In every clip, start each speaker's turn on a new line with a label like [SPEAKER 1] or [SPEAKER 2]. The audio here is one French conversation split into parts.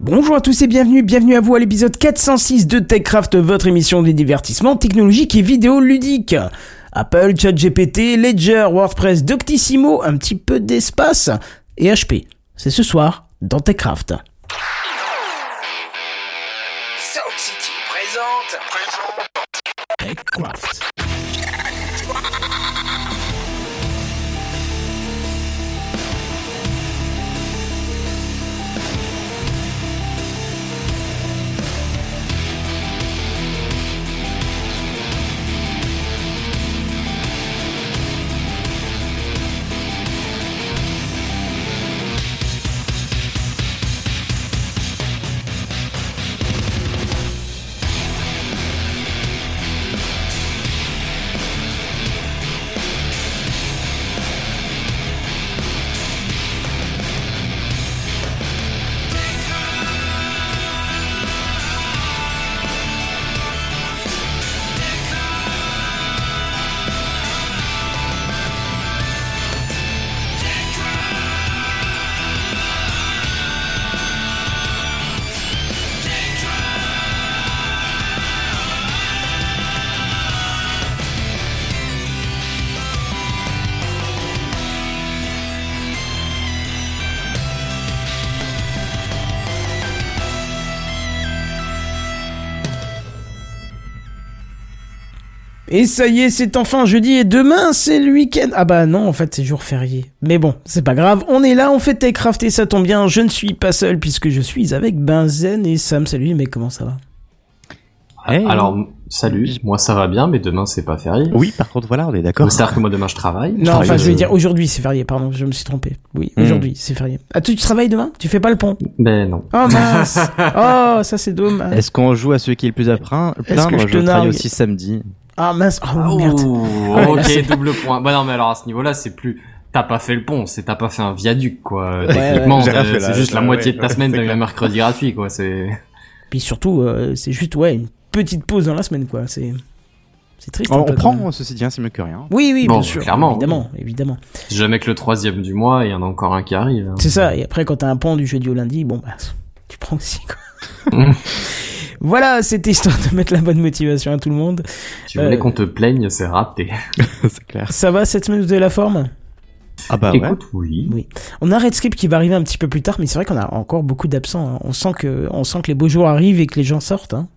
[SPEAKER 1] Bonjour à tous et bienvenue, bienvenue à vous à l'épisode 406 de TechCraft, votre émission de divertissement technologique et vidéo ludique. Apple, ChatGPT, Ledger, WordPress, Doctissimo, un petit peu d'espace et HP. C'est ce soir dans TechCraft.
[SPEAKER 2] Sound City présente.
[SPEAKER 1] TechCraft. Et ça y est, c'est enfin jeudi et demain c'est le week-end. Ah bah non, en fait c'est jour férié. Mais bon, c'est pas grave, on est là, on fait Techcraft et ça tombe bien, je ne suis pas seul puisque je suis avec Benzen et Sam. Salut mais comment ça va?
[SPEAKER 3] Hey.
[SPEAKER 4] Alors, m- salut, moi ça va bien, mais demain c'est pas férié.
[SPEAKER 3] Oui, par contre, voilà, on est d'accord.
[SPEAKER 4] C'est-à-dire que moi demain je travaille.
[SPEAKER 1] Non,
[SPEAKER 4] travaille
[SPEAKER 1] enfin je vais dire aujourd'hui c'est férié, pardon, je me suis trompé. Oui,
[SPEAKER 3] Hmm.
[SPEAKER 1] aujourd'hui c'est férié. Ah tu, tu travailles demain? Tu fais pas le pont?
[SPEAKER 4] Ben non.
[SPEAKER 1] Oh mince Oh ça c'est dommage.
[SPEAKER 3] Est-ce qu'on joue à celui qui est le plus à plain-
[SPEAKER 1] Est-ce que
[SPEAKER 3] plaindre
[SPEAKER 1] je
[SPEAKER 3] Je,
[SPEAKER 1] te
[SPEAKER 3] travaille aussi samedi.
[SPEAKER 1] Ah mince Oh merde Ah là, c'est-
[SPEAKER 4] ok, double point. Bah non, mais alors à ce niveau-là, c'est plus. T'as pas fait le pont, c'est t'as pas fait un viaduc, quoi.
[SPEAKER 1] ouais.
[SPEAKER 4] Techniquement, euh, c'est juste la moitié
[SPEAKER 3] ouais,
[SPEAKER 4] de ta
[SPEAKER 3] ouais,
[SPEAKER 4] semaine, t'as eu un mercredi gratuit, quoi. C'est.
[SPEAKER 1] Puis surtout, euh, c'est juste ouais une petite pause dans la semaine quoi. C'est c'est triste.
[SPEAKER 3] On, on prend, ceci dit, hein, c'est mieux que rien.
[SPEAKER 1] Oui oui
[SPEAKER 4] Bon,
[SPEAKER 1] bien sûr.
[SPEAKER 4] clairement,
[SPEAKER 1] évidemment évidemment.
[SPEAKER 4] C'est jamais que le troisième du mois, et il y en a encore un qui arrive. hein.
[SPEAKER 1] C'est ça. Et après quand t'as un pont du jeudi au lundi, bon bah tu prends aussi quoi. Voilà, c'était histoire de mettre la bonne motivation à tout le monde.
[SPEAKER 4] Tu voulais
[SPEAKER 1] Euh,
[SPEAKER 4] qu'on te plaigne, c'est raté.
[SPEAKER 3] c'est clair.
[SPEAKER 1] Ça va cette semaine vous avez la forme?
[SPEAKER 3] Ah bah ouais.
[SPEAKER 4] Écoute, oui.
[SPEAKER 1] Oui. On a Redscript qui va arriver un petit peu plus tard, mais c'est vrai qu'on a encore beaucoup d'absents. hein. On sent que on sent que les beaux jours arrivent et que les gens sortent. Hein.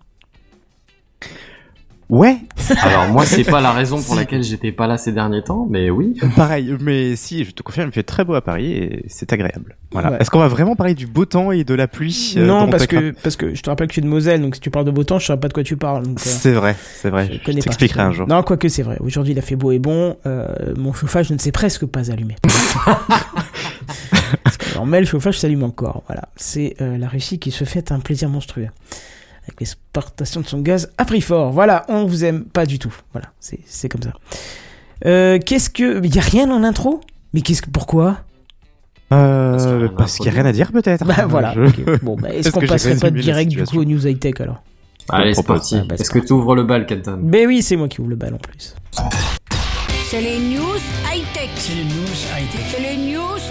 [SPEAKER 3] Ouais,
[SPEAKER 4] Alors moi, c'est pas la raison pour laquelle j'étais pas là ces derniers temps, mais oui.
[SPEAKER 3] pareil. Mais si, je te confirme, il fait très beau à Paris et c'est agréable. Voilà.
[SPEAKER 1] Ouais.
[SPEAKER 3] Est-ce qu'on va vraiment parler du beau temps et de la pluie euh,
[SPEAKER 1] non, parce que parce que je te rappelle que je suis de Moselle, donc si tu parles de beau temps, je saurais pas de quoi tu parles. euh,
[SPEAKER 3] C'est vrai, c'est vrai.
[SPEAKER 1] je
[SPEAKER 3] Je, t'expliquerai un jour.
[SPEAKER 1] Non, quoique c'est vrai. Aujourd'hui, il a fait beau et bon. Euh, mon chauffage ne s'est presque pas allumé. Parce que, en mai, le chauffage s'allume encore. Voilà. C'est euh, la Russie qui se fait un plaisir monstrueux. Avec l'exportation de son gaz à prix fort. Voilà, on vous aime pas du tout. Voilà, c'est c'est comme ça. Euh, qu'est-ce que. Il y a rien en intro? Mais qu'est-ce que. Pourquoi?
[SPEAKER 3] Euh,
[SPEAKER 4] Parce qu'il y
[SPEAKER 3] qu'il
[SPEAKER 4] a
[SPEAKER 3] n'y a rien à dire peut-être.
[SPEAKER 1] Bah voilà.
[SPEAKER 3] Je-.
[SPEAKER 1] Bon, bah, est-ce qu'on passerait pas direct du coup aux news high-tech alors?
[SPEAKER 4] Allez, c'est parti.
[SPEAKER 1] Ah, bah,
[SPEAKER 4] Est-ce que tu ouvres le bal, Kenton?
[SPEAKER 1] Mais oui, c'est moi qui ouvre le bal en plus.
[SPEAKER 5] C'est les news high-tech.
[SPEAKER 2] C'est le news high-tech.
[SPEAKER 5] C'est les news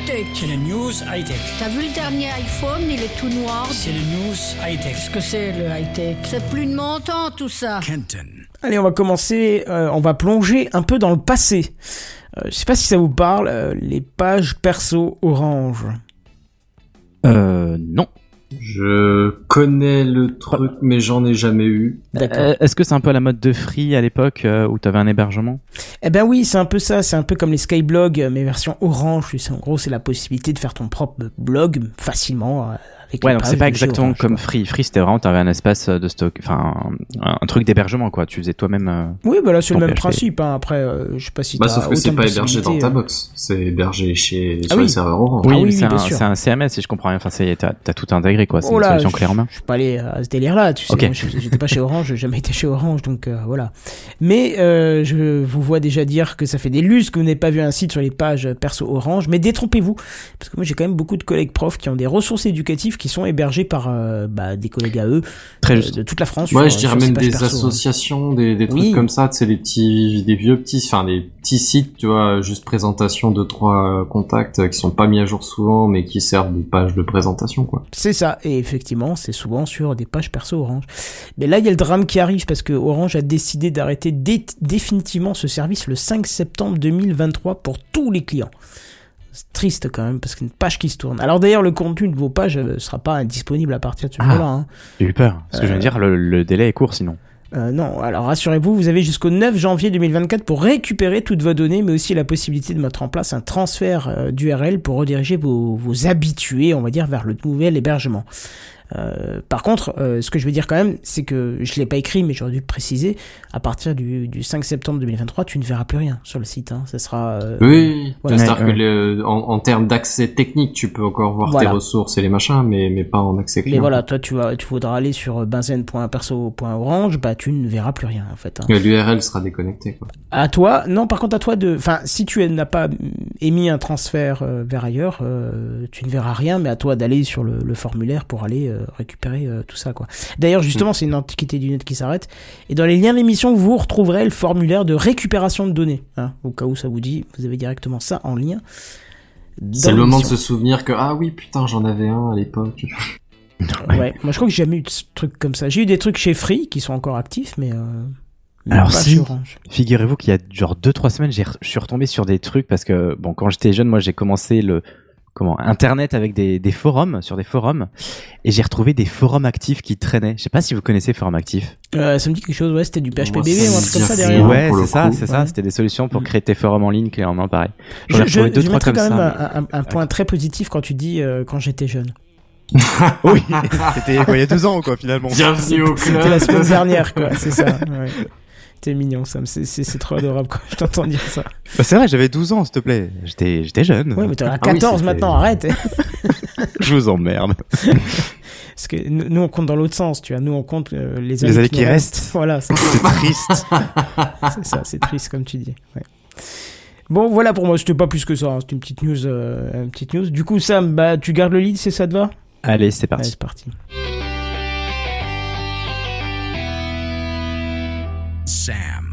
[SPEAKER 5] high-tech.
[SPEAKER 2] C'est le news high-tech.
[SPEAKER 5] T'as vu le dernier iPhone, il est tout noir.
[SPEAKER 2] C'est le news high-tech.
[SPEAKER 5] Qu'est-ce que c'est le high-tech? C'est plus de mon temps tout ça.
[SPEAKER 2] Kenton.
[SPEAKER 1] Allez, on va commencer, euh, on va plonger un peu dans le passé. Euh, je sais pas si ça vous parle, euh, les pages perso orange.
[SPEAKER 3] Euh, non.
[SPEAKER 4] Je connais le truc, mais j'en ai jamais eu.
[SPEAKER 1] D'accord.
[SPEAKER 3] Euh, Est-ce que c'est un peu à la mode de Free à l'époque euh, où t'avais un hébergement?
[SPEAKER 1] Eh ben oui, c'est un peu ça, c'est un peu comme les Skyblogs, euh, mais version orange. Tu en gros, c'est la possibilité de faire ton propre blog facilement. Avec
[SPEAKER 3] Ouais, donc c'est pas exactement comme. Free. Free, c'était vraiment, t'avais un espace de stock, enfin, un, un truc d'hébergement, quoi. Tu faisais toi-même. euh,
[SPEAKER 1] Oui, bah là, c'est le même
[SPEAKER 3] PHP.
[SPEAKER 1] principe. Hein. Après, euh, je sais pas si
[SPEAKER 4] Bah, sauf que c'est pas hébergé dans ta box. C'est hébergé chez,
[SPEAKER 1] Ah
[SPEAKER 4] sur
[SPEAKER 1] oui.
[SPEAKER 4] les serveurs Orange.
[SPEAKER 1] Ah
[SPEAKER 3] Oui,
[SPEAKER 1] oui,
[SPEAKER 3] c'est un, CMS, si je comprends rien. Enfin, t'as t'as tout intégré, quoi. C'est
[SPEAKER 1] Oh
[SPEAKER 3] une solution
[SPEAKER 1] je-
[SPEAKER 3] clé en main.
[SPEAKER 1] Je suis pas allé à ce délire-là, tu sais.
[SPEAKER 3] Ok.
[SPEAKER 1] Moi, je- J'étais pas chez Orange, j'ai jamais été chez Orange, donc euh, voilà. Mais euh, je vous vois déjà dire que ça fait des lustres que vous n'avez pas vu un site sur les pages perso Orange. Mais détrompez-vous, parce que moi j'ai quand même beaucoup de collègues profs qui ont des ressources éducatives qui sont hébergés par euh, bah, des collègues à eux
[SPEAKER 3] Très
[SPEAKER 1] euh,
[SPEAKER 3] juste.
[SPEAKER 1] de toute la France.
[SPEAKER 4] Ouais,
[SPEAKER 1] sur-
[SPEAKER 4] je dirais même des
[SPEAKER 1] perso, hein.
[SPEAKER 4] associations, des, des trucs
[SPEAKER 1] Oui.
[SPEAKER 4] comme ça, c'est les petits, des vieux petits, enfin des petits sites, tu vois, juste présentation de trois euh, contacts qui sont pas mis à jour souvent, mais qui servent de page de présentation, quoi.
[SPEAKER 1] C'est ça, et effectivement, c'est souvent sur des pages perso Orange. Mais là, il y a le drame qui arrive parce que Orange a décidé d'arrêter dé- définitivement ce service le 5 septembre 2023 pour tous les clients. C'est triste quand même parce qu'une page qui se tourne. Alors d'ailleurs, le contenu de vos pages ne sera pas disponible à partir de ce
[SPEAKER 3] Ah.
[SPEAKER 1] moment-là. hein.
[SPEAKER 3] J'ai eu peur. Parce que je viens de dire, le, le délai est court sinon.
[SPEAKER 1] Euh, non, alors rassurez-vous, vous avez jusqu'au 9 janvier 2024 pour récupérer toutes vos données, mais aussi la possibilité de mettre en place un transfert euh, d'URL pour rediriger vos, vos habitués, on va dire, vers le nouvel hébergement. Euh, par contre, euh, ce que je veux dire quand même, c'est que je l'ai pas écrit, mais j'aurais dû préciser. À partir du, du 5 septembre 2023, tu ne verras plus rien sur le site. Hein. Ça sera. euh,
[SPEAKER 4] Oui,
[SPEAKER 1] Voilà.
[SPEAKER 4] c'est-à-dire
[SPEAKER 3] Ouais,
[SPEAKER 4] que en, en termes d'accès technique, tu peux encore voir
[SPEAKER 1] Voilà.
[SPEAKER 4] tes ressources et les machins, mais, mais pas en accès client.
[SPEAKER 1] Mais voilà, toi, tu vas, tu voudras aller sur benzen.perso.orange, bah tu ne verras plus rien en fait. hein.
[SPEAKER 4] L'URL sera déconnecté, quoi.
[SPEAKER 1] À toi, non, par contre à toi de, enfin, si tu n'as pas émis un transfert euh, vers ailleurs, euh, tu ne verras rien, mais à toi d'aller sur le, le formulaire pour aller euh, récupérer euh, tout ça, quoi. D'ailleurs, justement, c'est une antiquité du net qui s'arrête. Et dans les liens d'émission, vous retrouverez le formulaire de récupération de données, hein, au cas où ça vous dit, vous avez directement ça en lien.
[SPEAKER 4] C'est le moment de
[SPEAKER 1] l'émission.
[SPEAKER 4] se souvenir que, ah oui, putain, j'en avais un à l'époque.
[SPEAKER 1] Ouais, moi je crois que j'ai jamais eu de ce truc comme ça. J'ai eu des trucs chez Free qui sont encore actifs, mais. Euh, mais
[SPEAKER 3] Alors si. Figurez-vous qu'il y a genre 2-3 semaines, je suis retombé sur des trucs parce que, bon, quand j'étais jeune, moi j'ai commencé le comment Internet avec des, des forums, sur des forums, et j'ai retrouvé des forums actifs qui traînaient. Je sais pas si vous connaissez Forum Actif.
[SPEAKER 1] Euh, ça me dit quelque chose, ouais, c'était du PHP
[SPEAKER 4] Moi,
[SPEAKER 1] BB
[SPEAKER 4] ça
[SPEAKER 1] ou un truc comme ça derrière.
[SPEAKER 3] ouais, c'est ça, c'est ça. C'était des solutions pour
[SPEAKER 1] Mm.
[SPEAKER 3] créer tes forums en ligne, clairement pareil. J'en ai
[SPEAKER 1] Je, je,
[SPEAKER 3] retrouvé deux,
[SPEAKER 1] je
[SPEAKER 3] trois comme
[SPEAKER 1] quand même
[SPEAKER 3] ça.
[SPEAKER 1] un, un- un point très positif quand tu dis euh, quand j'étais jeune.
[SPEAKER 3] Oui, c'était il y a deux ans, quoi, finalement.
[SPEAKER 4] Bienvenue au club.
[SPEAKER 1] C'était la semaine dernière, quoi, c'est ça. Ouais. T'es mignon, Sam, c'est- trop adorable quand je t'entends dire ça.
[SPEAKER 3] Bah, c'est vrai, j'avais 12 ans, s'il te plaît. J'étais, jeune.
[SPEAKER 1] Ouais, mais t'en as
[SPEAKER 4] Ah oui,
[SPEAKER 1] 14
[SPEAKER 4] c'était-
[SPEAKER 1] maintenant, arrête.
[SPEAKER 3] Je vous emmerde.
[SPEAKER 1] Parce que nous, on compte dans l'autre sens, tu vois. Nous, on compte euh, les années,
[SPEAKER 3] années
[SPEAKER 1] qui,
[SPEAKER 3] restent.
[SPEAKER 1] Voilà, c'est
[SPEAKER 3] triste.
[SPEAKER 1] c'est ça, c'est triste comme tu dis. Ouais. Bon, voilà pour moi, c'était pas plus que ça, hein, c'était une petite news, euh, une petite news. Du coup, Sam, bah, tu gardes le lead, c'est ça te va?
[SPEAKER 3] Allez, c'est
[SPEAKER 1] Allez,
[SPEAKER 3] parti.
[SPEAKER 1] c'est parti.
[SPEAKER 2] Sam.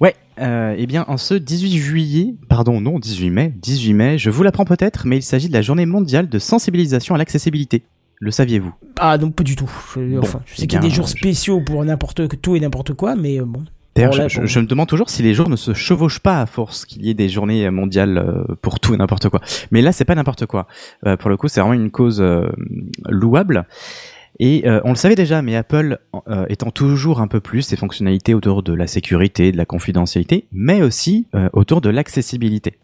[SPEAKER 3] Ouais, euh, eh bien, en ce 18 juillet, pardon, non, 18 mai, 18 mai, je vous l'apprends peut-être, mais il s'agit de la journée mondiale de sensibilisation à l'accessibilité. Le saviez-vous?
[SPEAKER 1] Ah, donc pas du tout. Je, enfin, je sais
[SPEAKER 3] eh
[SPEAKER 1] qu'il y a des jours
[SPEAKER 3] je-
[SPEAKER 1] spéciaux pour n'importe que tout et n'importe quoi, mais euh, bon.
[SPEAKER 3] D'ailleurs,
[SPEAKER 1] Bon,
[SPEAKER 3] je,
[SPEAKER 1] bon.
[SPEAKER 3] je- je me demande toujours si les jours ne se chevauchent pas à force qu'il y ait des journées mondiales euh, pour tout et n'importe quoi. Mais là, c'est pas n'importe quoi. Euh, pour le coup, c'est vraiment une cause euh, louable. Et euh, on le savait déjà, mais Apple euh, étend toujours un peu plus ses fonctionnalités autour de la sécurité, de la confidentialité, mais aussi euh, autour de l'accessibilité.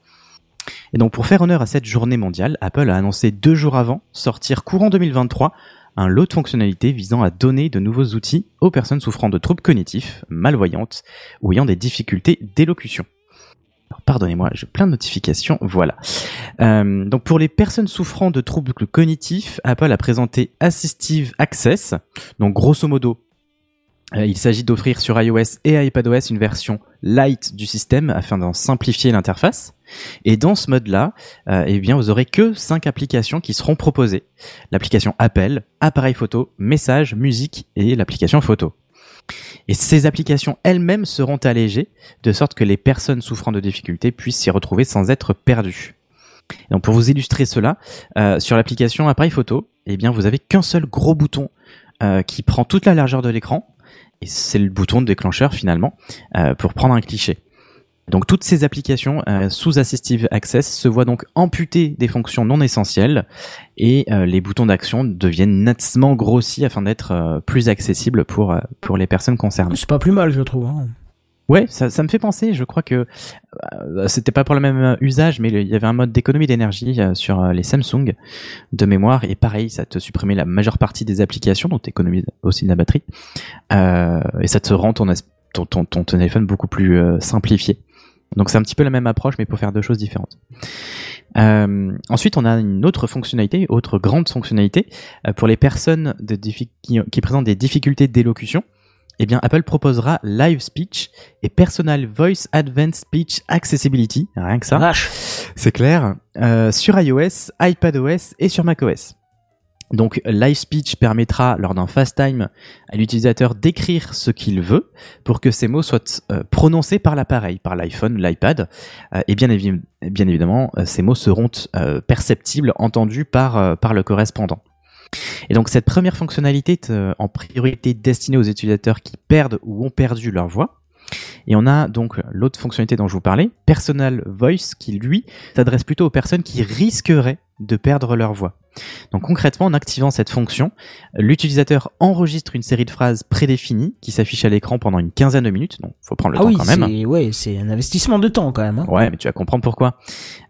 [SPEAKER 3] Et donc pour faire honneur à cette journée mondiale, Apple a annoncé deux jours avant sortir courant 2023 un lot de fonctionnalités visant à donner de nouveaux outils aux personnes souffrant de troubles cognitifs, malvoyantes ou ayant des difficultés d'élocution. Pardonnez-moi, j'ai plein de notifications. Voilà. Euh, donc pour les personnes souffrant de troubles cognitifs, Apple a présenté Assistive Access. Donc grosso modo, euh, il s'agit d'offrir sur iOS et iPadOS une version light du système afin d'en simplifier l'interface. Et dans ce mode-là, euh, eh bien, vous aurez que cinq applications qui seront proposées. L'application Appel, appareil photo, message, musique et l'application photo. Et ces applications elles-mêmes seront allégées, de sorte que les personnes souffrant de difficultés puissent s'y retrouver sans être perdues. Donc pour vous illustrer cela, euh, sur l'application appareil photo, eh bien vous avez qu'un seul gros bouton euh, qui prend toute la largeur de l'écran, et c'est le bouton de déclencheur finalement euh, pour prendre un cliché. Donc toutes ces applications euh, sous Assistive Access se voient donc amputées des fonctions non essentielles et euh, les boutons d'action deviennent nettement grossis afin d'être euh, plus accessibles pour, euh, pour les personnes concernées.
[SPEAKER 1] C'est pas plus mal, je trouve. hein.
[SPEAKER 3] Ouais, ça, ça me fait penser, je crois que euh, c'était pas pour le même euh, usage, mais il y avait un mode d'économie d'énergie euh, sur euh, les Samsung de mémoire, et pareil, ça te supprimait la majeure partie des applications, donc t'économises aussi de la batterie, euh, et ça te rend ton, ton, ton, ton téléphone beaucoup plus euh, simplifié. Donc c'est un petit peu la même approche, mais pour faire deux choses différentes. Euh, ensuite, on a une autre fonctionnalité, autre grande fonctionnalité, euh, pour les personnes de qui, qui présentent des difficultés d'élocution. Eh bien, Apple proposera Live Speech et Personal Voice Advanced Speech Accessibility, rien que ça, c'est clair, euh, sur iOS, iPadOS et sur macOS. Donc Live Speech permettra lors d'un fast time à l'utilisateur d'écrire ce qu'il veut pour que ces mots soient euh, prononcés par l'appareil, par l'iPhone, l'iPad, euh, et bien, évi- bien évidemment euh, ces mots seront perceptibles, entendus par, par le correspondant. Et donc cette première fonctionnalité est en priorité destinée aux utilisateurs qui perdent ou ont perdu leur voix. Et on a donc l'autre fonctionnalité dont je vous parlais, Personal Voice, qui lui s'adresse plutôt aux personnes qui risqueraient de perdre leur voix. Donc concrètement, en activant cette fonction, l'utilisateur enregistre une série de phrases prédéfinies qui s'affichent à l'écran pendant une quinzaine de minutes. Donc faut prendre le
[SPEAKER 1] ah
[SPEAKER 3] temps
[SPEAKER 1] oui,
[SPEAKER 3] quand même.
[SPEAKER 1] ouais, c'est un investissement de temps quand même. Hein.
[SPEAKER 3] Ouais, mais tu vas comprendre pourquoi.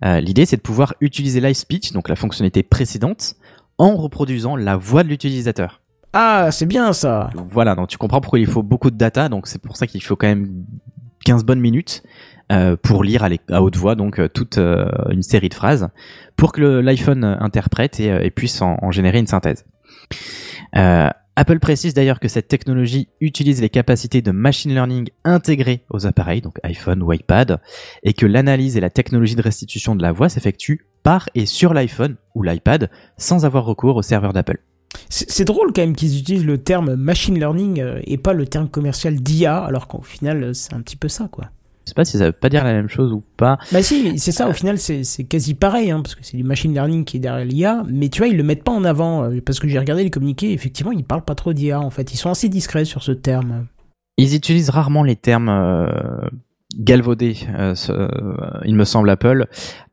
[SPEAKER 3] Euh, L'idée, c'est de pouvoir utiliser Live Speech, donc la fonctionnalité précédente, en reproduisant la voix de l'utilisateur.
[SPEAKER 1] Ah, c'est bien ça.
[SPEAKER 3] Voilà, donc tu comprends pourquoi il faut beaucoup de data, donc c'est pour ça qu'il faut quand même 15 bonnes minutes euh, pour lire à, haute voix donc euh, toute euh, une série de phrases pour que l'iPhone interprète et, puisse en, en générer une synthèse. Apple précise d'ailleurs que cette technologie utilise les capacités de machine learning intégrées aux appareils, donc iPhone ou iPad, et que l'analyse et la technologie de restitution de la voix s'effectuent par et sur l'iPhone ou l'iPad sans avoir recours au serveur d'Apple.
[SPEAKER 1] C'est drôle quand même qu'ils utilisent le terme machine learning et pas le terme commercial d'IA, alors qu'au final, c'est un petit peu ça, quoi.
[SPEAKER 3] Je sais pas si ça veut pas dire la même chose ou pas.
[SPEAKER 1] Bah si, c'est ça, au final, c'est quasi pareil, hein, parce que c'est du machine learning qui est derrière l'IA, mais tu vois, ils le mettent pas en avant, euh, parce que j'ai regardé les communiqués, effectivement, ils parlent pas trop d'IA, en fait. Ils sont assez discrets sur ce terme.
[SPEAKER 3] Ils utilisent rarement les termes euh, galvaudés, euh, ce- euh, il me semble, Apple.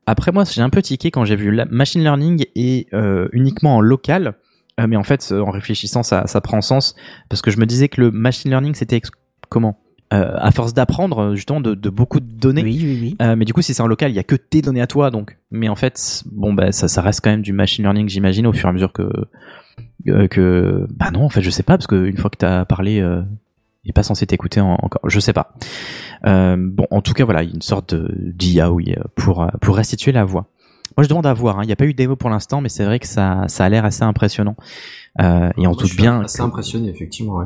[SPEAKER 3] Après, moi, j'ai un peu tiqué quand j'ai vu la machine learning et euh, uniquement en local. Euh, mais en fait, euh, en réfléchissant, ça, ça prend sens. Parce que je me disais que le machine learning, c'était comment? Euh, À force d'apprendre, justement, de, de beaucoup de données.
[SPEAKER 1] Oui, oui, oui.
[SPEAKER 3] Euh, mais du coup, si c'est en local, il y a que tes données à toi, donc. Mais en fait, bon, bah, ça, ça reste quand même du machine learning, j'imagine, au fur et à mesure que, euh, que, bah non, en fait, je sais pas, parce qu'une fois que t'as parlé, euh, il est pas censé t'écouter en- encore. Je sais pas. Euh, bon, en tout cas, voilà, il y a une sorte de- d'IA, oui, euh, pour, euh, pour restituer la voix. Moi, je demande à voir. hein. Il n'y a pas eu de démo pour l'instant, mais c'est vrai que ça, ça a l'air assez impressionnant. Euh, et on doute bien.
[SPEAKER 4] assez
[SPEAKER 3] que-
[SPEAKER 4] impressionné, effectivement. Ouais.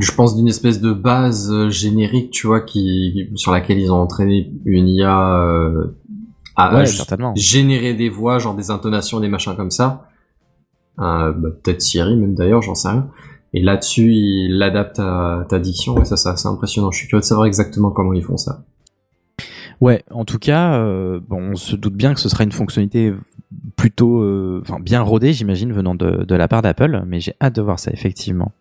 [SPEAKER 4] Je pense d'une espèce de base euh, générique, tu vois, qui sur laquelle ils ont entraîné une IA euh, à
[SPEAKER 3] Ouais,
[SPEAKER 4] juste
[SPEAKER 3] certainement.
[SPEAKER 4] générer des voix, genre des intonations, des machins comme ça. Euh, bah, Peut-être Siri, même d'ailleurs, j'en sais rien. Et là-dessus, il l'adapte à ta diction. Ouais, ça, c'est assez impressionnant. Je suis curieux de savoir exactement comment ils font ça.
[SPEAKER 3] Ouais, en tout cas, euh, bon, on se doute bien que ce sera une fonctionnalité plutôt, euh, enfin, bien rodée, j'imagine, venant de, de la part d'Apple, mais j'ai hâte de voir ça, effectivement.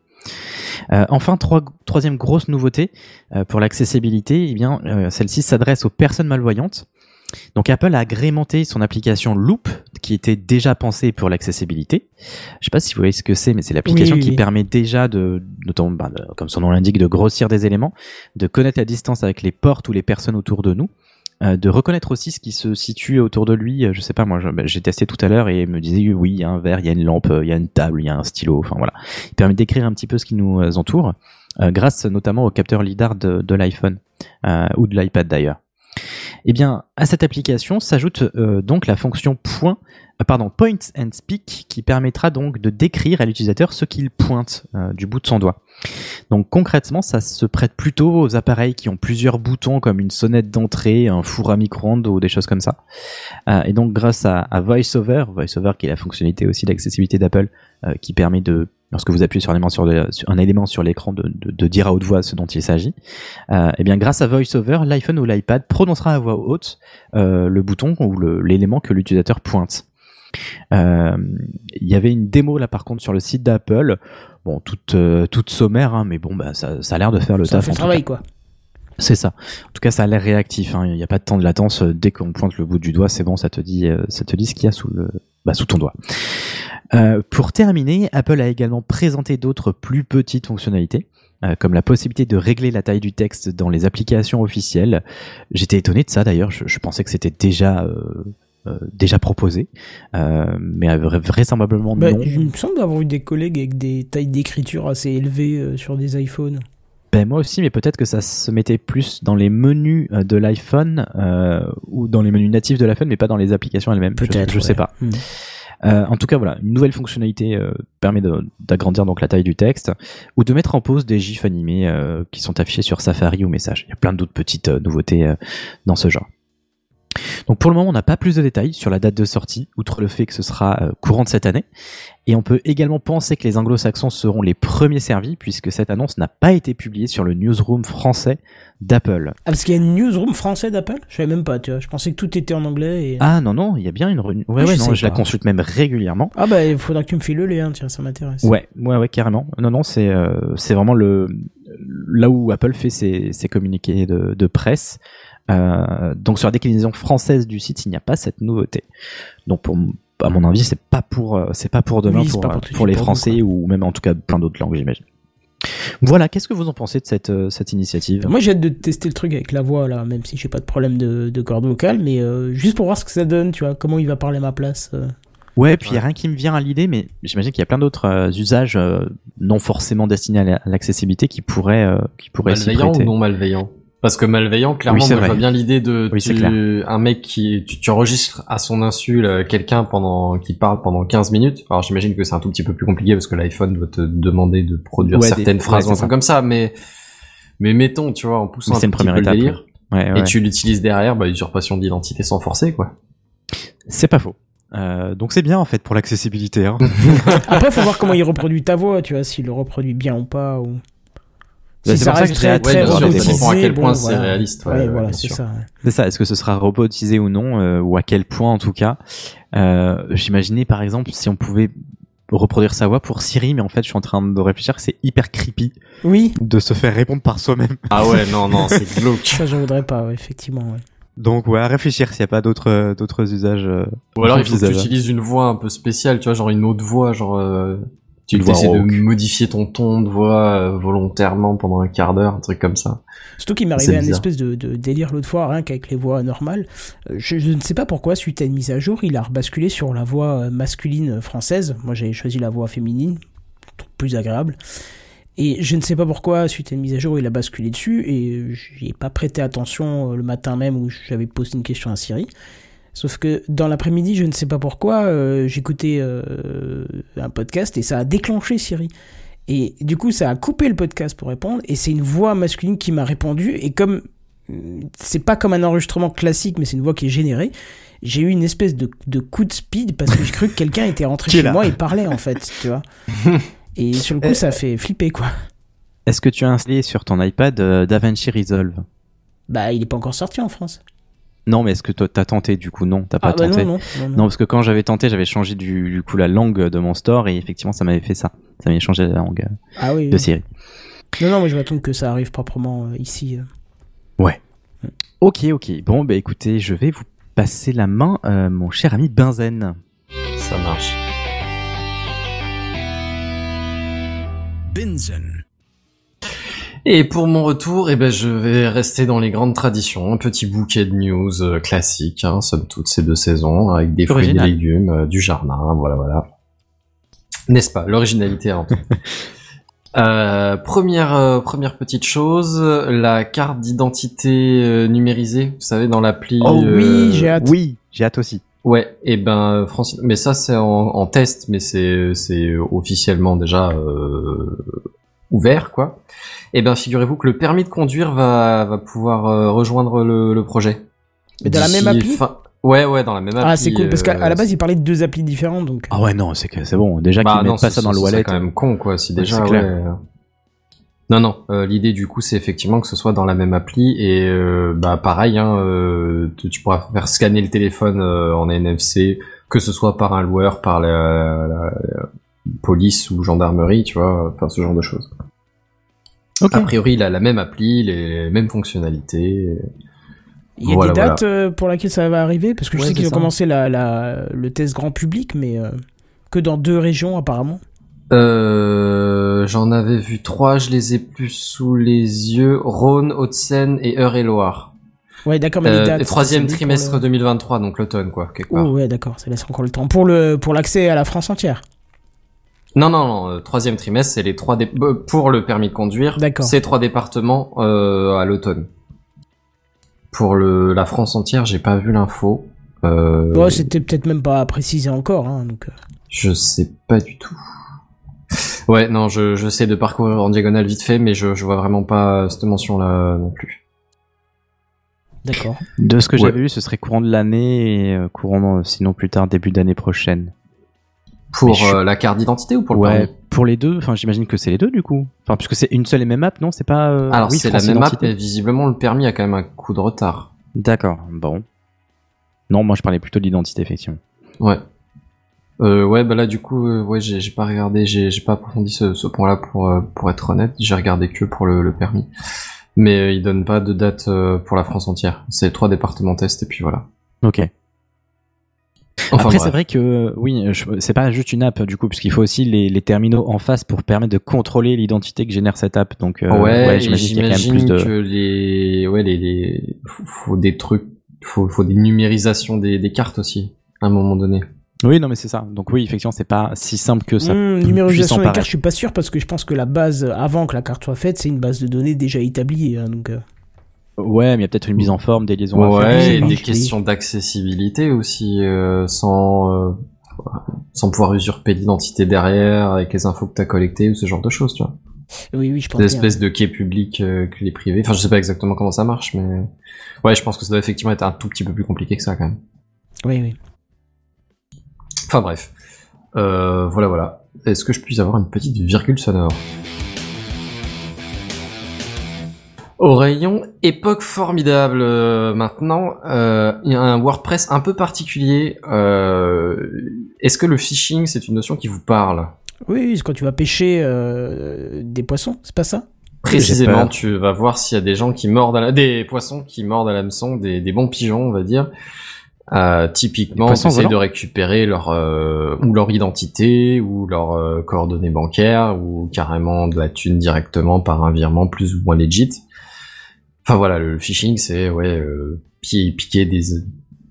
[SPEAKER 3] Euh, enfin, trois- troisième grosse nouveauté euh, pour l'accessibilité, eh bien, euh, celle-ci s'adresse aux personnes malvoyantes. Donc Apple a agrémenté son application Loop, qui était déjà pensée pour l'accessibilité. Je sais pas si vous voyez ce que c'est, mais c'est l'application
[SPEAKER 1] Oui, oui,
[SPEAKER 3] qui
[SPEAKER 1] oui.
[SPEAKER 3] permet déjà de, notamment, bah, comme son nom l'indique, de grossir des éléments, de connaître la distance avec les portes ou les personnes autour de nous, euh, de reconnaître aussi ce qui se situe autour de lui. Euh, Je sais pas, moi, bah, j'ai testé tout à l'heure et il me disait oui, il y a un verre, il y a une lampe, euh, il y a une table, il y a un stylo. Enfin voilà, il permet d'écrire un petit peu ce qui nous entoure, euh, grâce notamment au capteur lidar de, de l'iPhone euh, ou de l'iPad d'ailleurs. Eh bien, à cette application s'ajoute euh, donc la fonction point, euh, pardon, point and speak qui permettra donc de décrire à l'utilisateur ce qu'il pointe euh, du bout de son doigt. Donc concrètement, ça se prête plutôt aux appareils qui ont plusieurs boutons comme une sonnette d'entrée, un four à micro-ondes ou des choses comme ça. Euh, et donc grâce à, VoiceOver, VoiceOver qui est la fonctionnalité aussi d'accessibilité d'Apple, euh, qui permet de, lorsque vous appuyez sur un élément sur, l'écran, de, dire à haute voix ce dont il s'agit. Euh, et bien grâce à VoiceOver, l'iPhone ou l'iPad prononcera à voix haute euh, le bouton ou l'élément que l'utilisateur pointe. Euh, Il y avait une démo là par contre sur le site d'Apple, bon toute euh, toute sommaire, hein, mais bon bah ça, ça a l'air de faire le
[SPEAKER 1] Ça
[SPEAKER 3] taf.
[SPEAKER 1] fait le travail, quoi.
[SPEAKER 3] C'est ça. En tout cas, ça a l'air réactif. hein. Il n'y a pas de temps de latence. Euh, Dès qu'on pointe le bout du doigt, c'est bon, ça te dit, euh, ça te dit ce qu'il y a sous le, bah, sous ton doigt. Euh, pour terminer, Apple a également présenté d'autres plus petites fonctionnalités, euh, comme la possibilité de régler la taille du texte dans les applications officielles. J'étais étonné de ça d'ailleurs. Je, je pensais que c'était déjà euh, déjà proposé, euh, mais vra- vraisemblablement
[SPEAKER 1] Bah,
[SPEAKER 3] non.
[SPEAKER 1] il me semble avoir eu des collègues avec des tailles d'écriture assez élevées euh, sur des iPhones.
[SPEAKER 3] Ben moi aussi, mais peut-être que ça se mettait plus dans les menus euh, de l'iPhone euh, ou dans les menus natifs de l'iPhone, mais pas dans les applications elles-mêmes. Je-
[SPEAKER 1] Peut-être.
[SPEAKER 3] je, sais
[SPEAKER 1] ouais.
[SPEAKER 3] pas.
[SPEAKER 1] Hmm.
[SPEAKER 3] Euh, en tout cas, voilà, une nouvelle fonctionnalité euh, permet d'agrandir donc la taille du texte ou de mettre en pause des gifs animés euh, qui sont affichés sur Safari ou Message. Il y a plein d'autres petites euh, nouveautés euh, dans ce genre. Donc pour le moment, on n'a pas plus de détails sur la date de sortie, outre le fait que ce sera euh, courant de cette année. Et on peut également penser que les anglo-saxons seront les premiers servis, puisque cette annonce n'a pas été publiée sur le newsroom français d'Apple.
[SPEAKER 1] Ah, parce qu'il y a une newsroom français d'Apple? Je savais même pas, tu vois. Je pensais que tout était en anglais. Et...
[SPEAKER 3] Ah non, non, il y a bien une... re- Ouais,
[SPEAKER 1] Ah,
[SPEAKER 3] ouais,
[SPEAKER 1] je
[SPEAKER 3] non, je la consulte même régulièrement.
[SPEAKER 1] Ah bah, il faudra que tu me files le lien, tiens, ça m'intéresse.
[SPEAKER 3] Ouais, ouais, ouais, carrément. Non, non, c'est euh, c'est vraiment le là où Apple fait ses, ses communiqués de, de presse. Euh, donc sur la déclinaison française du site, il n'y a pas cette nouveauté. Donc pour, à mon avis, c'est pas pour euh, c'est pas pour demain
[SPEAKER 1] Oui, c'est
[SPEAKER 3] pour,
[SPEAKER 1] pas pour
[SPEAKER 3] euh, pour les Français ou même en tout cas plein d'autres langues, j'imagine. Voilà, qu'est-ce que vous en pensez de cette cette initiative?
[SPEAKER 1] Moi j'ai hâte de tester le truc avec la voix là, même si j'ai pas de problème de, de corde vocale, mais euh, juste pour voir ce que ça donne, tu vois, comment il va parler à ma place. euh.
[SPEAKER 3] Ouais, puis il y a rien qui me vient à l'idée, mais j'imagine qu'il y a plein d'autres euh, usages euh, non forcément destinés à la- à l'accessibilité qui pourraient euh, qui pourraient s'y
[SPEAKER 4] Malveillant ou
[SPEAKER 3] prêter.
[SPEAKER 4] non malveillant? Parce que malveillant, clairement,
[SPEAKER 3] Oui, c'est
[SPEAKER 4] moi, je vois bien l'idée de
[SPEAKER 3] Oui, c'est
[SPEAKER 4] tu-
[SPEAKER 3] clair.
[SPEAKER 4] un mec qui tu, tu enregistres à son insu là, quelqu'un pendant qui parle pendant 15 minutes. Alors j'imagine que c'est un tout petit peu plus compliqué parce que l'iPhone doit te demander de produire
[SPEAKER 3] Ouais, des-
[SPEAKER 4] certaines phrases
[SPEAKER 3] ouais,
[SPEAKER 4] ou un truc comme ça, mais mais mettons, tu vois, en poussant un
[SPEAKER 3] une
[SPEAKER 4] petit
[SPEAKER 3] première
[SPEAKER 4] peu le
[SPEAKER 3] étape,
[SPEAKER 4] délire
[SPEAKER 3] Ouais, ouais.
[SPEAKER 4] et tu l'utilises derrière, bah usurpation d'identité sans forcer quoi.
[SPEAKER 3] C'est pas faux. Euh, donc c'est bien en fait pour l'accessibilité. Hein.
[SPEAKER 1] Après, faut voir comment il reproduit ta voix, tu vois, s'il le reproduit bien ou pas. Ou... Si
[SPEAKER 3] c'est
[SPEAKER 1] ça
[SPEAKER 3] pour ça que
[SPEAKER 1] très, très robotisé,
[SPEAKER 4] à quel
[SPEAKER 1] bon,
[SPEAKER 4] point c'est
[SPEAKER 1] voilà.
[SPEAKER 4] réaliste. Ouais,
[SPEAKER 1] Ouais, voilà, c'est ça. ouais.
[SPEAKER 3] C'est ça. Est-ce que ce sera robotisé ou non, euh, ou à quel point en tout cas euh, J'imaginais par exemple si on pouvait reproduire sa voix pour Siri, mais en fait je suis en train de réfléchir que c'est hyper creepy
[SPEAKER 1] Oui,
[SPEAKER 3] de se faire répondre par soi-même.
[SPEAKER 4] Ah ouais, non non, c'est glauque.
[SPEAKER 1] ça j'en voudrais pas, ouais, effectivement. ouais.
[SPEAKER 3] Donc ouais, à réfléchir s'il n'y a pas d'autres euh, d'autres usages. euh,
[SPEAKER 4] Ou alors il faut que tu utilises une voix un peu spéciale, tu vois, genre une autre voix, genre euh, tu essaies de modifier ton ton de voix euh, volontairement pendant un quart d'heure, un truc comme ça.
[SPEAKER 1] Surtout qu'il m'est arrivé un
[SPEAKER 4] bizarre.
[SPEAKER 1] espèce de, de délire l'autre fois, rien qu'avec les voix normales. Euh, Je, je ne sais pas pourquoi, suite à une mise à jour, il a rebasculé sur la voix euh, masculine française. Moi, j'avais choisi la voix féminine, plus agréable. Et je ne sais pas pourquoi, suite à une mise à jour, il a basculé dessus et euh, j'y ai pas prêté attention le matin même où j'avais posé une question à Siri. Sauf que dans l'après-midi, je ne sais pas pourquoi, euh, j'écoutais euh, un podcast et ça a déclenché Siri. Et du coup, ça a coupé le podcast pour répondre et c'est une voix masculine qui m'a répondu et comme euh, c'est pas comme un enregistrement classique, mais c'est une voix qui est générée. J'ai eu une espèce de, de coup de speed parce que j'ai cru que quelqu'un était rentré chez
[SPEAKER 3] là
[SPEAKER 1] moi et parlait en fait, tu vois. Et sur le coup, ça fait flipper quoi.
[SPEAKER 3] Est-ce que tu as installé sur ton iPad euh, DaVinci Resolve?
[SPEAKER 1] Bah, il est pas encore sorti en France.
[SPEAKER 3] Non, mais est-ce que toi t'as tenté du coup? Non, t'as pas
[SPEAKER 1] Ah bah
[SPEAKER 3] tenté.
[SPEAKER 1] non, non, non, non.
[SPEAKER 3] Non, parce que quand j'avais tenté, j'avais changé du, du coup la langue de mon store et effectivement ça m'avait fait ça. Ça m'avait changé la langue euh,
[SPEAKER 1] Ah oui.
[SPEAKER 3] de
[SPEAKER 1] oui.
[SPEAKER 3] Siri.
[SPEAKER 1] Non, non, moi je vais attendre que ça arrive proprement euh, ici. euh.
[SPEAKER 3] Ok, ok. Bon, bah écoutez, je vais vous passer la main, euh, mon cher ami Benzen.
[SPEAKER 4] Ça marche.
[SPEAKER 2] Binzen.
[SPEAKER 4] Et pour mon retour, eh ben, je vais rester dans les grandes traditions. Un petit bouquet de news euh, classique, hein, somme toute, ces deux saisons, avec des fruits et des légumes, euh, du jardin, voilà, voilà. N'est-ce pas? L'originalité avant tout. Euh, première euh, première petite chose, la carte d'identité euh, numérisée, vous savez dans l'appli.
[SPEAKER 1] Oh
[SPEAKER 4] euh,
[SPEAKER 1] oui, j'ai hâte.
[SPEAKER 3] Oui, j'ai hâte aussi.
[SPEAKER 4] Ouais, et ben Francis, mais ça c'est en, en test, mais c'est c'est officiellement déjà euh, ouvert quoi. Et ben figurez-vous que le permis de conduire va va pouvoir euh, rejoindre le, le projet.
[SPEAKER 1] Mais dans la même appli
[SPEAKER 4] fin- Ouais ouais dans la même appli.
[SPEAKER 1] Ah, c'est cool parce qu'à
[SPEAKER 4] euh,
[SPEAKER 1] la base, il parlait de deux applis différentes donc.
[SPEAKER 3] Ah ouais, non, c'est que c'est bon. Déjà
[SPEAKER 4] bah
[SPEAKER 3] qu'ils mettent pas ça dans le wallet.
[SPEAKER 4] quand même con quoi si déjà
[SPEAKER 3] c'est clair.
[SPEAKER 4] ouais. Non non, euh, l'idée du coup c'est effectivement que ce soit dans la même appli et euh, bah pareil hein, euh, tu, pourras faire scanner le téléphone euh, en NFC que ce soit par un loueur, par la, la- la police ou gendarmerie, tu vois, enfin ce genre de choses.
[SPEAKER 3] Ok.
[SPEAKER 4] A priori, il a la même appli, les mêmes fonctionnalités.
[SPEAKER 1] Il y a
[SPEAKER 4] Voilà,
[SPEAKER 1] des dates euh, pour laquelle ça va arriver? Parce que je
[SPEAKER 4] Ouais,
[SPEAKER 1] sais qu'ils ont commencé la, la, le test grand public, mais euh, que dans deux régions apparemment.
[SPEAKER 4] Euh, J'en avais vu trois, je les ai plus sous les yeux. Rhône, Haute-Seine et Eure-et-Loire.
[SPEAKER 1] Ouais, d'accord, mais les
[SPEAKER 4] Euh,
[SPEAKER 1] dates.
[SPEAKER 4] et troisième trimestre
[SPEAKER 1] le-
[SPEAKER 4] 2023, donc l'automne, quoi, quelque part.
[SPEAKER 1] Oh ouais, d'accord, ça laisse encore le temps pour le pour l'accès à la France entière.
[SPEAKER 4] Non, non, non, euh, troisième trimestre, c'est les trois dé- euh, pour le permis de conduire.
[SPEAKER 1] D'accord.
[SPEAKER 4] C'est trois départements euh, à l'automne. Pour le la France entière, j'ai pas vu l'info. Euh,
[SPEAKER 1] Bon, c'était peut-être même pas précisé encore, hein, donc.
[SPEAKER 4] je sais pas du tout. Ouais, non, je, je sais de parcourir en diagonale vite fait, mais je, je vois vraiment pas cette mention-là non plus.
[SPEAKER 1] D'accord.
[SPEAKER 3] De ce que
[SPEAKER 4] Ouais.
[SPEAKER 3] j'avais vu, ce serait courant de l'année et courant, sinon plus tard, début d'année prochaine.
[SPEAKER 4] Pour
[SPEAKER 3] suis-
[SPEAKER 4] euh, la carte d'identité ou pour le
[SPEAKER 3] ouais,
[SPEAKER 4] permis
[SPEAKER 3] pour les deux, enfin j'imagine que c'est les deux du coup. Enfin, puisque c'est une seule et même app, non C'est pas. euh,
[SPEAKER 4] Alors
[SPEAKER 3] oui,
[SPEAKER 4] c'est la même app,
[SPEAKER 3] Identité.
[SPEAKER 4] mais visiblement le permis a quand même un coup de retard.
[SPEAKER 3] D'accord, bon. Non, moi je parlais plutôt de l'identité, effectivement.
[SPEAKER 4] Ouais. Euh, ouais, bah là du coup, euh, ouais, j'ai pas regardé, j'ai pas approfondi ce, ce point-là pour euh, pour être honnête. J'ai regardé que pour le, le permis, mais il donne pas de date pour la France entière. C'est trois départements test et puis voilà.
[SPEAKER 3] Ok.
[SPEAKER 4] Enfin,
[SPEAKER 3] Après,
[SPEAKER 4] bref.
[SPEAKER 3] c'est vrai que euh, oui, je- c'est pas juste une app du coup, puisqu'il faut aussi les, les terminaux en face pour permettre de contrôler l'identité que génère cette app. Donc, euh,
[SPEAKER 4] ouais, et
[SPEAKER 3] j'imagine qu'il y a quand même
[SPEAKER 4] j'imagine
[SPEAKER 3] plus de.
[SPEAKER 4] que les, ouais, les, les, faut, faut des trucs, faut, faut des numérisations des, des cartes aussi, à un moment donné.
[SPEAKER 3] Oui, non, mais c'est ça. Donc oui, effectivement, c'est pas si simple que ça. Pu-
[SPEAKER 1] numérisation des cartes, je suis pas sûr parce que je pense que la base, avant que la carte soit faite, c'est une base de données déjà établie. hein, donc, euh,
[SPEAKER 3] Ouais, mais il y a peut-être une mise en forme, des liaisons à faire.
[SPEAKER 4] Ouais, et des questions d'accessibilité aussi, euh, sans, euh, sans pouvoir usurper l'identité derrière, avec les infos que t'as collectées ou ce genre de choses, tu vois.
[SPEAKER 1] oui, oui, je pense.
[SPEAKER 4] Des
[SPEAKER 1] bien.
[SPEAKER 4] espèces de quais publics, euh, clés privées. Enfin, je sais pas exactement comment ça marche, mais ouais, je pense que ça doit effectivement être un tout petit peu plus compliqué que ça quand même.
[SPEAKER 1] Oui, oui.
[SPEAKER 4] Enfin bref. Euh, voilà, voilà. Est-ce que je puis avoir une petite virgule sonore? Au rayon époque formidable euh, maintenant, euh, il y a un WordPress un peu particulier. Euh, Est-ce que le phishing c'est une notion qui vous parle?
[SPEAKER 1] Oui, c'est quand tu vas pêcher euh, des poissons, c'est pas ça?
[SPEAKER 4] Précisément, tu vas voir s'il y a des gens qui mordent à la... des poissons qui mordent à l'hameçon, des, des bons pigeons, on va dire. Euh, typiquement,
[SPEAKER 3] poissons
[SPEAKER 4] essayer de récupérer leur euh, ou leur identité ou leurs euh, coordonnées bancaires ou carrément de la thune directement par un virement plus ou moins legit. Enfin voilà, le phishing c'est ouais euh, pi- piquer des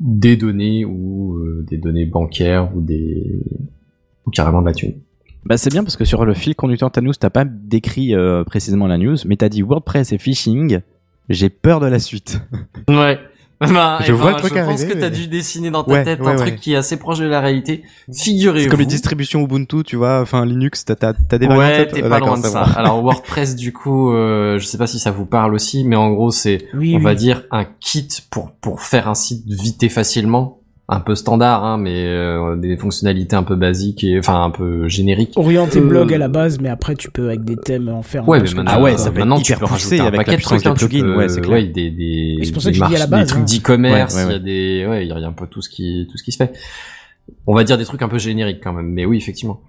[SPEAKER 4] des données ou euh, des données bancaires ou des ou carrément de la thune.
[SPEAKER 3] Bah c'est bien parce que sur le fil conducteur de ta news, t'as pas décrit euh, précisément la news, mais t'as dit WordPress et phishing. J'ai peur de la suite.
[SPEAKER 4] Ouais. Bah,
[SPEAKER 3] Je
[SPEAKER 4] eh
[SPEAKER 3] vois
[SPEAKER 4] ben,
[SPEAKER 3] le truc
[SPEAKER 4] je pense
[SPEAKER 3] arriver,
[SPEAKER 4] que t'as
[SPEAKER 3] mais-
[SPEAKER 4] dû dessiner dans ta
[SPEAKER 3] Ouais,
[SPEAKER 4] tête
[SPEAKER 3] ouais,
[SPEAKER 4] un
[SPEAKER 3] ouais.
[SPEAKER 4] truc qui est assez proche de la réalité. Figurez-vous.
[SPEAKER 3] C'est comme les distributions Ubuntu, tu vois, enfin Linux, t'as t'as t'as des
[SPEAKER 4] Ouais, t'es
[SPEAKER 3] Euh,
[SPEAKER 4] pas loin de ça. Alors WordPress, du coup, euh, je sais pas si ça vous parle aussi, mais en gros, c'est,
[SPEAKER 1] Oui,
[SPEAKER 4] on
[SPEAKER 1] oui.
[SPEAKER 4] va dire, un kit pour pour faire un site vite et facilement, un peu standard, hein, mais euh, des fonctionnalités un peu basiques et enfin un peu génériques.
[SPEAKER 1] Orienté
[SPEAKER 4] Euh,
[SPEAKER 1] blog à la base, mais après tu peux avec des thèmes en faire. un
[SPEAKER 4] Ouais,
[SPEAKER 1] peu
[SPEAKER 4] mais maintenant,
[SPEAKER 1] tu
[SPEAKER 3] Ah ouais,
[SPEAKER 1] veux,
[SPEAKER 3] ça peut être
[SPEAKER 4] maintenant
[SPEAKER 3] hyper
[SPEAKER 4] tu peux
[SPEAKER 3] poussé
[SPEAKER 4] rajouter un paquet de trucs, hein,
[SPEAKER 3] des
[SPEAKER 4] tu
[SPEAKER 3] plugins,
[SPEAKER 4] peux-
[SPEAKER 3] ouais, c'est clair.
[SPEAKER 4] ouais, des des
[SPEAKER 1] Et c'est pour
[SPEAKER 4] des
[SPEAKER 1] ça que je dis à la
[SPEAKER 4] marches-
[SPEAKER 1] base,
[SPEAKER 4] des trucs
[SPEAKER 1] hein.
[SPEAKER 4] d'e-commerce,
[SPEAKER 3] Ouais, ouais,
[SPEAKER 4] il y a des ouais, il y a un peu tout ce qui tout ce qui se fait. On va dire des trucs un peu génériques quand même, mais oui, effectivement.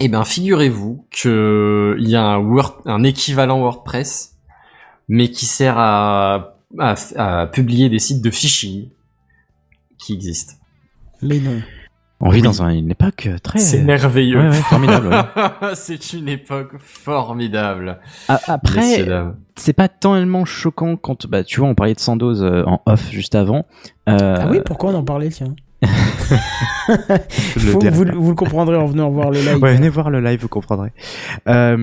[SPEAKER 4] Eh ben, figurez-vous que il y a un Word, un équivalent WordPress, mais qui sert à, à, à publier des sites de phishing qui existent.
[SPEAKER 1] Mais non.
[SPEAKER 3] On vit
[SPEAKER 4] Oui.
[SPEAKER 3] dans un- une époque très.
[SPEAKER 4] C'est merveilleux.
[SPEAKER 3] Ouais, ouais, formidable. ouais.
[SPEAKER 4] C'est une époque formidable.
[SPEAKER 3] Après, c'est pas tellement choquant quand, bah, tu vois, on parlait de Sandoz euh, en off juste avant. Euh,
[SPEAKER 1] Ah oui, pourquoi on en parlait, tiens?
[SPEAKER 3] le
[SPEAKER 1] vous, le comprendrez en venant voir le live.
[SPEAKER 3] Ouais, venez voir le live, vous comprendrez. Euh,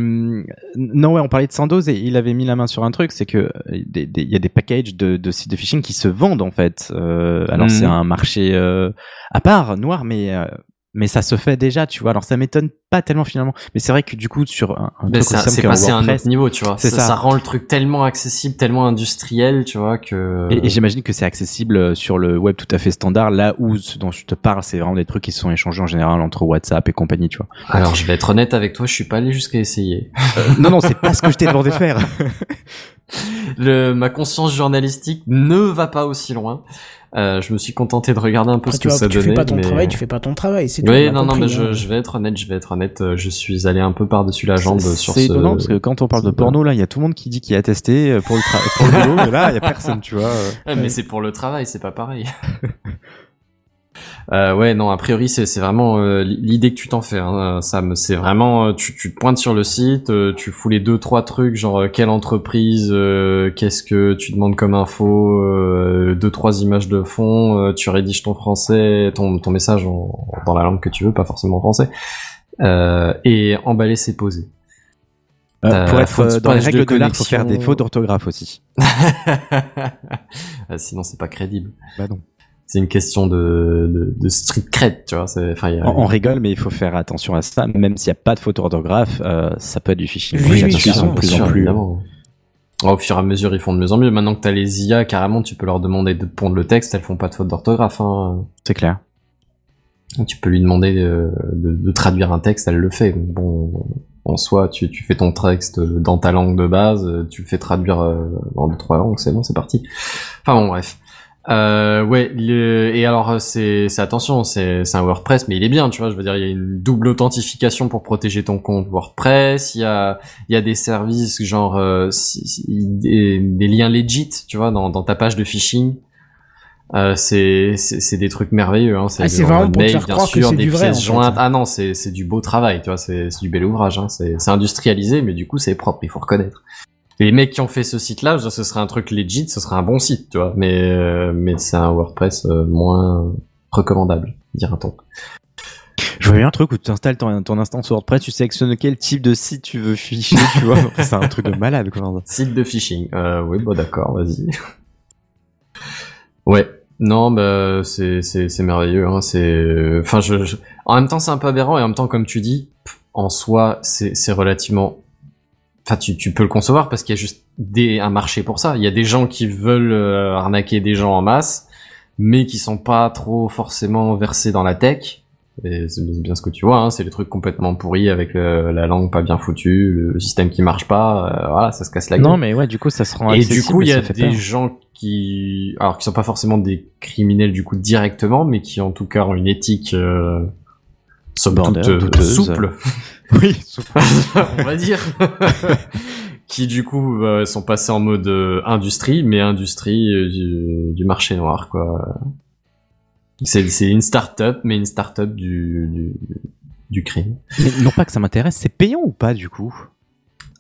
[SPEAKER 3] non, ouais, on parlait de Sandoz et il avait mis la main sur un truc, c'est que euh, il y a des packages de, de sites de phishing qui se vendent en fait. Euh, alors
[SPEAKER 4] Mhm.
[SPEAKER 3] c'est un marché euh, à part, noir, mais euh, mais ça se fait déjà, tu vois. Alors ça m'étonne pas tellement finalement, mais c'est vrai que du coup sur un, un
[SPEAKER 4] Mais
[SPEAKER 3] truc
[SPEAKER 4] c'est passé à un autre niveau, tu vois.
[SPEAKER 3] C'est
[SPEAKER 4] Ça,
[SPEAKER 3] ça.
[SPEAKER 4] ça rend le truc tellement accessible, tellement industriel, tu vois, que...
[SPEAKER 3] Et, et j'imagine que c'est accessible euh, sur le web tout à fait standard, là où ce dont je te parle, c'est vraiment des trucs qui sont échangés en général entre WhatsApp et compagnie, tu vois.
[SPEAKER 4] Alors, je vais être honnête avec toi, je suis pas allé jusqu'à essayer.
[SPEAKER 3] non, non, c'est pas ce que je t'ai demandé de faire.
[SPEAKER 4] Le, ma conscience journalistique ne va pas aussi loin. Euh, je me suis contenté de regarder un peu
[SPEAKER 1] Après,
[SPEAKER 4] ce que
[SPEAKER 1] vois,
[SPEAKER 4] ça
[SPEAKER 1] tu
[SPEAKER 4] donnait.
[SPEAKER 1] fais pas ton
[SPEAKER 4] mais...
[SPEAKER 1] travail, tu fais pas ton travail. C'est
[SPEAKER 4] Oui, non, non,
[SPEAKER 1] compris,
[SPEAKER 4] mais je,
[SPEAKER 1] hein.
[SPEAKER 4] je vais être honnête, je vais être honnête. euh, Je suis allé un peu par-dessus la jambe sur
[SPEAKER 3] C'est
[SPEAKER 4] ce...
[SPEAKER 3] étonnant parce que quand on parle de porno, là, il y a tout le monde qui dit qu'il a testé euh, pour le, tra- pour le boulot, mais là, il y a personne, tu vois.
[SPEAKER 4] Ouais, mais c'est pour le travail, c'est pas pareil. Euh, ouais, non, a priori, c'est c'est vraiment euh, l'idée que tu t'en fais. Hein, Sam, c'est vraiment, euh, tu, tu te pointes sur le site, euh, tu fous les deux trois trucs, genre euh, quelle entreprise, euh, qu'est-ce que tu demandes comme info, euh, deux trois images de fond, euh, tu rédiges ton français, ton ton message en- dans la langue que tu veux, pas forcément en français, euh, et emballer, c'est posé.
[SPEAKER 3] Euh,
[SPEAKER 4] Euh,
[SPEAKER 3] pour être euh, dans les règles de l'art, faut faire des fautes d'orthographe aussi.
[SPEAKER 4] Euh, Sinon, c'est pas crédible.
[SPEAKER 3] Bah non.
[SPEAKER 4] C'est une question de, de, de street cred, tu vois. Enfin, il y a-
[SPEAKER 3] On, on rigole, mais il faut faire attention à ça. Même s'il n'y a pas de faute d'orthographe, euh, ça peut être du phishing.
[SPEAKER 1] Oui, oui, sûr,
[SPEAKER 3] de plus en
[SPEAKER 4] sûr,
[SPEAKER 3] plus.
[SPEAKER 4] évidemment. Au fur et à mesure, ils font de mieux en mieux. Maintenant que t'as les IA, carrément, tu peux leur demander de pondre le texte, elles font pas de faute d'orthographe. Hein.
[SPEAKER 3] C'est clair.
[SPEAKER 4] Tu peux lui demander de, de- de traduire un texte, elle le fait. Bon, en soi, tu, tu fais ton texte dans ta langue de base, tu le fais traduire euh, dans deux trois langues, c'est bon, c'est parti. Enfin bon, bref. Euh, ouais, le- et alors c'est attention, c'est un WordPress, mais il est bien, tu vois. Je veux dire, il y a une double authentification pour protéger ton compte WordPress. Il y a il y a des services genre euh, si- si- des, des liens legit, tu vois, dans dans ta page de phishing. Euh, c'est des trucs merveilleux. Hein.
[SPEAKER 1] Ah, c'est
[SPEAKER 4] genre
[SPEAKER 1] vraiment pour te
[SPEAKER 4] mail,
[SPEAKER 1] faire
[SPEAKER 4] bien
[SPEAKER 1] croire
[SPEAKER 4] sûr, des
[SPEAKER 1] du vrai,
[SPEAKER 4] pièces
[SPEAKER 1] en fait.
[SPEAKER 4] jointes. Ah non, c'est du beau travail, tu vois. C'est du bel ouvrage. Hein. C'est c'est industrialisé, mais du coup c'est propre. Il faut reconnaître. Les mecs qui ont fait ce site-là, ce serait un truc legit, ce serait un bon site, tu vois. Mais euh, mais c'est un WordPress euh, moins recommandable, dira-t-on.
[SPEAKER 3] Je vois bien un truc où tu installes ton, ton instance WordPress, tu sélectionnes quel type de site tu veux ficher, tu vois. C'est un truc de malade, quoi.
[SPEAKER 4] Site de phishing. Euh, oui, bon d'accord, vas-y. ouais. Non, bah c'est c'est c'est merveilleux. Hein. C'est, enfin, je, je- en même temps c'est un peu aberrant et en même temps comme tu dis, en soi c'est c'est relativement. Enfin, tu tu peux le concevoir parce qu'il y a juste des un marché pour ça. Il y a des gens qui veulent euh, arnaquer des gens en masse, mais qui sont pas trop forcément versés dans la tech. Et c'est bien ce que tu vois, hein, c'est les trucs complètement pourris avec la langue pas bien foutue, le système qui marche pas, euh, voilà, ça se casse la gueule.
[SPEAKER 3] Non, mais ouais, du coup, ça se rend
[SPEAKER 4] Et du coup, il y a des
[SPEAKER 3] peur.
[SPEAKER 4] gens qui, alors qui sont pas forcément des criminels du coup directement, mais qui en tout cas ont une éthique euh, somme toute euh, souple,
[SPEAKER 3] Oui,
[SPEAKER 4] on va dire, qui du coup euh, sont passés en mode euh, industrie, mais industrie euh, du, du marché noir quoi. C'est c'est une start-up, mais une start-up du, du du crime.
[SPEAKER 3] Mais non pas que ça m'intéresse, c'est payant ou pas, du coup?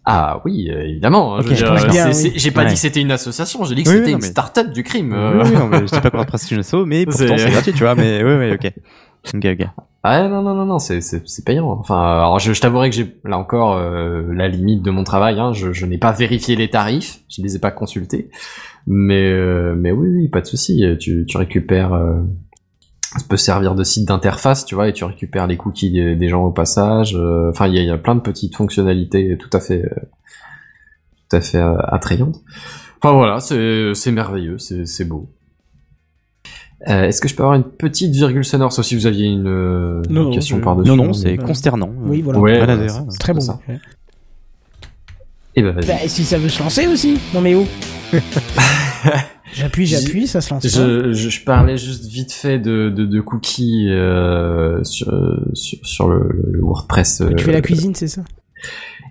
[SPEAKER 4] Ah oui, évidemment. je
[SPEAKER 3] je
[SPEAKER 1] bien,
[SPEAKER 4] c'est-
[SPEAKER 1] oui.
[SPEAKER 4] J'ai pas
[SPEAKER 3] Ouais.
[SPEAKER 4] dit que c'était une association, j'ai dit que
[SPEAKER 3] Oui,
[SPEAKER 4] c'était
[SPEAKER 3] oui,
[SPEAKER 4] une
[SPEAKER 3] mais-
[SPEAKER 4] start-up du crime.
[SPEAKER 3] Oui, oui, non, mais je dis pas qu'on represse une asso, mais pourtant
[SPEAKER 4] C'est-
[SPEAKER 3] c'est gratuit, tu vois, mais oui, oui, ok.
[SPEAKER 4] Ah non non non non c'est payant. Je, t'avouerai que j'ai là encore euh, la limite de mon travail. Hein, je n'ai pas vérifié les tarifs, je les ai pas consultés. Mais euh, mais oui oui pas de souci. Tu récupères. Euh, ça peut servir de site d'interface, tu vois, et tu récupères les cookies des, gens au passage. Enfin il y a, plein de petites fonctionnalités tout à fait tout à fait attrayantes. Enfin voilà c'est merveilleux, c'est beau. Euh, Est-ce que je peux avoir une petite virgule sonore, sauf si vous aviez une, euh,
[SPEAKER 1] Non,
[SPEAKER 4] une
[SPEAKER 1] non,
[SPEAKER 4] question
[SPEAKER 1] je-
[SPEAKER 4] par-dessus
[SPEAKER 3] Non, non, c'est
[SPEAKER 1] bah,
[SPEAKER 3] consternant.
[SPEAKER 1] Oui, voilà.
[SPEAKER 4] Ouais,
[SPEAKER 3] Voilà,
[SPEAKER 4] ouais,
[SPEAKER 3] d'ailleurs.
[SPEAKER 4] c'est-
[SPEAKER 1] Très bon.
[SPEAKER 4] ça.
[SPEAKER 1] Ouais.
[SPEAKER 4] Eh ben, vas-y.
[SPEAKER 1] Bah, si ça veut se lancer aussi. Non mais oh. J'appuie, j'appuie, ça se lance.
[SPEAKER 4] je, je, je parlais juste vite fait de, de, de cookies euh, sur, sur, sur le, le WordPress. euh,
[SPEAKER 1] Tu fais la cuisine, c'est ça?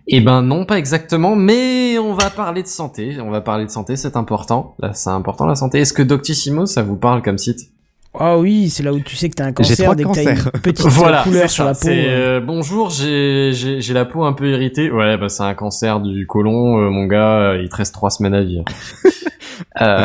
[SPEAKER 4] Eh ben non, pas exactement, mais on va parler de santé. On va parler de santé, c'est important. Là, c'est important la santé. Est-ce que Doctissimo, ça vous parle comme site?
[SPEAKER 1] Ah oui, c'est là où tu sais que t'as un cancer
[SPEAKER 3] trois
[SPEAKER 1] dès que t'as
[SPEAKER 3] cancers.
[SPEAKER 1] une petite
[SPEAKER 4] Voilà,
[SPEAKER 1] couleur
[SPEAKER 4] c'est
[SPEAKER 1] sur
[SPEAKER 4] ça,
[SPEAKER 1] la peau.
[SPEAKER 4] c'est,
[SPEAKER 1] euh.
[SPEAKER 4] euh, bonjour, j'ai j'ai j'ai la peau un peu irritée. Ouais, bah c'est un cancer du côlon, euh, mon gars. euh, il te reste trois semaines à vivre. Euh,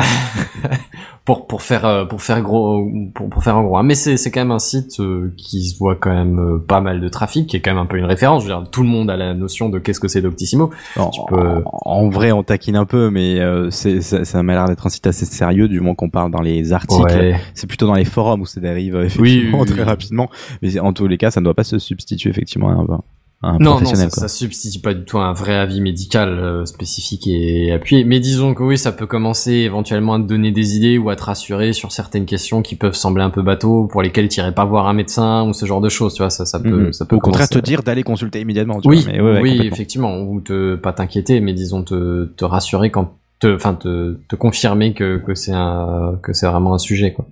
[SPEAKER 4] pour pour faire euh, pour faire gros pour, pour faire en gros. hein. Mais c'est c'est quand même un site euh, qui se voit quand même euh, pas mal de trafic, qui est quand même un peu une référence. Je veux dire, tout le monde a la notion de qu'est-ce que c'est Doctissimo.
[SPEAKER 3] En,
[SPEAKER 4] Tu peux-
[SPEAKER 3] en vrai, on taquine un peu, mais euh, c'est, ça, ça m'a l'air d'être un site assez sérieux, du moment qu'on parle dans les articles. C'est plutôt dans les forums où ça dérive effectivement
[SPEAKER 4] Oui, oui,
[SPEAKER 3] très
[SPEAKER 4] oui.
[SPEAKER 3] rapidement. Mais en tous les cas, ça ne doit pas se substituer effectivement à un, un
[SPEAKER 4] Non, non, ça, ça substitue pas du tout à un vrai avis médical euh, spécifique et appuyé. Mais disons que oui, ça peut commencer éventuellement à te donner des idées ou à te rassurer sur certaines questions qui peuvent sembler un peu bateau, pour lesquelles tu irais pas voir un médecin ou ce genre de choses. Tu vois, ça, ça peut,
[SPEAKER 3] Mhm.
[SPEAKER 4] ça peut
[SPEAKER 3] Au contraire, te dire d'aller consulter immédiatement. Tu
[SPEAKER 4] Oui,
[SPEAKER 3] vois, mais ouais, ouais,
[SPEAKER 4] oui, effectivement, ou te pas t'inquiéter, mais disons te, te rassurer quand te, enfin te, te confirmer que que c'est un que c'est vraiment un sujet quoi.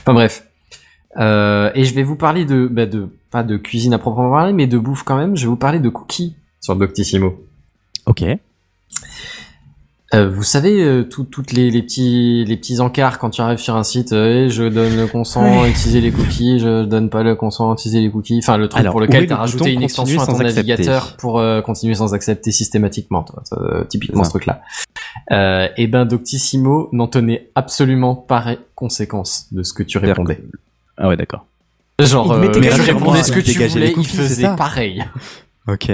[SPEAKER 4] Enfin bref. Euh, et je vais vous parler de, bah, de pas de cuisine à proprement parler, mais de bouffe quand même. Je vais vous parler de cookies sur Doctissimo.
[SPEAKER 3] Ok.
[SPEAKER 4] Euh, vous savez, euh, tout- toutes les, les petits les petits encarts quand tu arrives sur un site, euh, Eh, je donne le consent à utiliser les cookies, je donne pas le consent à utiliser les cookies. Enfin, le truc
[SPEAKER 3] Alors,
[SPEAKER 4] pour lequel
[SPEAKER 3] le
[SPEAKER 4] t'as rajouté une extension à ton
[SPEAKER 3] accepter
[SPEAKER 4] navigateur pour euh, continuer sans accepter systématiquement. toi. Typiquement ce truc-là. Euh, et ben Doctissimo n'en tenait absolument pas conséquence de ce que tu répondais.
[SPEAKER 3] Ah ouais, d'accord.
[SPEAKER 4] Genre, euh, tu
[SPEAKER 1] quand même
[SPEAKER 4] répondais ce que tu voulais, il faisait pareil.
[SPEAKER 3] Ok.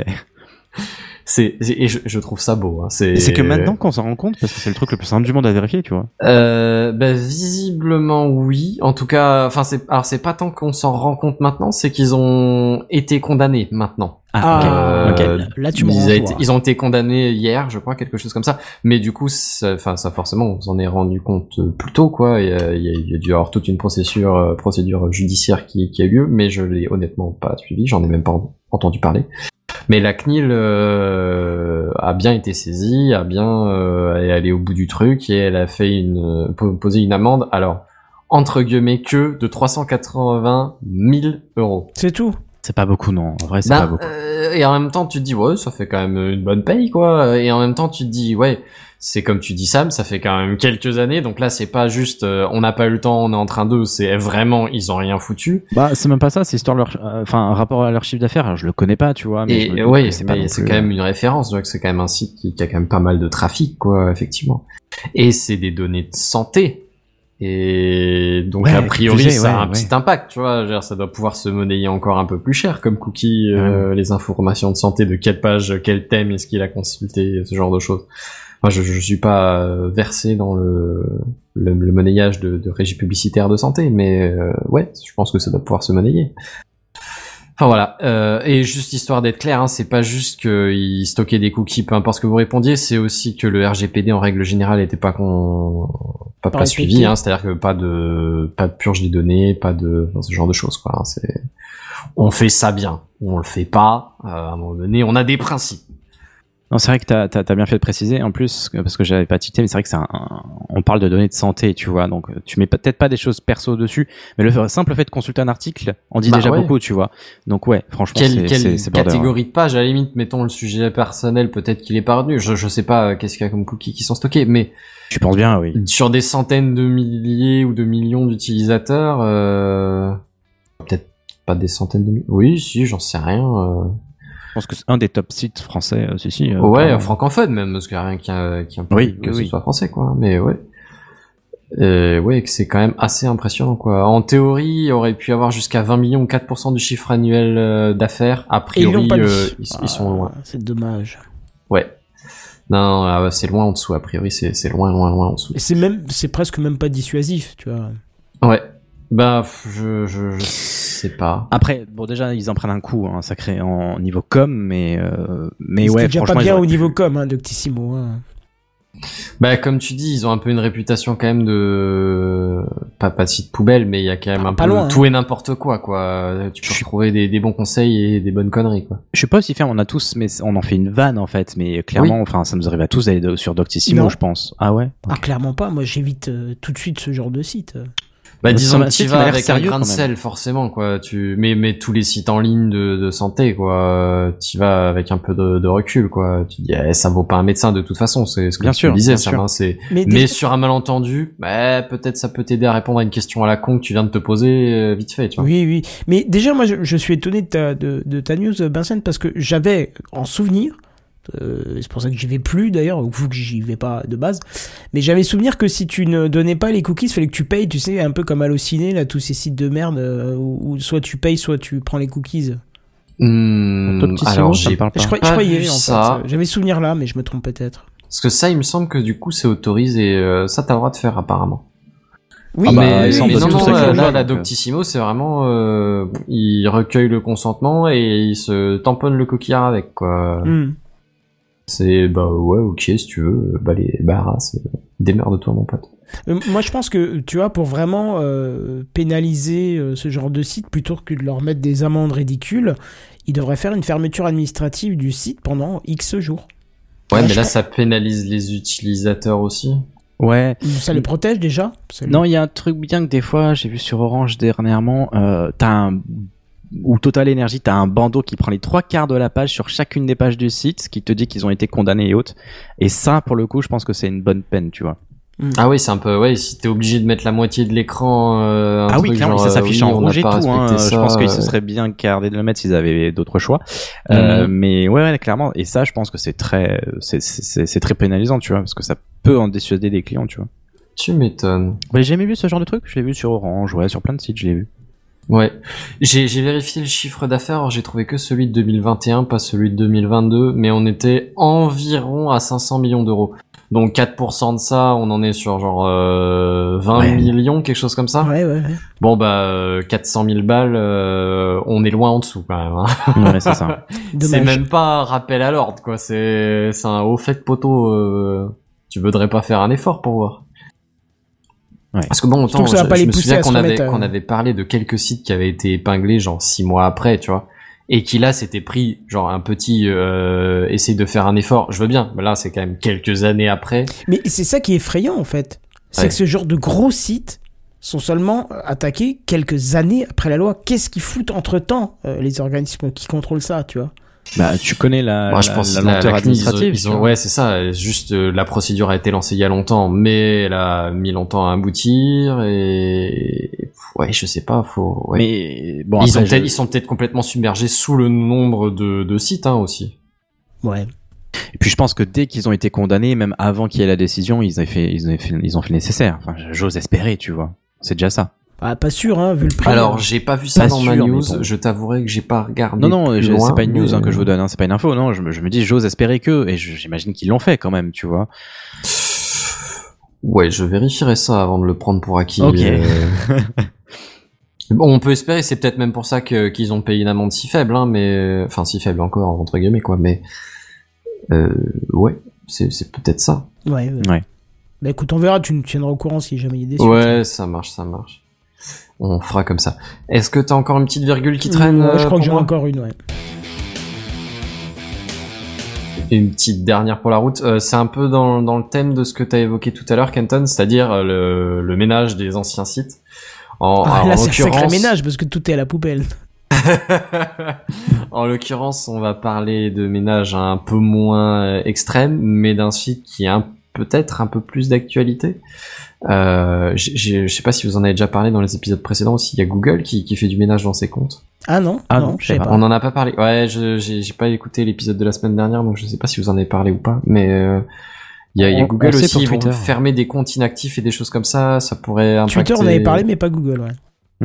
[SPEAKER 4] C'est c'est- et je, je trouve ça beau. Hein. C'est
[SPEAKER 3] C'est que maintenant qu'on s'en rend compte, parce que c'est le truc le plus simple du monde à vérifier, tu vois.
[SPEAKER 4] Euh, bah, visiblement oui. En tout cas, enfin c'est alors c'est pas tant qu'on s'en rend compte maintenant, c'est qu'ils ont été condamnés maintenant.
[SPEAKER 1] Ah,
[SPEAKER 4] ok.
[SPEAKER 1] ok. Là, tu me
[SPEAKER 4] ils, été- ils ont été condamnés hier, je crois, quelque chose comme ça. Mais du coup, ça- enfin ça forcément, on s'en est rendu compte euh, plus tôt, quoi. Il y a, il y a- dû y avoir toute une procédure, euh, procédure judiciaire qui, qui a eu lieu, mais je l'ai honnêtement pas suivi. J'en ai même pas en- entendu parler. Mais la CNIL euh, a bien été saisie, a bien euh, est allée au bout du truc et elle a fait une euh, po- posé une amende. Alors entre guillemets que de 380 000 euros.
[SPEAKER 1] C'est tout.
[SPEAKER 3] C'est pas beaucoup, non. En vrai, c'est
[SPEAKER 4] Ben,
[SPEAKER 3] pas beaucoup.
[SPEAKER 4] euh, et en même temps, tu te dis, ouais, ça fait quand même une bonne paye, quoi. Et en même temps, tu te dis, ouais, c'est comme tu dis, Sam, ça fait quand même quelques années. Donc là, c'est pas juste, euh, on n'a pas eu le temps, on est en train d'eux. C'est vraiment, ils ont rien foutu.
[SPEAKER 3] Bah, c'est même pas ça, c'est histoire de leur, euh, enfin, un rapport à leur chiffre d'affaires. Je le connais pas, tu vois, mais
[SPEAKER 4] Et ouais,
[SPEAKER 3] c'est plus,
[SPEAKER 4] quand même une référence. Donc c'est quand même un site qui, qui a quand même pas mal de trafic, quoi, effectivement. Et c'est des données de santé. Et donc
[SPEAKER 3] Ouais,
[SPEAKER 4] a priori ça a
[SPEAKER 3] ouais,
[SPEAKER 4] un
[SPEAKER 3] ouais.
[SPEAKER 4] petit impact, tu vois. Dire, Ça doit pouvoir se monnayer encore un peu plus cher comme cookie, euh, les informations de santé, de quelle page, quel thème est-ce qu'il a consulté, ce genre de choses. Moi, je, je suis pas euh, versé dans le, le, le monnayage de, de régie publicitaire de santé, mais euh, ouais, je pense que ça doit pouvoir se monnayer. Enfin voilà, euh, et juste histoire d'être clair, hein, c'est pas juste qu'ils stockaient des cookies, peu importe ce que vous répondiez, c'est aussi que le RGPD en règle générale était pas con... pas,
[SPEAKER 1] Pas
[SPEAKER 4] pas suivi, hein, c'est-à-dire que pas de pas de purge des données, pas de enfin, ce genre de choses quoi. hein, c'est on fait ça bien, ou on le fait pas. euh, à un moment donné, on a des principes.
[SPEAKER 3] Non, c'est vrai que t'as, t'as, t'as bien fait de préciser. En plus, parce que j'avais pas cité, mais c'est vrai que c'est on parle de données de santé, tu vois. Donc, euh, tu mets peut-être pas des choses perso dessus, mais le simple fait de consulter un article en dit
[SPEAKER 4] Bah
[SPEAKER 3] déjà
[SPEAKER 4] ouais.
[SPEAKER 3] beaucoup, tu vois. Donc, ouais, franchement,
[SPEAKER 4] Quelle,
[SPEAKER 3] c'est,
[SPEAKER 4] quelle
[SPEAKER 3] border,
[SPEAKER 4] catégorie de page À la limite, mettons le sujet personnel, peut-être qu'il est pas retenu. Je, je sais pas euh, qu'est-ce qu'il y a comme cookies qui sont stockés, mais
[SPEAKER 3] hein. Tu penses bien, oui.
[SPEAKER 4] sur des centaines de milliers ou de millions d'utilisateurs, euh, peut-être pas des centaines de milliers. Oui, si, j'en sais rien. euh.
[SPEAKER 3] Je pense que c'est un des top sites français, euh, si, si. euh,
[SPEAKER 4] ouais, francophone même, parce qu'il y a rien qui, a- qui implique
[SPEAKER 3] Oui,
[SPEAKER 4] que
[SPEAKER 3] oui,
[SPEAKER 4] ce
[SPEAKER 3] oui.
[SPEAKER 4] soit français, quoi. Mais ouais. Euh, ouais, que c'est quand même assez impressionnant, quoi. En théorie, il aurait pu avoir jusqu'à 20 millions ou 4% du chiffre annuel euh, d'affaires. A
[SPEAKER 1] Et
[SPEAKER 4] priori, euh, ils, ils
[SPEAKER 1] Ah,
[SPEAKER 4] sont loin.
[SPEAKER 1] C'est dommage.
[SPEAKER 4] Ouais. Non, non, ah c'est loin en dessous. A priori, c'est c'est loin, loin, loin en dessous.
[SPEAKER 1] Et c'est même, c'est presque même pas dissuasif, tu vois.
[SPEAKER 4] Ouais. Bah, pff, je, je, je sais pas.
[SPEAKER 3] Après, bon, déjà, ils en prennent un coup, hein, sacré en niveau com, mais, euh, mais ouais,
[SPEAKER 1] déjà pas bien au niveau com, hein, Doctissimo. Hein.
[SPEAKER 4] Bah, comme tu dis, ils ont un peu une réputation quand même de pas pas de site poubelle, mais il y a quand même
[SPEAKER 1] Ah,
[SPEAKER 4] un peu
[SPEAKER 1] loin,
[SPEAKER 4] tout et n'importe quoi, quoi. Tu peux
[SPEAKER 3] Je-
[SPEAKER 4] retrouver des, des bons conseils et des bonnes conneries, quoi.
[SPEAKER 3] Je suis pas aussi ferme, on a tous, mais on en fait une vanne en fait, mais clairement, enfin, ça nous arrive à tous d'aller sur Doctissimo,
[SPEAKER 1] Non.
[SPEAKER 3] je pense. Ah ouais?
[SPEAKER 1] Ah, clairement pas. Moi, j'évite euh, tout de suite ce genre de site.
[SPEAKER 4] Bah,
[SPEAKER 3] Mais
[SPEAKER 4] disons
[SPEAKER 3] ça-
[SPEAKER 4] que tu vas avec un grain de sel, forcément, quoi. Tu, mais, mais tous les sites en ligne de, de santé, quoi. Tu vas avec un peu de, de recul, quoi. Tu dis, eh, ça vaut pas un médecin de toute façon, c'est ce que
[SPEAKER 3] Bien
[SPEAKER 4] tu
[SPEAKER 3] sûr,
[SPEAKER 4] disais,
[SPEAKER 3] bien
[SPEAKER 4] Sam,
[SPEAKER 3] sûr.
[SPEAKER 4] hein, c'est,
[SPEAKER 1] Mais,
[SPEAKER 4] sur un malentendu, bah, peut-être ça peut t'aider à répondre à une question à la con que tu viens de te poser euh, vite fait, tu vois.
[SPEAKER 1] Oui, oui. Mais déjà, moi, je, je suis étonné de ta, de, de ta news, Vincent, parce que j'avais en souvenir, euh, c'est pour ça que j'y vais plus d'ailleurs, vu que j'y vais pas de base, mais j'avais souvenir que si tu ne donnais pas les cookies, il fallait que tu payes, tu sais, un peu comme Allociné, là, tous ces sites de merde, euh, où, où soit tu payes, soit tu prends les cookies.
[SPEAKER 4] Hmm,
[SPEAKER 3] petit
[SPEAKER 4] alors j'ai
[SPEAKER 3] parle
[SPEAKER 1] Je,
[SPEAKER 3] pas.
[SPEAKER 1] crois-
[SPEAKER 4] pas
[SPEAKER 1] je croyais,
[SPEAKER 4] vu
[SPEAKER 1] en
[SPEAKER 4] ça.
[SPEAKER 1] fait. J'avais souvenir là, mais je me trompe peut-être.
[SPEAKER 4] Parce que ça, il me semble que du coup, c'est autorisé. euh, ça, t'as le droit de faire apparemment.
[SPEAKER 1] Oui,
[SPEAKER 3] Ah bah,
[SPEAKER 4] mais, mais
[SPEAKER 3] pas
[SPEAKER 4] non, non,
[SPEAKER 3] avec
[SPEAKER 4] là,
[SPEAKER 3] la
[SPEAKER 4] là,
[SPEAKER 3] euh.
[SPEAKER 4] Doctissimo, c'est vraiment, euh, il recueille le consentement et il se tamponne le coquillard avec, quoi.
[SPEAKER 1] Hmm.
[SPEAKER 4] C'est, bah ouais, ok, si tu veux, bah les, bah, c'est, démerde-toi, mon pote.
[SPEAKER 1] Euh, Moi, je pense que, tu vois, pour vraiment euh, pénaliser euh, ce genre de site, plutôt que de leur mettre des amendes ridicules, ils devraient faire une fermeture administrative du site pendant X jours.
[SPEAKER 4] Ouais, mais là, ça pénalise les utilisateurs aussi.
[SPEAKER 3] Ouais.
[SPEAKER 1] Ça les protège déjà
[SPEAKER 3] Non, il y a un truc bien que des fois, j'ai vu sur Orange dernièrement, euh, t'as un ou Total Energy, t'as un bandeau qui prend les trois quarts de la page sur chacune des pages du site, qui te dit qu'ils ont été condamnés et autres. Et ça, pour le coup, je pense que c'est une bonne peine, tu vois.
[SPEAKER 4] Ah oui, c'est un peu, ouais, si t'es obligé de mettre la moitié de l'écran, euh, un
[SPEAKER 3] ah oui,
[SPEAKER 4] truc
[SPEAKER 3] clairement,
[SPEAKER 4] genre,
[SPEAKER 3] ça s'affiche
[SPEAKER 4] euh,
[SPEAKER 3] en
[SPEAKER 4] on n'a
[SPEAKER 3] rouge et tout. Hein. Je pense qu'ils se
[SPEAKER 4] euh,
[SPEAKER 3] seraient bien gardés de le mettre s'ils avaient d'autres choix. Euh,
[SPEAKER 4] Mhm.
[SPEAKER 3] mais ouais, ouais, clairement. Et ça, je pense que c'est très, c'est, c'est, c'est très pénalisant, tu vois, parce que ça peut en dissuader des clients, tu vois.
[SPEAKER 4] Tu m'étonnes.
[SPEAKER 3] Bah, j'ai jamais vu ce genre de truc. Je l'ai vu sur Orange, ouais, sur plein de sites, je l'ai vu.
[SPEAKER 4] Ouais, j'ai j'ai vérifié le chiffre d'affaires, j'ai trouvé que celui de 2021, pas celui de 2022, mais on était environ à 500 millions d'euros. Donc 4% de ça, on en est sur genre euh, 20
[SPEAKER 3] Ouais.
[SPEAKER 4] millions, quelque chose comme ça.
[SPEAKER 1] Ouais, ouais, ouais.
[SPEAKER 4] Bon bah euh, 400 000 balles, euh, on est loin en dessous quand même. hein.
[SPEAKER 3] Ouais, c'est ça.
[SPEAKER 4] C'est même pas un rappel à l'ordre quoi, c'est c'est un haut fait de poteau. euh, tu voudrais pas faire un effort pour voir.
[SPEAKER 3] Ouais.
[SPEAKER 4] Parce que bon, autant,
[SPEAKER 1] que ça va
[SPEAKER 4] je,
[SPEAKER 1] pas
[SPEAKER 4] je
[SPEAKER 1] les
[SPEAKER 4] me
[SPEAKER 1] pousser
[SPEAKER 4] souviens qu'on avait
[SPEAKER 1] euh,
[SPEAKER 4] qu'on avait parlé de quelques sites qui avaient été épinglés genre six mois après, tu vois, et qui là s'étaient pris genre un petit euh, essayer de faire un effort. Je veux bien, mais là c'est quand même quelques années après.
[SPEAKER 1] Mais c'est ça qui est effrayant en fait. C'est
[SPEAKER 4] Ouais.
[SPEAKER 1] que ce genre de gros sites sont seulement attaqués quelques années après la loi. Qu'est-ce qu'ils foutent entre temps, les organismes qui contrôlent ça, tu vois?
[SPEAKER 3] Bah, tu connais la,
[SPEAKER 4] Moi, je
[SPEAKER 3] la-
[SPEAKER 4] pense
[SPEAKER 3] la
[SPEAKER 4] que la-
[SPEAKER 3] lenteur
[SPEAKER 4] la CNIL, ils ont-
[SPEAKER 3] administrative.
[SPEAKER 4] ils ont- ouais, c'est ça. Juste euh, la procédure a été lancée il y a longtemps, mais elle a mis longtemps à aboutir et ouais, je sais pas. Faut. ouais.
[SPEAKER 3] Mais bon,
[SPEAKER 4] ils,
[SPEAKER 3] après,
[SPEAKER 4] ont peut-être-
[SPEAKER 3] je-
[SPEAKER 4] ils sont peut-être complètement submergés sous le nombre de, de sites hein, aussi.
[SPEAKER 1] Ouais.
[SPEAKER 3] Et puis je pense que dès qu'ils ont été condamnés, même avant qu'il y ait la décision, ils ont fait, ils ont fait, ils ont fait le nécessaire. Enfin, j'ose espérer, tu vois. C'est déjà ça.
[SPEAKER 1] Ah, pas sûr, hein, vu le prix.
[SPEAKER 4] Alors, j'ai pas vu ça
[SPEAKER 3] Pas
[SPEAKER 4] dans ma
[SPEAKER 3] sûr,
[SPEAKER 4] news.
[SPEAKER 3] bon.
[SPEAKER 4] Je t'avouerai que j'ai pas regardé.
[SPEAKER 3] Non, non, c'est pas une news
[SPEAKER 4] mais-
[SPEAKER 3] hein, que je vous donne, hein, c'est pas une info. Non, je me, je me dis, j'ose espérer que, et j'imagine qu'ils l'ont fait quand même, tu vois.
[SPEAKER 4] Ouais, je vérifierai ça avant de le prendre pour acquis.
[SPEAKER 3] Ok.
[SPEAKER 4] euh. Bon, on peut espérer, c'est peut-être même pour ça que qu'ils ont payé une amende si faible, hein, mais enfin si faible encore entre guillemets quoi, mais euh, ouais, c'est peut-être ça.
[SPEAKER 1] Ouais, ouais.
[SPEAKER 3] Ouais.
[SPEAKER 1] Bah écoute, on verra, tu nous tiendras au courant si jamais il y a des suites.
[SPEAKER 4] Ouais, ça marche, ça marche. On fera comme ça. Est-ce que t'as encore une petite virgule qui traîne
[SPEAKER 1] Ouais,
[SPEAKER 4] euh,
[SPEAKER 1] je crois que j'en ai encore une, ouais.
[SPEAKER 4] Une petite dernière pour la route. Euh, c'est un peu dans, dans le thème de ce que tu as évoqué tout à l'heure, Kenton, c'est-à-dire euh, le, le ménage des anciens sites. En,
[SPEAKER 1] Ah, là, c'est un sacré ménage parce que tout est à la poubelle.
[SPEAKER 4] en l'occurrence, on va parler de ménage un peu moins extrême, mais d'un site qui est un- peut-être un peu plus d'actualité. Euh, je sais pas si vous en avez déjà parlé dans les épisodes précédents aussi. Il y a Google qui, qui fait du ménage dans ses comptes.
[SPEAKER 1] Ah non,
[SPEAKER 3] Ah
[SPEAKER 1] non,
[SPEAKER 3] non,
[SPEAKER 1] je sais pas.
[SPEAKER 4] On n'en a pas parlé. Ouais, je j'ai pas écouté l'épisode de la semaine dernière, donc je sais pas si vous en avez parlé ou pas. Mais euh, il y a, il y a
[SPEAKER 3] On-
[SPEAKER 4] Google aussi,
[SPEAKER 3] pour
[SPEAKER 4] ils vont
[SPEAKER 3] Twitter.
[SPEAKER 4] fermer des comptes inactifs et des choses comme ça. Ça pourrait impacter.
[SPEAKER 1] Twitter, on avait parlé, mais pas Google, ouais.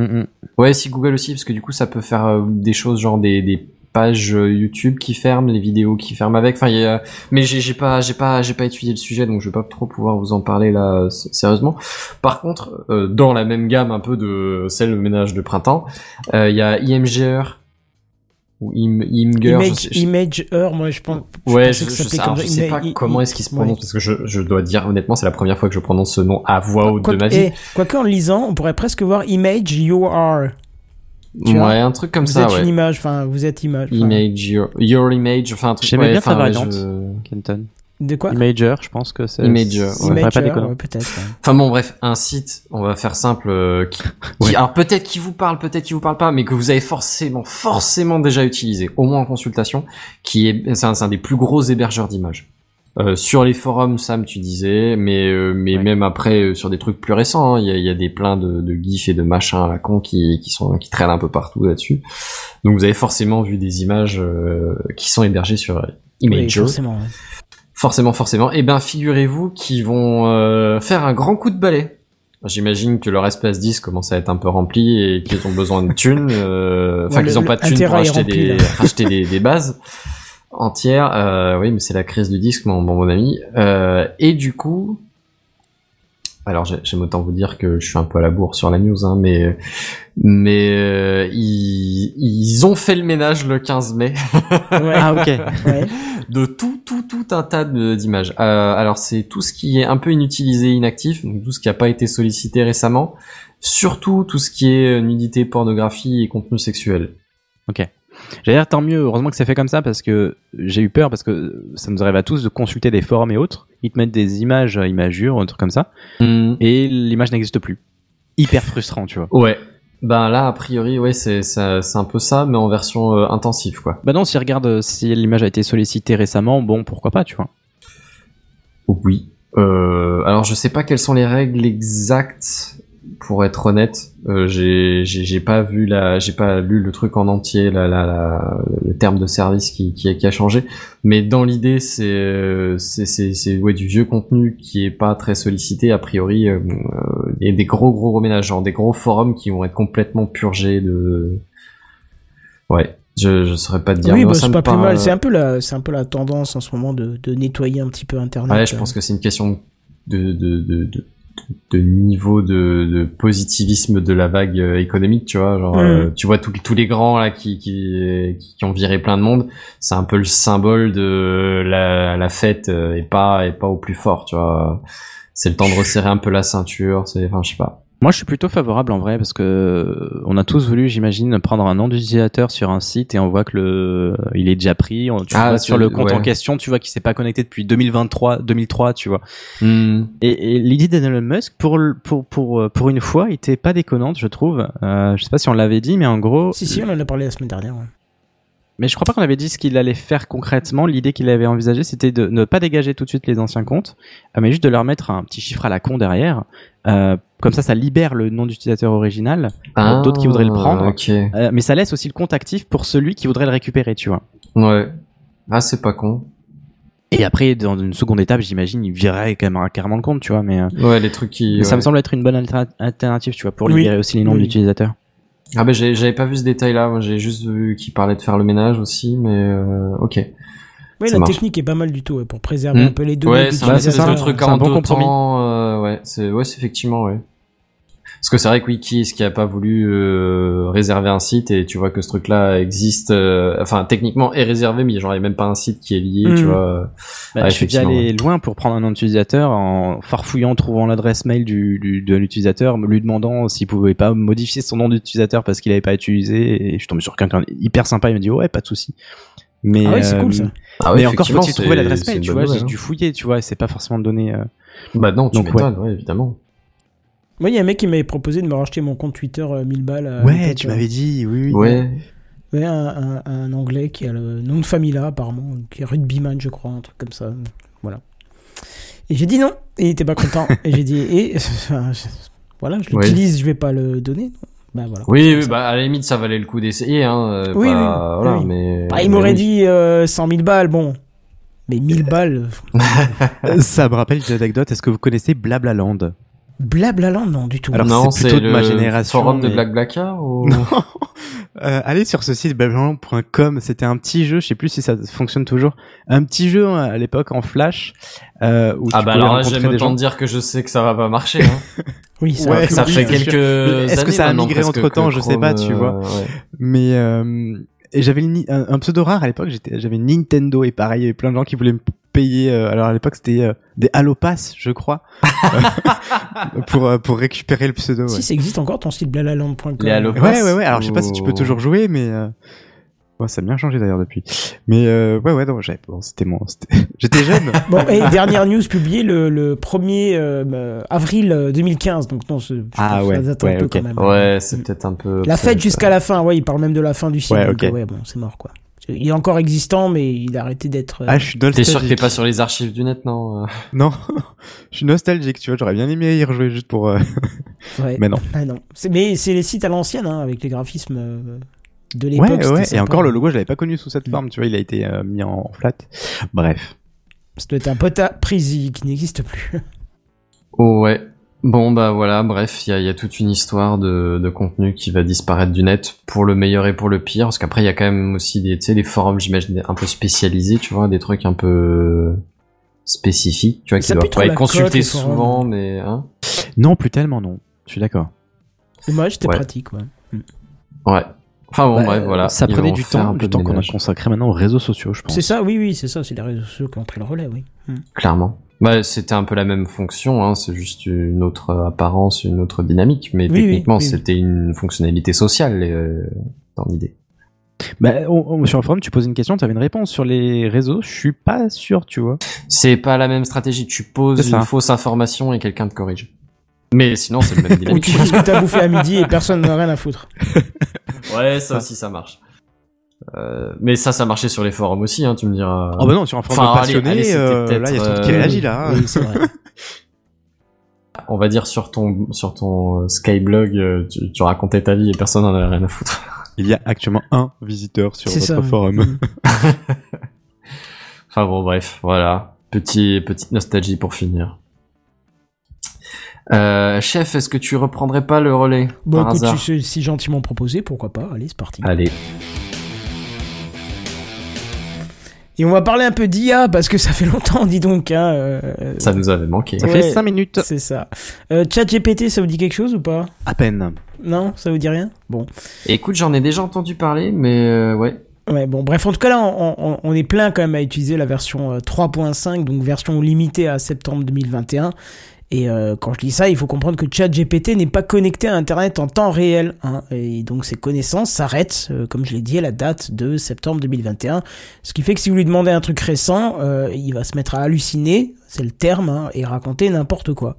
[SPEAKER 3] Mm, mm.
[SPEAKER 4] Ouais, si Google aussi, parce que du coup, ça peut faire euh, des choses genre des, des pages euh, YouTube qui ferment, les vidéos qui ferment avec. Enfin, y a... mais j'ai j'ai pas j'ai pas j'ai pas étudié le sujet, donc je vais pas trop pouvoir vous en parler là sérieusement. Par contre, euh, dans la même gamme un peu de celle le ménage de printemps, euh, il y a IMGR ou Im, Imgur. je
[SPEAKER 1] Image,
[SPEAKER 4] sais- je-
[SPEAKER 1] Image Heure, moi je pense. je
[SPEAKER 4] Ouais, je,
[SPEAKER 1] que
[SPEAKER 4] je
[SPEAKER 1] ça
[SPEAKER 4] sais, alors,
[SPEAKER 1] comme
[SPEAKER 4] je sais pas comment est-ce qu'il se
[SPEAKER 1] ouais.
[SPEAKER 4] prononce parce que je, je dois dire honnêtement c'est la première fois que je prononce ce nom à voix haute de ma vie.
[SPEAKER 1] eh, Quoique en lisant, on pourrait presque voir Image You Are. Tu
[SPEAKER 4] ouais,
[SPEAKER 1] vois,
[SPEAKER 4] un truc comme
[SPEAKER 1] vous
[SPEAKER 4] ça,
[SPEAKER 1] êtes
[SPEAKER 4] ouais.
[SPEAKER 1] une image, enfin, vous êtes image.
[SPEAKER 4] Image your, your image, enfin un truc.
[SPEAKER 3] J'aimais
[SPEAKER 4] ouais,
[SPEAKER 3] bien ta
[SPEAKER 4] ouais,
[SPEAKER 3] variante.
[SPEAKER 4] je-
[SPEAKER 3] Kenton.
[SPEAKER 1] De quoi?
[SPEAKER 3] Imager, je pense que c'est.
[SPEAKER 4] Imager,
[SPEAKER 3] ça
[SPEAKER 4] ouais.
[SPEAKER 1] Imager,
[SPEAKER 3] déconnant.
[SPEAKER 1] ouais, peut-être. ouais.
[SPEAKER 4] Enfin bon, bref, un site, on va faire simple, euh, qui, qui-
[SPEAKER 3] Ouais.
[SPEAKER 4] alors peut-être qui vous parle, peut-être qui vous parle pas, mais que vous avez forcément, forcément déjà utilisé, au moins en consultation, qui est, c'est un, c'est un des plus gros hébergeurs d'images. Euh, sur les forums, Sam, tu disais, mais euh, mais
[SPEAKER 3] Ouais.
[SPEAKER 4] même après euh, sur des trucs plus récents, hein, il y, a, y a des pleins de, de gifs et de machins à la con qui qui sont qui traînent un peu partout là-dessus. Donc vous avez forcément vu des images euh, qui sont hébergées sur
[SPEAKER 1] Oui,
[SPEAKER 4] Imager.
[SPEAKER 1] forcément. ouais.
[SPEAKER 4] Forcément, forcément. Eh ben, figurez-vous qu'ils vont euh, faire un grand coup de balai. J'imagine que leur espace 10 commence à être un peu rempli et qu'ils ont besoin de thunes. euh, Enfin,
[SPEAKER 1] Ouais,
[SPEAKER 4] qu'ils
[SPEAKER 1] le-
[SPEAKER 4] ont pas de thunes pour acheter,
[SPEAKER 1] rempli,
[SPEAKER 4] des, acheter des, des bases entières. Euh, oui, mais c'est la crise du disque, mon, mon bon ami. Euh, et du coup... Alors, j'ai- j'aime autant vous dire que je suis un peu à la bourre sur la news, hein, mais mais euh, ils, ils ont fait le ménage le 15 mai.
[SPEAKER 1] Ouais,
[SPEAKER 3] Ah, ok.
[SPEAKER 1] ouais.
[SPEAKER 4] de tout, tout, tout un tas de- d'images. Euh, alors c'est tout ce qui est un peu inutilisé, inactif, donc tout ce qui n'a pas été sollicité récemment, surtout tout ce qui est nudité, pornographie et contenu sexuel.
[SPEAKER 3] J'allais dire tant mieux, heureusement que c'est fait comme ça parce que j'ai eu peur parce que ça nous arrive à tous de consulter des forums et autres. Ils te mettent des images, euh, imagures, un truc comme ça, et l'image n'existe plus. Hyper frustrant, tu vois.
[SPEAKER 4] Ouais. Ben là, a priori, ouais, c'est un peu ça, mais en version euh, intensive, quoi.
[SPEAKER 3] Bah non, si regarde euh, si l'image a été sollicitée récemment, bon, pourquoi pas, tu vois.
[SPEAKER 4] Oui. Euh, alors je sais pas quelles sont les règles exactes pour être honnête. Euh, j'ai pas vu la, j'ai pas lu le truc en entier, la, la, la- le terme de service qui qui a, qui a changé. Mais dans l'idée, c'est euh, c'est ouais du vieux contenu qui est pas très sollicité a priori. Euh, euh, et des gros gros reménages, genre des gros forums qui vont être complètement purgés de. Ouais, je je saurais pas te dire.
[SPEAKER 1] oui, bah, c'est pas plus mal. C'est un peu la, c'est un peu la tendance en ce moment de, de nettoyer un petit peu Internet.
[SPEAKER 4] Ouais, je pense que c'est une question de, de, de, de, de niveau de, de positivisme de la vague euh, économique, tu vois. Genre,
[SPEAKER 1] Mm.
[SPEAKER 4] euh, tu vois tous tous les grands là qui, qui, qui ont viré plein de monde. C'est un peu le symbole de la, la fête euh, et pas et pas au plus fort, tu vois. C'est le temps de resserrer un peu la ceinture. C'est, enfin, je sais pas.
[SPEAKER 3] Moi, je suis plutôt favorable en vrai parce que euh, on a tous voulu, j'imagine, prendre un nom d'utilisateur sur un site et on voit que le il est déjà pris. On- Tu
[SPEAKER 4] Ah,
[SPEAKER 3] vois sur le compte en question, tu vois qu'il s'est pas connecté depuis 2023, 2003, tu vois.
[SPEAKER 4] Hmm.
[SPEAKER 3] Et, et l'idée d'Elon Musk, pour pour pour euh, pour une fois, était pas déconnante, je trouve. Euh, je sais pas si on l'avait dit, mais en gros,
[SPEAKER 1] Si, si, on en a parlé la semaine dernière. ouais.
[SPEAKER 3] mais je crois pas qu'on avait dit ce qu'il allait faire concrètement. L'idée qu'il avait envisagée, c'était de ne pas dégager tout de suite les anciens comptes, mais juste de leur mettre un petit chiffre à la con derrière. Euh, comme ça, ça libère le nom d'utilisateur original.
[SPEAKER 4] Ah,
[SPEAKER 3] d'autres qui voudraient le prendre. Euh, mais ça laisse aussi le compte actif pour celui qui voudrait le récupérer, tu vois.
[SPEAKER 4] Ouais. Ah, c'est pas con.
[SPEAKER 3] Et après, dans une seconde étape, j'imagine, il virerait quand même carrément le compte, tu vois. Mais, euh,
[SPEAKER 4] Ouais, les trucs qui.
[SPEAKER 3] mais ça me semble être une bonne alter- alternative, tu vois, pour
[SPEAKER 1] Oui.
[SPEAKER 3] libérer aussi les noms
[SPEAKER 1] Oui.
[SPEAKER 3] d'utilisateurs.
[SPEAKER 4] Ah ben j'ai- j'avais pas vu ce détail-là, moi j'ai juste vu qu'il parlait de faire le ménage aussi, mais euh, ok.
[SPEAKER 1] Oui, la
[SPEAKER 4] marche.
[SPEAKER 1] technique est pas mal du tout ouais, pour préserver
[SPEAKER 4] Hmm.
[SPEAKER 1] un peu les données.
[SPEAKER 4] Ouais, c'est un
[SPEAKER 3] c'est
[SPEAKER 4] espèce
[SPEAKER 3] ça,
[SPEAKER 4] de truc
[SPEAKER 3] c'est un bon compromis.
[SPEAKER 4] euh, ouais, c'est ouais, c'est effectivement ouais. Parce que c'est vrai que oui, qui a pas voulu euh, réserver un site et tu vois que ce truc-là existe, euh, enfin techniquement est réservé, mais genre il y a même pas un site qui est lié,
[SPEAKER 1] Hmm.
[SPEAKER 4] tu vois.
[SPEAKER 3] Bah,
[SPEAKER 4] Ouais,
[SPEAKER 3] je suis allé loin pour prendre un nom d'utilisateur en farfouillant, trouvant l'adresse mail du, du- de l'utilisateur, lui demandant s'il pouvait pas modifier son nom d'utilisateur parce qu'il avait pas utilisé. Et je suis tombé sur quelqu'un hyper sympa, il m'a dit ouais, pas de souci. Mais,
[SPEAKER 1] Ah ouais, c'est
[SPEAKER 3] euh,
[SPEAKER 1] cool ça.
[SPEAKER 4] Ah
[SPEAKER 3] mais encore faut-il trouver l'adresse mail, tu vois, j'ai
[SPEAKER 4] nouvelle,
[SPEAKER 3] dû fouiller, tu vois, et c'est pas forcément donné. euh,
[SPEAKER 4] hein. Bah non, tu
[SPEAKER 3] Donc,
[SPEAKER 4] m'étonnes, ouais. évidemment.
[SPEAKER 1] Moi, il y a un mec qui m'avait proposé de me racheter mon compte Twitter euh, 1000 balles. à
[SPEAKER 3] Ouais, tu
[SPEAKER 1] euh.
[SPEAKER 3] m'avais dit, oui, oui.
[SPEAKER 4] Ouais.
[SPEAKER 1] Ouais, un, un, un anglais qui a le nom de famille là, apparemment, qui est rugbyman, je crois, un truc comme ça. Voilà. Et j'ai dit non, et il était pas content. et j'ai dit, et voilà, je
[SPEAKER 4] Ouais.
[SPEAKER 1] l'utilise, je vais pas le donner. Bah voilà.
[SPEAKER 4] Oui, bah à la limite ça valait le coup d'essayer, hein. euh,
[SPEAKER 1] Oui,
[SPEAKER 4] pas-
[SPEAKER 1] oui,
[SPEAKER 4] voilà,
[SPEAKER 1] oui.
[SPEAKER 4] mais.
[SPEAKER 1] Bah, il m'aurait dit euh, 100 000 balles, bon. Mais 1000 balles, euh,
[SPEAKER 3] Ça me rappelle une anecdote. Est-ce que vous connaissez Blablaland?
[SPEAKER 1] Blablaland, non, du tout.
[SPEAKER 3] Alors,
[SPEAKER 4] non,
[SPEAKER 3] c'est plutôt de
[SPEAKER 4] le
[SPEAKER 3] ma génération,
[SPEAKER 4] Forum de
[SPEAKER 3] mais-
[SPEAKER 4] Black Blacker ou...
[SPEAKER 3] Non. Euh, allez sur ce site blablaland.com. C'était un petit jeu, je sais plus si ça fonctionne toujours. Un petit jeu hein, à l'époque en Flash euh, où
[SPEAKER 4] Ah
[SPEAKER 3] tu
[SPEAKER 4] bah alors là, j'aime autant
[SPEAKER 3] gens.
[SPEAKER 4] dire que je sais que ça va pas marcher. Hein.
[SPEAKER 1] Oui, ça
[SPEAKER 3] Ouais,
[SPEAKER 1] va plus
[SPEAKER 4] ça
[SPEAKER 3] oui,
[SPEAKER 4] fait quelques
[SPEAKER 3] Est-ce que ça a migré
[SPEAKER 4] presque,
[SPEAKER 3] entre-temps?
[SPEAKER 4] que
[SPEAKER 3] Je sais pas, tu vois.
[SPEAKER 4] euh, ouais.
[SPEAKER 3] Mais euh, j'avais une- un, un pseudo rare à l'époque. J'étais, j'avais Nintendo et pareil, il y avait plein de gens qui voulaient me payer. euh, alors à l'époque, c'était euh, des Halo Pass, je crois, pour euh, pour récupérer le pseudo. Ouais.
[SPEAKER 1] Si ça existe encore ton site blablaland.com.
[SPEAKER 4] Les Halo
[SPEAKER 3] Ouais,
[SPEAKER 4] Pass
[SPEAKER 3] ouais, ouais. Alors, je sais pas si tu peux
[SPEAKER 4] ou-
[SPEAKER 3] toujours jouer, mais euh... ouais, ça a bien changé d'ailleurs depuis. Mais euh, ouais, ouais, non, j'avais, bon, c'était mon, j'étais jeune.
[SPEAKER 1] Bon, et dernière news publiée le, le 1er euh, euh, avril euh, 2015. Donc, non, je
[SPEAKER 3] Ah ouais,
[SPEAKER 1] ça date un
[SPEAKER 3] ouais,
[SPEAKER 1] peu quand même.
[SPEAKER 4] Ouais, c'est peut-être un peu.
[SPEAKER 1] La fête jusqu'à la fin, ouais, il parle même de la fin du.
[SPEAKER 3] Ouais, ok.
[SPEAKER 1] euh, ouais, bon, c'est mort, quoi. Il est encore existant, mais il a arrêté d'être. euh,
[SPEAKER 3] Ah, je suis
[SPEAKER 4] T'es
[SPEAKER 3] nostalgique.
[SPEAKER 4] sûr que t'es pas sur les archives du net, non euh
[SPEAKER 3] Non, je suis nostalgique. Tu vois, j'aurais bien aimé y rejouer juste pour. euh,
[SPEAKER 1] ouais.
[SPEAKER 3] Mais non.
[SPEAKER 1] Ah, non. C'est- Mais c'est les sites à l'ancienne, hein, avec les graphismes euh, de
[SPEAKER 3] Ouais,
[SPEAKER 1] l'époque.
[SPEAKER 3] ouais.
[SPEAKER 1] c'était
[SPEAKER 3] Et encore, le logo, je l'avais pas connu sous cette
[SPEAKER 1] Mm.
[SPEAKER 3] forme. Tu vois, il a été euh, mis en, flat. Bref.
[SPEAKER 1] Être un pote à Prisi qui n'existe plus.
[SPEAKER 4] Oh ouais. Bon bah voilà, bref, il y a, il y a toute une histoire de, de contenu qui va disparaître du net pour le meilleur et pour le pire, parce qu'après il y a quand même aussi des, tu sais, des forums, j'imagine, un peu spécialisés, tu vois, des trucs un peu spécifiques, tu vois, qui
[SPEAKER 1] Ça
[SPEAKER 4] doivent pas être consultés souvent, mais hein.
[SPEAKER 3] Non, plus tellement, non. Je suis d'accord.
[SPEAKER 1] C'était
[SPEAKER 4] Ouais.
[SPEAKER 1] pratique, ouais.
[SPEAKER 4] Ouais. Enfin bon,
[SPEAKER 3] Bah,
[SPEAKER 4] bref, voilà.
[SPEAKER 3] Ça
[SPEAKER 4] Ils
[SPEAKER 3] prenait du temps,
[SPEAKER 4] peu
[SPEAKER 3] du temps qu'on a consacré maintenant aux réseaux sociaux, je pense.
[SPEAKER 1] C'est ça, oui, oui, c'est ça, c'est les réseaux sociaux qui ont pris le relais, oui. Hmm.
[SPEAKER 4] Clairement. Bah, c'était un peu la même fonction, hein, c'est juste une autre apparence, une autre dynamique, mais
[SPEAKER 1] Oui,
[SPEAKER 4] techniquement
[SPEAKER 1] oui, oui.
[SPEAKER 4] c'était une fonctionnalité sociale euh, dans l'idée.
[SPEAKER 3] Bah, on- on- sur le forum, tu posais une question, tu avais une réponse. Sur les réseaux, je suis pas sûr, tu vois.
[SPEAKER 4] C'est pas la même stratégie, tu poses une fausse information et quelqu'un te corrige. Mais sinon c'est le même
[SPEAKER 1] Ou
[SPEAKER 4] dynamique.
[SPEAKER 1] tu dis ce que t'as bouffé à midi et personne n'a rien à foutre.
[SPEAKER 4] ouais, ça aussi ça marche. Euh, mais ça, ça marchait sur les forums aussi, hein, tu me diras.
[SPEAKER 3] Oh bah non, sur un forum
[SPEAKER 4] Enfin,
[SPEAKER 3] de
[SPEAKER 4] allez,
[SPEAKER 3] passionnés,
[SPEAKER 4] allez, c'était
[SPEAKER 3] euh, là, il y a tout qui
[SPEAKER 4] euh,
[SPEAKER 3] réagit, là. hein.
[SPEAKER 1] Oui, c'est vrai.
[SPEAKER 4] on va dire sur ton sur ton euh, Skyblog, euh, tu, tu racontais ta vie et personne n'en avait rien à foutre.
[SPEAKER 3] Il y a actuellement un visiteur sur
[SPEAKER 1] C'est
[SPEAKER 3] votre
[SPEAKER 1] ça.
[SPEAKER 3] forum.
[SPEAKER 4] Enfin bon, bref, voilà. Petit, petite nostalgie pour finir. Euh, chef, est-ce que tu reprendrais pas le relais
[SPEAKER 1] Bon,
[SPEAKER 4] par
[SPEAKER 1] écoute,
[SPEAKER 4] hasard
[SPEAKER 1] si, si gentiment proposé, pourquoi pas Allez, c'est parti.
[SPEAKER 4] Allez.
[SPEAKER 1] Et on va parler un peu d'IA parce que ça fait longtemps, dis donc. Hein, euh,
[SPEAKER 4] Ça nous avait manqué.
[SPEAKER 3] Ça
[SPEAKER 1] Ouais.
[SPEAKER 3] fait 5 minutes.
[SPEAKER 1] C'est ça. Euh, ChatGPT, ça vous dit quelque chose ou pas?
[SPEAKER 3] À peine.
[SPEAKER 1] Non, ça vous dit rien? Bon.
[SPEAKER 4] Écoute, j'en ai déjà entendu parler, mais euh, ouais.
[SPEAKER 1] Ouais, bon, bref, en tout cas, là, on, on- on est plein quand même à utiliser la version euh, 3.5, donc version limitée à septembre 2021. Et euh, quand je dis ça, il faut comprendre que ChatGPT n'est pas connecté à Internet en temps réel. hein. et donc ses connaissances s'arrêtent, euh, comme je l'ai dit, à la date de septembre 2021. Ce qui fait que si vous lui demandez un truc récent, euh, il va se mettre à halluciner, c'est le terme, hein, et raconter n'importe quoi.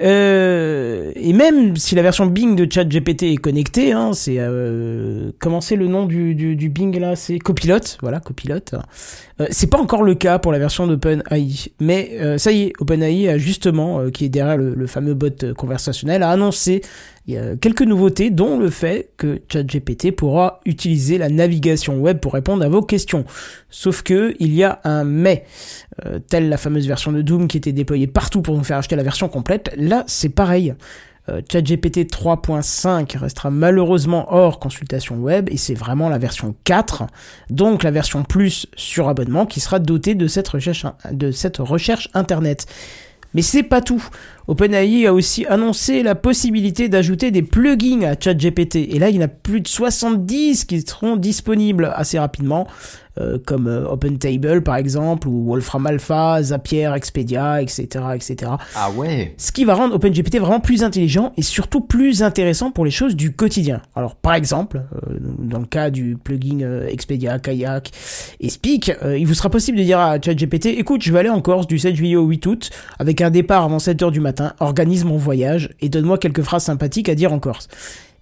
[SPEAKER 1] Euh, et même si la version Bing de ChatGPT est connectée, hein, c'est euh, comment c'est le nom du, du, du Bing là? C'est Copilot, voilà Copilot. Euh, c'est pas encore le cas pour la version d'OpenAI, mais euh, ça y est, OpenAI a justement, euh, qui est derrière le, le fameux bot euh, conversationnel, a annoncé il y a quelques nouveautés, dont le fait que ChatGPT pourra utiliser la navigation web pour répondre à vos questions. Sauf que il y a un mais. Euh, telle la fameuse version de Doom qui était déployée partout pour nous faire acheter la version complète, là c'est pareil. Euh, ChatGPT 3.5 restera malheureusement hors consultation web et c'est vraiment la version 4, donc la version plus sur abonnement qui sera dotée de cette recherche, de cette recherche internet. Mais c'est pas tout. OpenAI a aussi annoncé la possibilité d'ajouter des plugins à ChatGPT. Et là, il y en a plus de 70 qui seront disponibles assez rapidement, euh, comme euh, OpenTable par exemple, ou Wolfram Alpha, Zapier, Expedia, etc., etc.
[SPEAKER 4] Ah ouais.
[SPEAKER 1] Ce qui va rendre OpenGPT vraiment plus intelligent et surtout plus intéressant pour les choses du quotidien. Alors par exemple, euh, dans le cas du plugin euh, Expedia, Kayak et Speak, euh, il vous sera possible de dire à ChatGPT écoute, je vais aller en Corse du 7 juillet au 8 août avec un départ avant 7h du matin, organise mon voyage et donne-moi quelques phrases sympathiques à dire en Corse.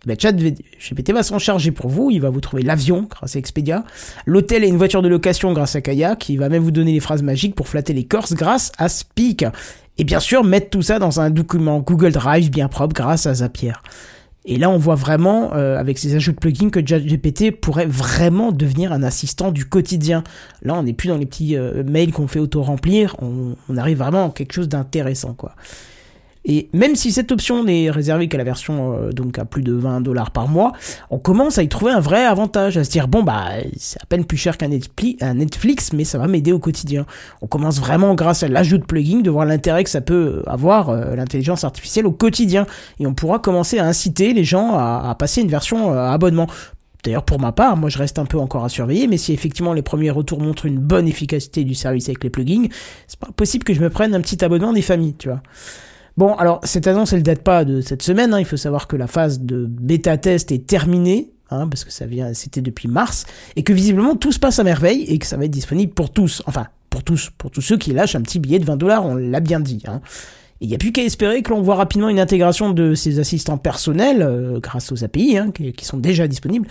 [SPEAKER 1] Ben, ChatGPT va s'en charger pour vous, il va vous trouver l'avion grâce à Expedia, l'hôtel et une voiture de location grâce à Kayak, il va même vous donner les phrases magiques pour flatter les Corses grâce à Speak. Et bien sûr, mettre tout ça dans un document Google Drive bien propre grâce à Zapier. Et là, on voit vraiment, euh, avec ces ajouts de plugins, que ChatGPT pourrait vraiment devenir un assistant du quotidien. Là, on n'est plus dans les petits euh, mails qu'on fait auto-remplir, on, on arrive vraiment à quelque chose d'intéressant, quoi. Et même si cette option n'est réservée qu'à la version euh, donc à plus de 20 dollars par mois, on commence à y trouver un vrai avantage, à se dire bon bah c'est à peine plus cher qu'un Netflix, mais ça va m'aider au quotidien. On commence vraiment grâce à l'ajout de plugins de voir l'intérêt que ça peut avoir euh, l'intelligence artificielle au quotidien, et on pourra commencer à inciter les gens à, passer une version euh, abonnement. D'ailleurs, pour ma part, moi je reste un peu encore à surveiller, mais si effectivement les premiers retours montrent une bonne efficacité du service avec les plugins, c'est pas possible que je me prenne un petit abonnement des familles, tu vois. Bon, alors cette annonce, elle date pas de cette semaine. hein. Il faut savoir que la phase de bêta test est terminée, hein, parce que ça vient, c'était depuis mars, et que visiblement tout se passe à merveille et que ça va être disponible pour tous. Enfin, pour tous, pour tous ceux qui lâchent un petit billet de 20 dollars. On l'a bien dit. Hein. Il n'y a plus qu'à espérer que l'on voit rapidement une intégration de ces assistants personnels, euh, grâce aux API, qui sont déjà disponibles,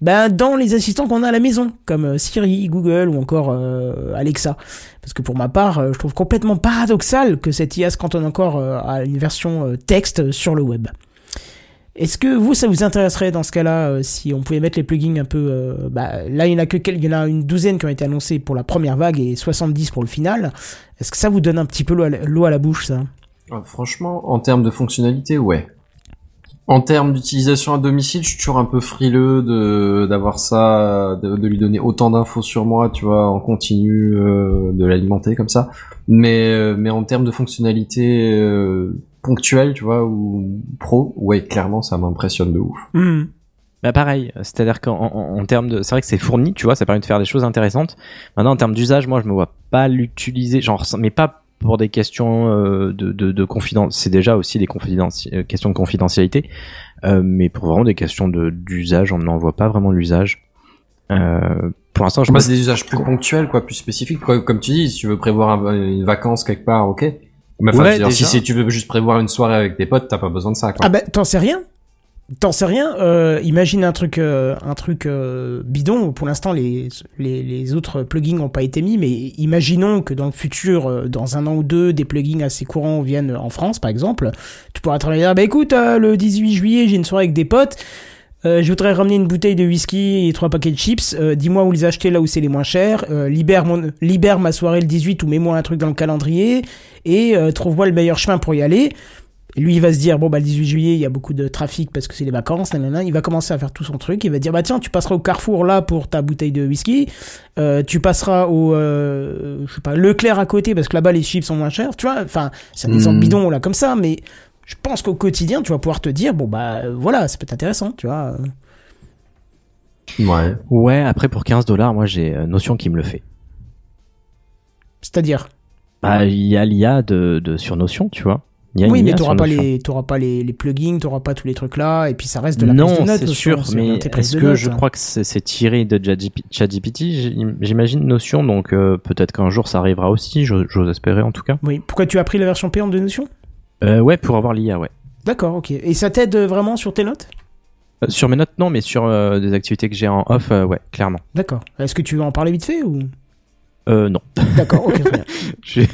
[SPEAKER 1] ben, dans les assistants qu'on a à la maison, comme euh, Siri, Google ou encore euh, Alexa. Parce que pour ma part, euh, je trouve complètement paradoxal que cette IA se cantonne encore à une version texte sur le web. Est-ce que vous, ça vous intéresserait dans ce cas-là, si on pouvait mettre les plugins un peu... bah, là, il y en a que quel- il y en a une douzaine qui ont été annoncés pour la première vague et 70 pour le final. Est-ce que ça vous donne un petit peu l'eau à la- bouche, ça?
[SPEAKER 4] Euh, Franchement, en termes de fonctionnalité, ouais. En termes d'utilisation à domicile, je suis toujours un peu frileux de d'avoir ça, de, de lui donner autant d'infos sur moi, tu vois, en continu, euh, de l'alimenter comme ça. Mais euh, mais en termes de fonctionnalité euh, ponctuelle, tu vois, ou pro, ouais, clairement, ça m'impressionne de ouf.
[SPEAKER 1] Hmm.
[SPEAKER 3] Bah pareil, c'est-à-dire qu'en en, en termes de, c'est vrai que c'est fourni, tu vois, ça permet de faire des choses intéressantes. Maintenant, en termes d'usage, moi, je me vois pas l'utiliser, genre, mais pas pour des questions euh, de, de, de confidence. C'est déjà aussi des confidenci- euh, questions de confidentialité, euh, mais pour vraiment des questions de d'usage, on n'en voit pas vraiment l'usage. Euh, pour l'instant, je
[SPEAKER 4] Bah,
[SPEAKER 3] me
[SPEAKER 4] c'est des usages plus ponctuels, quoi, plus spécifiques. Quoi. Comme tu dis, si tu veux prévoir un- une vacance quelque part, ok. Mais enfin,
[SPEAKER 3] Ouais,
[SPEAKER 4] si, si tu veux juste prévoir une soirée avec tes potes, t'as pas besoin de ça, quoi.
[SPEAKER 1] Ah ben, t'en sais rien T'en sais rien. euh, imagine un truc, euh, un truc euh, bidon. Pour l'instant, les, les, les autres plugins n'ont pas été mis, mais imaginons que dans le futur, euh, dans un an ou deux, des plugins assez courants viennent en France, par exemple. Tu pourras travailler. Ah bah écoute, euh, le 18 juillet, j'ai une soirée avec des potes. Euh, je voudrais ramener une bouteille de whisky et trois paquets de chips. Dis-moi où les acheter là où c'est les moins chers. Libère, mon, libère ma soirée le 18 ou mets-moi un truc dans le calendrier. Et trouve-moi le meilleur chemin pour y aller. Et lui, il va se dire, bon, bah, le 18 juillet, il y a beaucoup de trafic parce que c'est les vacances, nanana. Il va commencer à faire tout son truc. Il va dire, bah, tiens, tu passeras au Carrefour là pour ta bouteille de whisky. Euh, tu passeras au, euh, je sais pas, Leclerc à côté parce que là-bas, les chips sont moins chers. Tu vois, enfin, c'est un exemple bidon là comme ça, mais je pense qu'au quotidien, tu vas pouvoir te dire, bon, bah, euh, voilà, ça peut être intéressant, tu vois.
[SPEAKER 4] Ouais.
[SPEAKER 3] Ouais, après pour 15 dollars, moi j'ai Notion qui me le fait.
[SPEAKER 1] C'est-à-dire,
[SPEAKER 3] Bah, il y a l'IA de, de sur Notion, tu vois. Il y a
[SPEAKER 1] oui, mais
[SPEAKER 3] sur
[SPEAKER 1] pas les, pas les, les plugins, t'auras pas tous les trucs là, et puis ça reste de la prise
[SPEAKER 3] Non,
[SPEAKER 1] de notes.
[SPEAKER 3] c'est
[SPEAKER 1] Notion,
[SPEAKER 3] sûr,
[SPEAKER 1] c'est
[SPEAKER 3] mais
[SPEAKER 1] prise
[SPEAKER 3] est-ce que
[SPEAKER 1] notes,
[SPEAKER 3] je
[SPEAKER 1] hein.
[SPEAKER 3] crois que c'est c'est tiré de ChatGP- ChatGPT j'im- J'imagine Notion, donc euh, peut-être qu'un jour ça arrivera aussi, j'ose espérer en tout cas.
[SPEAKER 1] Oui. Pourquoi tu as pris la version payante de Notion?
[SPEAKER 3] Euh, ouais, pour avoir l'IA, ouais.
[SPEAKER 1] D'accord, ok. Et ça t'aide vraiment sur tes notes?
[SPEAKER 3] Euh, sur mes notes, non, mais sur euh, des activités que j'ai en off, ouais, clairement.
[SPEAKER 1] D'accord. Est-ce que tu veux en parler vite fait ou?
[SPEAKER 3] Euh, non.
[SPEAKER 1] D'accord, ok. très bien.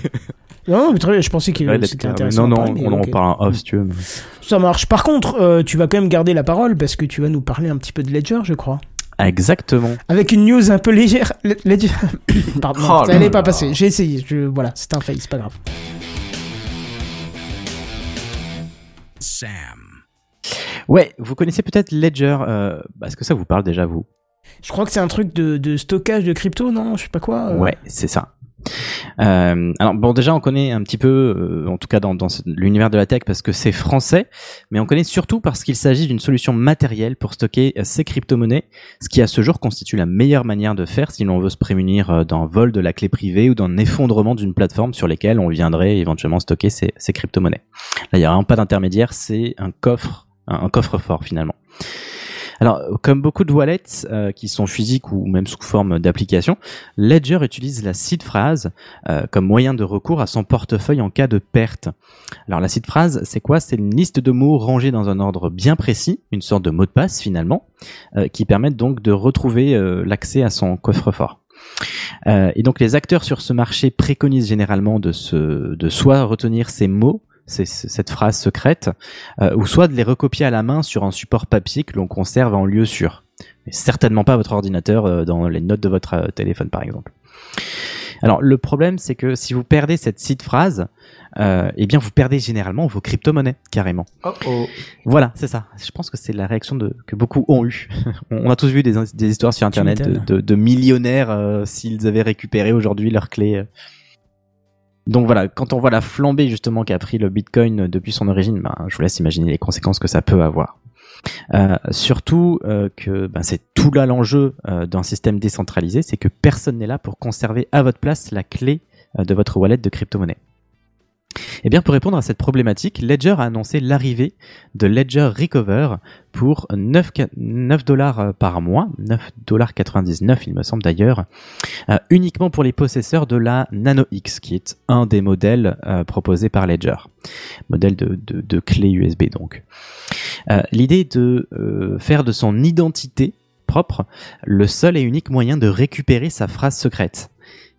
[SPEAKER 1] Non, non, mais très bien, je pensais que
[SPEAKER 3] Ouais,
[SPEAKER 1] c'était intéressant.
[SPEAKER 3] non, non,
[SPEAKER 1] parler,
[SPEAKER 3] on en
[SPEAKER 1] ok.
[SPEAKER 3] parle off si tu veux. mais-
[SPEAKER 1] Ça marche. Par contre, euh, tu vas quand même garder la parole parce que tu vas nous parler un petit peu de Ledger, je crois.
[SPEAKER 3] Exactement.
[SPEAKER 1] Avec une news un peu légère. Le- Ledger. Pardon,
[SPEAKER 4] Oh
[SPEAKER 1] ça
[SPEAKER 4] là
[SPEAKER 1] allait pas passer. J'ai essayé. Je... Voilà, c'est un fail, c'est pas grave.
[SPEAKER 2] Sam.
[SPEAKER 3] Ouais, vous connaissez peut-être Ledger. Euh, Est-ce que ça vous parle déjà, vous
[SPEAKER 1] Je crois que c'est un truc de, de stockage de crypto, non? Je sais pas quoi. euh.
[SPEAKER 3] Ouais, c'est ça. Euh, alors bon, déjà on connaît un petit peu, euh, en tout cas dans, dans l'univers de la tech, parce que c'est français, mais on connaît surtout parce qu'il s'agit d'une solution matérielle pour stocker euh, ces crypto-monnaies, ce qui à ce jour constitue la meilleure manière de faire si l'on veut se prémunir euh, d'un vol de la clé privée ou d'un effondrement d'une plateforme sur lesquelles on viendrait éventuellement stocker ces, ces crypto-monnaies. Là, il n'y a vraiment pas d'intermédiaire, c'est un coffre, un coffre-fort finalement. Alors, comme beaucoup de wallets euh, qui sont physiques ou même sous forme d'application, Ledger utilise la seed phrase euh, comme moyen de recours à son portefeuille en cas de perte. Alors la seed phrase, c'est quoi? C'est une liste de mots rangés dans un ordre bien précis, une sorte de mot de passe finalement, euh, qui permettent donc de retrouver l'accès à son coffre-fort. Et donc les acteurs sur ce marché préconisent généralement de, se, de soit retenir ces mots, ces- cette phrase secrète, euh, ou soit de les recopier à la main sur un support papier que l'on conserve en lieu sûr. Mais certainement pas votre ordinateur euh, dans les notes de votre euh, téléphone par exemple. Alors le problème c'est que si vous perdez cette site phrase, euh, eh bien vous perdez généralement vos crypto-monnaies carrément.
[SPEAKER 4] Oh oh.
[SPEAKER 3] Voilà, c'est ça. Je pense que c'est la réaction de, que beaucoup ont eu. On a tous vu des, des histoires sur internet de,
[SPEAKER 1] m'étonnes.
[SPEAKER 3] de, de millionnaires euh, s'ils avaient récupéré aujourd'hui leurs clés. euh. Donc voilà, quand on voit la flambée justement qu'a pris le Bitcoin depuis son origine, ben, je vous laisse imaginer les conséquences que ça peut avoir. Euh, surtout euh, que ben, c'est tout là l'enjeu euh, d'un système décentralisé, c'est que personne n'est là pour conserver à votre place la clé euh, de votre wallet de crypto-monnaie. Eh bien, pour répondre à cette problématique, Ledger a annoncé l'arrivée de Ledger Recover pour 9 ca- 9 dollars par mois, 9 dollars 99 il me semble d'ailleurs, euh, uniquement pour les possesseurs de la Nano X, qui est un des modèles euh, proposés par Ledger, modèle de, clé USB donc. Euh, L'idée est de euh, faire de son identité propre le seul et unique moyen de récupérer sa phrase secrète.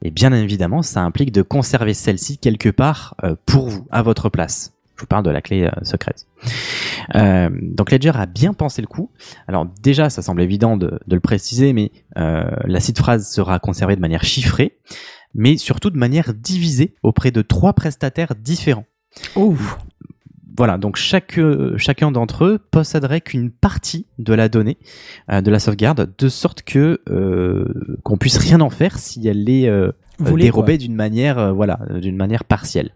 [SPEAKER 3] Et bien évidemment, ça implique de conserver celle-ci quelque part euh, pour vous, à votre place. Je vous parle de la clé euh, secrète. Euh, donc Ledger a bien pensé le coup. Alors déjà, ça semble évident de, de le préciser, mais euh, la site phrase sera conservée de manière chiffrée, mais surtout de manière divisée auprès de trois prestataires différents. Voilà, donc chaque, euh, chacun d'entre eux posséderait qu'une partie de la donnée, euh, de la sauvegarde, de sorte que euh, qu'on puisse rien en faire si elle est euh, dérobée d'une manière, voilà, d'une manière partielle.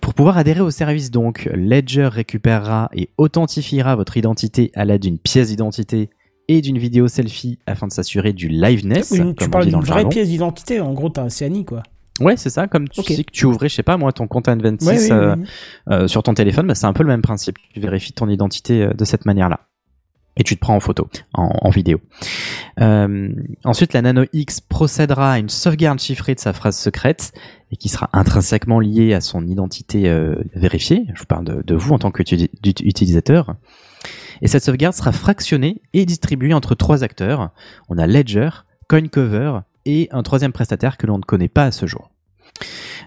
[SPEAKER 3] Pour pouvoir adhérer au service, donc, Ledger récupérera et authentifiera votre identité à l'aide d'une pièce d'identité et d'une vidéo selfie afin de s'assurer du liveness.
[SPEAKER 1] Tu parles d'une vraie
[SPEAKER 3] jargon.
[SPEAKER 1] pièce d'identité. En gros, t'as un CNI, quoi.
[SPEAKER 3] Ouais, c'est ça. Comme tu que tu ouvrais, je sais pas moi, ton compte N26
[SPEAKER 1] Ouais, oui,
[SPEAKER 3] euh,
[SPEAKER 1] oui, oui.
[SPEAKER 3] euh, sur ton téléphone, bah, c'est un peu le même principe. Tu vérifies ton identité euh, de cette manière-là. Et tu te prends en photo, en, en vidéo. Euh, ensuite, la Nano X procédera à une sauvegarde chiffrée de sa phrase secrète et qui sera intrinsèquement lié à son identité euh, vérifiée. Je vous parle de, de vous en tant qu'utilisateur. Et cette sauvegarde sera fractionnée et distribuée entre trois acteurs. On a Ledger, CoinCover et un troisième prestataire que l'on ne connaît pas à ce jour.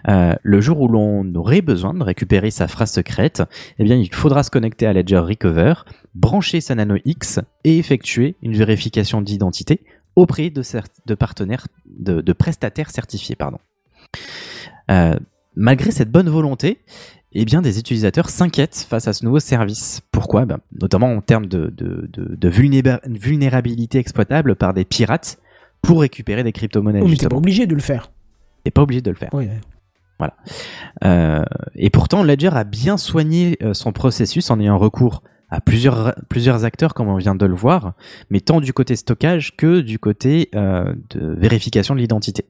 [SPEAKER 3] Euh, le jour où l'on aurait besoin de récupérer sa phrase secrète, eh bien, il faudra se connecter à Ledger Recover, brancher sa Nano X et effectuer une vérification d'identité auprès de, partenaires, de, prestataires certifiés, pardon. Euh, malgré cette bonne volonté, eh bien, des utilisateurs s'inquiètent face à ce nouveau service. Pourquoi? Ben, Notamment en termes de, de, de, de vulnéra- vulnérabilité exploitable par des pirates pour récupérer des crypto-monnaies.
[SPEAKER 1] Oh, mais t'es pas obligé de le faire.
[SPEAKER 3] T'es pas obligé de le faire.
[SPEAKER 1] Ouais, ouais.
[SPEAKER 3] Euh, et pourtant, Ledger a bien soigné euh, son processus en ayant recours à plusieurs, plusieurs acteurs, comme on vient de le voir, mais tant du côté stockage que du côté euh, de vérification de l'identité.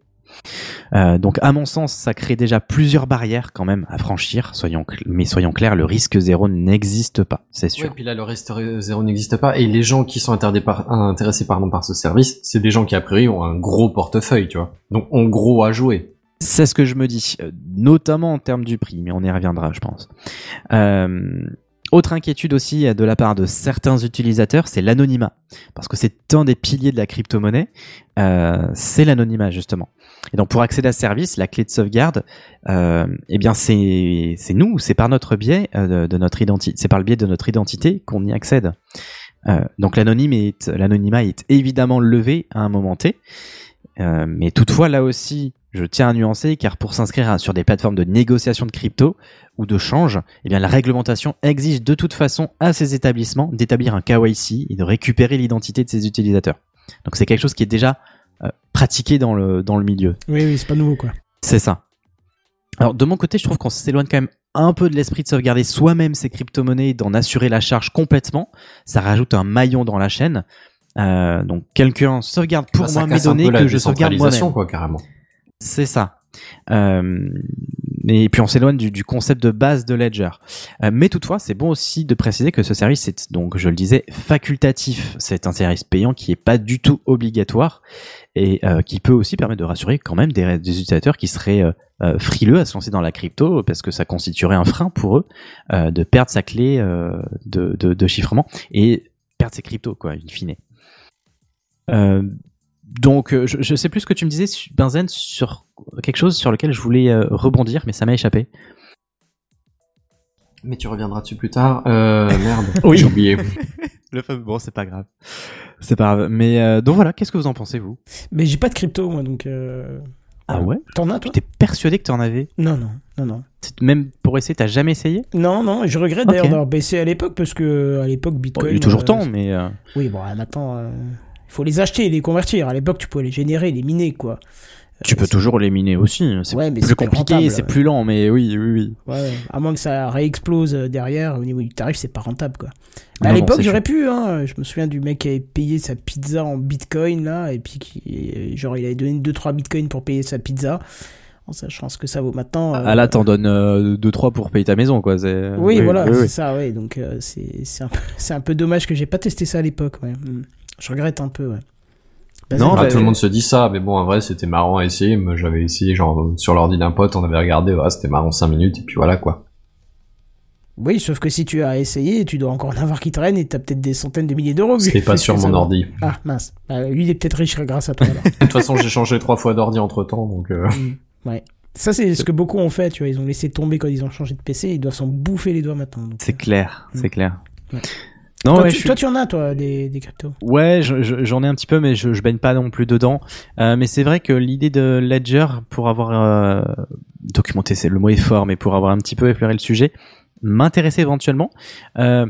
[SPEAKER 3] Euh, donc, à mon sens, ça crée déjà plusieurs barrières quand même à franchir. Soyons, mais soyons clairs, le risque zéro n'existe pas, c'est sûr.
[SPEAKER 4] puis là, le risque zéro n'existe pas. Et les gens qui sont par- intéressés pardon, par ce service, c'est des gens qui, a priori, ont un gros portefeuille, tu vois. Donc, ont gros à jouer.
[SPEAKER 3] C'est ce que je me dis, euh, notamment en termes du prix, mais on y reviendra, je pense. Euh, autre inquiétude aussi euh, de la part de certains utilisateurs, c'est l'anonymat, parce que c'est un des piliers de la crypto-monnaie, euh, c'est l'anonymat justement. Et donc pour accéder à ce service, la clé de sauvegarde, euh, eh bien c'est nous, c'est par notre biais euh, de, notre identité, c'est par le biais de notre identité qu'on y accède. Euh, donc l'anonyme est l'anonymat est évidemment levé à un moment T. Euh, mais toutefois, là aussi, je tiens à nuancer, car pour s'inscrire sur des plateformes de négociation de crypto ou de change, eh bien, la réglementation exige de toute façon à ces établissements d'établir un KYC et de récupérer l'identité de ses utilisateurs. Donc c'est quelque chose qui est déjà euh, pratiqué dans le, dans le milieu.
[SPEAKER 1] Oui, oui, c'est pas nouveau, quoi.
[SPEAKER 3] C'est ça. Alors de mon côté, je trouve qu'on s'éloigne quand même un peu de l'esprit de sauvegarder soi-même ses crypto-monnaies et d'en assurer la charge complètement. Ça rajoute un maillon dans la chaîne. Euh, donc quelqu'un sauvegarde pour
[SPEAKER 4] Bah,
[SPEAKER 3] moi mes données que je sauvegarde moi-même.
[SPEAKER 4] quoi, carrément.
[SPEAKER 3] C'est ça. Euh, et puis on s'éloigne du, du concept de base de Ledger. Euh, mais toutefois, c'est bon aussi de préciser que ce service est donc, je le disais, facultatif. C'est un service payant qui est pas du tout obligatoire et euh, qui peut aussi permettre de rassurer quand même des, des utilisateurs qui seraient euh, euh, frileux à se lancer dans la crypto parce que ça constituerait un frein pour eux euh, de perdre sa clé euh, de, de, de chiffrement et perdre ses cryptos, quoi, in fine. Donc, je, je sais plus ce que tu me disais, Benzen, sur quelque chose sur lequel je voulais euh, rebondir, mais ça m'a échappé.
[SPEAKER 4] Mais tu reviendras dessus plus tard. Euh, merde.
[SPEAKER 3] Oui.
[SPEAKER 4] J'ai oublié.
[SPEAKER 3] Le fameux, bon, c'est pas grave. C'est pas grave. Mais euh, donc voilà, qu'est-ce que vous en pensez, vous?
[SPEAKER 1] Mais j'ai pas de crypto, moi, donc. euh,
[SPEAKER 3] Ah ouais?
[SPEAKER 1] T'en as, toi?
[SPEAKER 3] T'es persuadé que t'en avais?
[SPEAKER 1] Non, non, non, non.
[SPEAKER 3] C'est- Même pour essayer, t'as jamais essayé?
[SPEAKER 1] Non, non, je regrette d'ailleurs d'avoir baissé à l'époque parce que à l'époque
[SPEAKER 3] Bon,
[SPEAKER 1] Bitcoin.
[SPEAKER 3] Il est toujours
[SPEAKER 1] euh,
[SPEAKER 3] temps, mais euh,
[SPEAKER 1] Oui, bon, maintenant, euh, il faut les acheter et les convertir. À l'époque, tu pouvais les générer, les miner, quoi.
[SPEAKER 3] Tu peux toujours les miner aussi. C'est
[SPEAKER 1] Ouais, mais
[SPEAKER 3] plus
[SPEAKER 1] c'est pas
[SPEAKER 3] compliqué, c'est plus lent, mais oui, oui, oui.
[SPEAKER 1] Ouais, à moins que ça réexplose euh, derrière, au niveau du tarif, c'est pas rentable, quoi. Mais à l'époque, j'aurais pu, hein. Je me souviens du mec qui avait payé sa pizza en bitcoin, là, et puis qui, genre, il avait donné 2-3 bitcoins pour payer sa pizza, en sachant ce que ça vaut maintenant. euh,
[SPEAKER 3] Ah là, t'en donnes 2-3 pour payer ta maison, quoi.
[SPEAKER 1] Oui, voilà,
[SPEAKER 3] oui,
[SPEAKER 1] c'est
[SPEAKER 3] oui.
[SPEAKER 1] ça, ouais. Donc, euh, c'est un, peu- c'est un peu dommage que j'ai pas testé ça à l'époque, ouais. Mm. Je regrette un peu, ouais.
[SPEAKER 3] Non,
[SPEAKER 4] Bah, tout le monde se dit ça, mais bon, en vrai, c'était marrant à essayer. Moi, j'avais essayé, genre, sur l'ordi d'un pote, on avait regardé, ouais, c'était marrant 5 minutes, et puis voilà, quoi.
[SPEAKER 1] Oui, sauf que si tu as essayé, tu dois encore en avoir qui traînent et t'as peut-être des centaines de milliers d'euros.
[SPEAKER 4] C'était pas sur mon ordi.
[SPEAKER 1] Ah, mince. Bah, lui, il est peut-être riche grâce à toi, alors.
[SPEAKER 4] De toute façon, j'ai changé trois fois d'ordi entre temps, donc, euh,
[SPEAKER 1] Mm. Ouais. Ça, c'est ce que beaucoup ont fait, tu vois. Ils ont laissé tomber quand ils ont changé de PC. Ils doivent s'en bouffer les doigts maintenant.
[SPEAKER 3] C'est clair,
[SPEAKER 1] Mm.
[SPEAKER 3] c'est clair.
[SPEAKER 1] Ouais.
[SPEAKER 3] Non,
[SPEAKER 1] toi,
[SPEAKER 3] ouais,
[SPEAKER 1] tu,
[SPEAKER 3] je suis-
[SPEAKER 1] toi, tu en as, toi, des, des cryptos.
[SPEAKER 3] Ouais, je- je- j'en ai un petit peu, mais je, je baigne pas non plus dedans. Euh, mais c'est vrai que l'idée de Ledger, pour avoir euh, documenté, c'est le mot est fort, mais pour avoir un petit peu effleuré le sujet, m'intéressait éventuellement. Euh,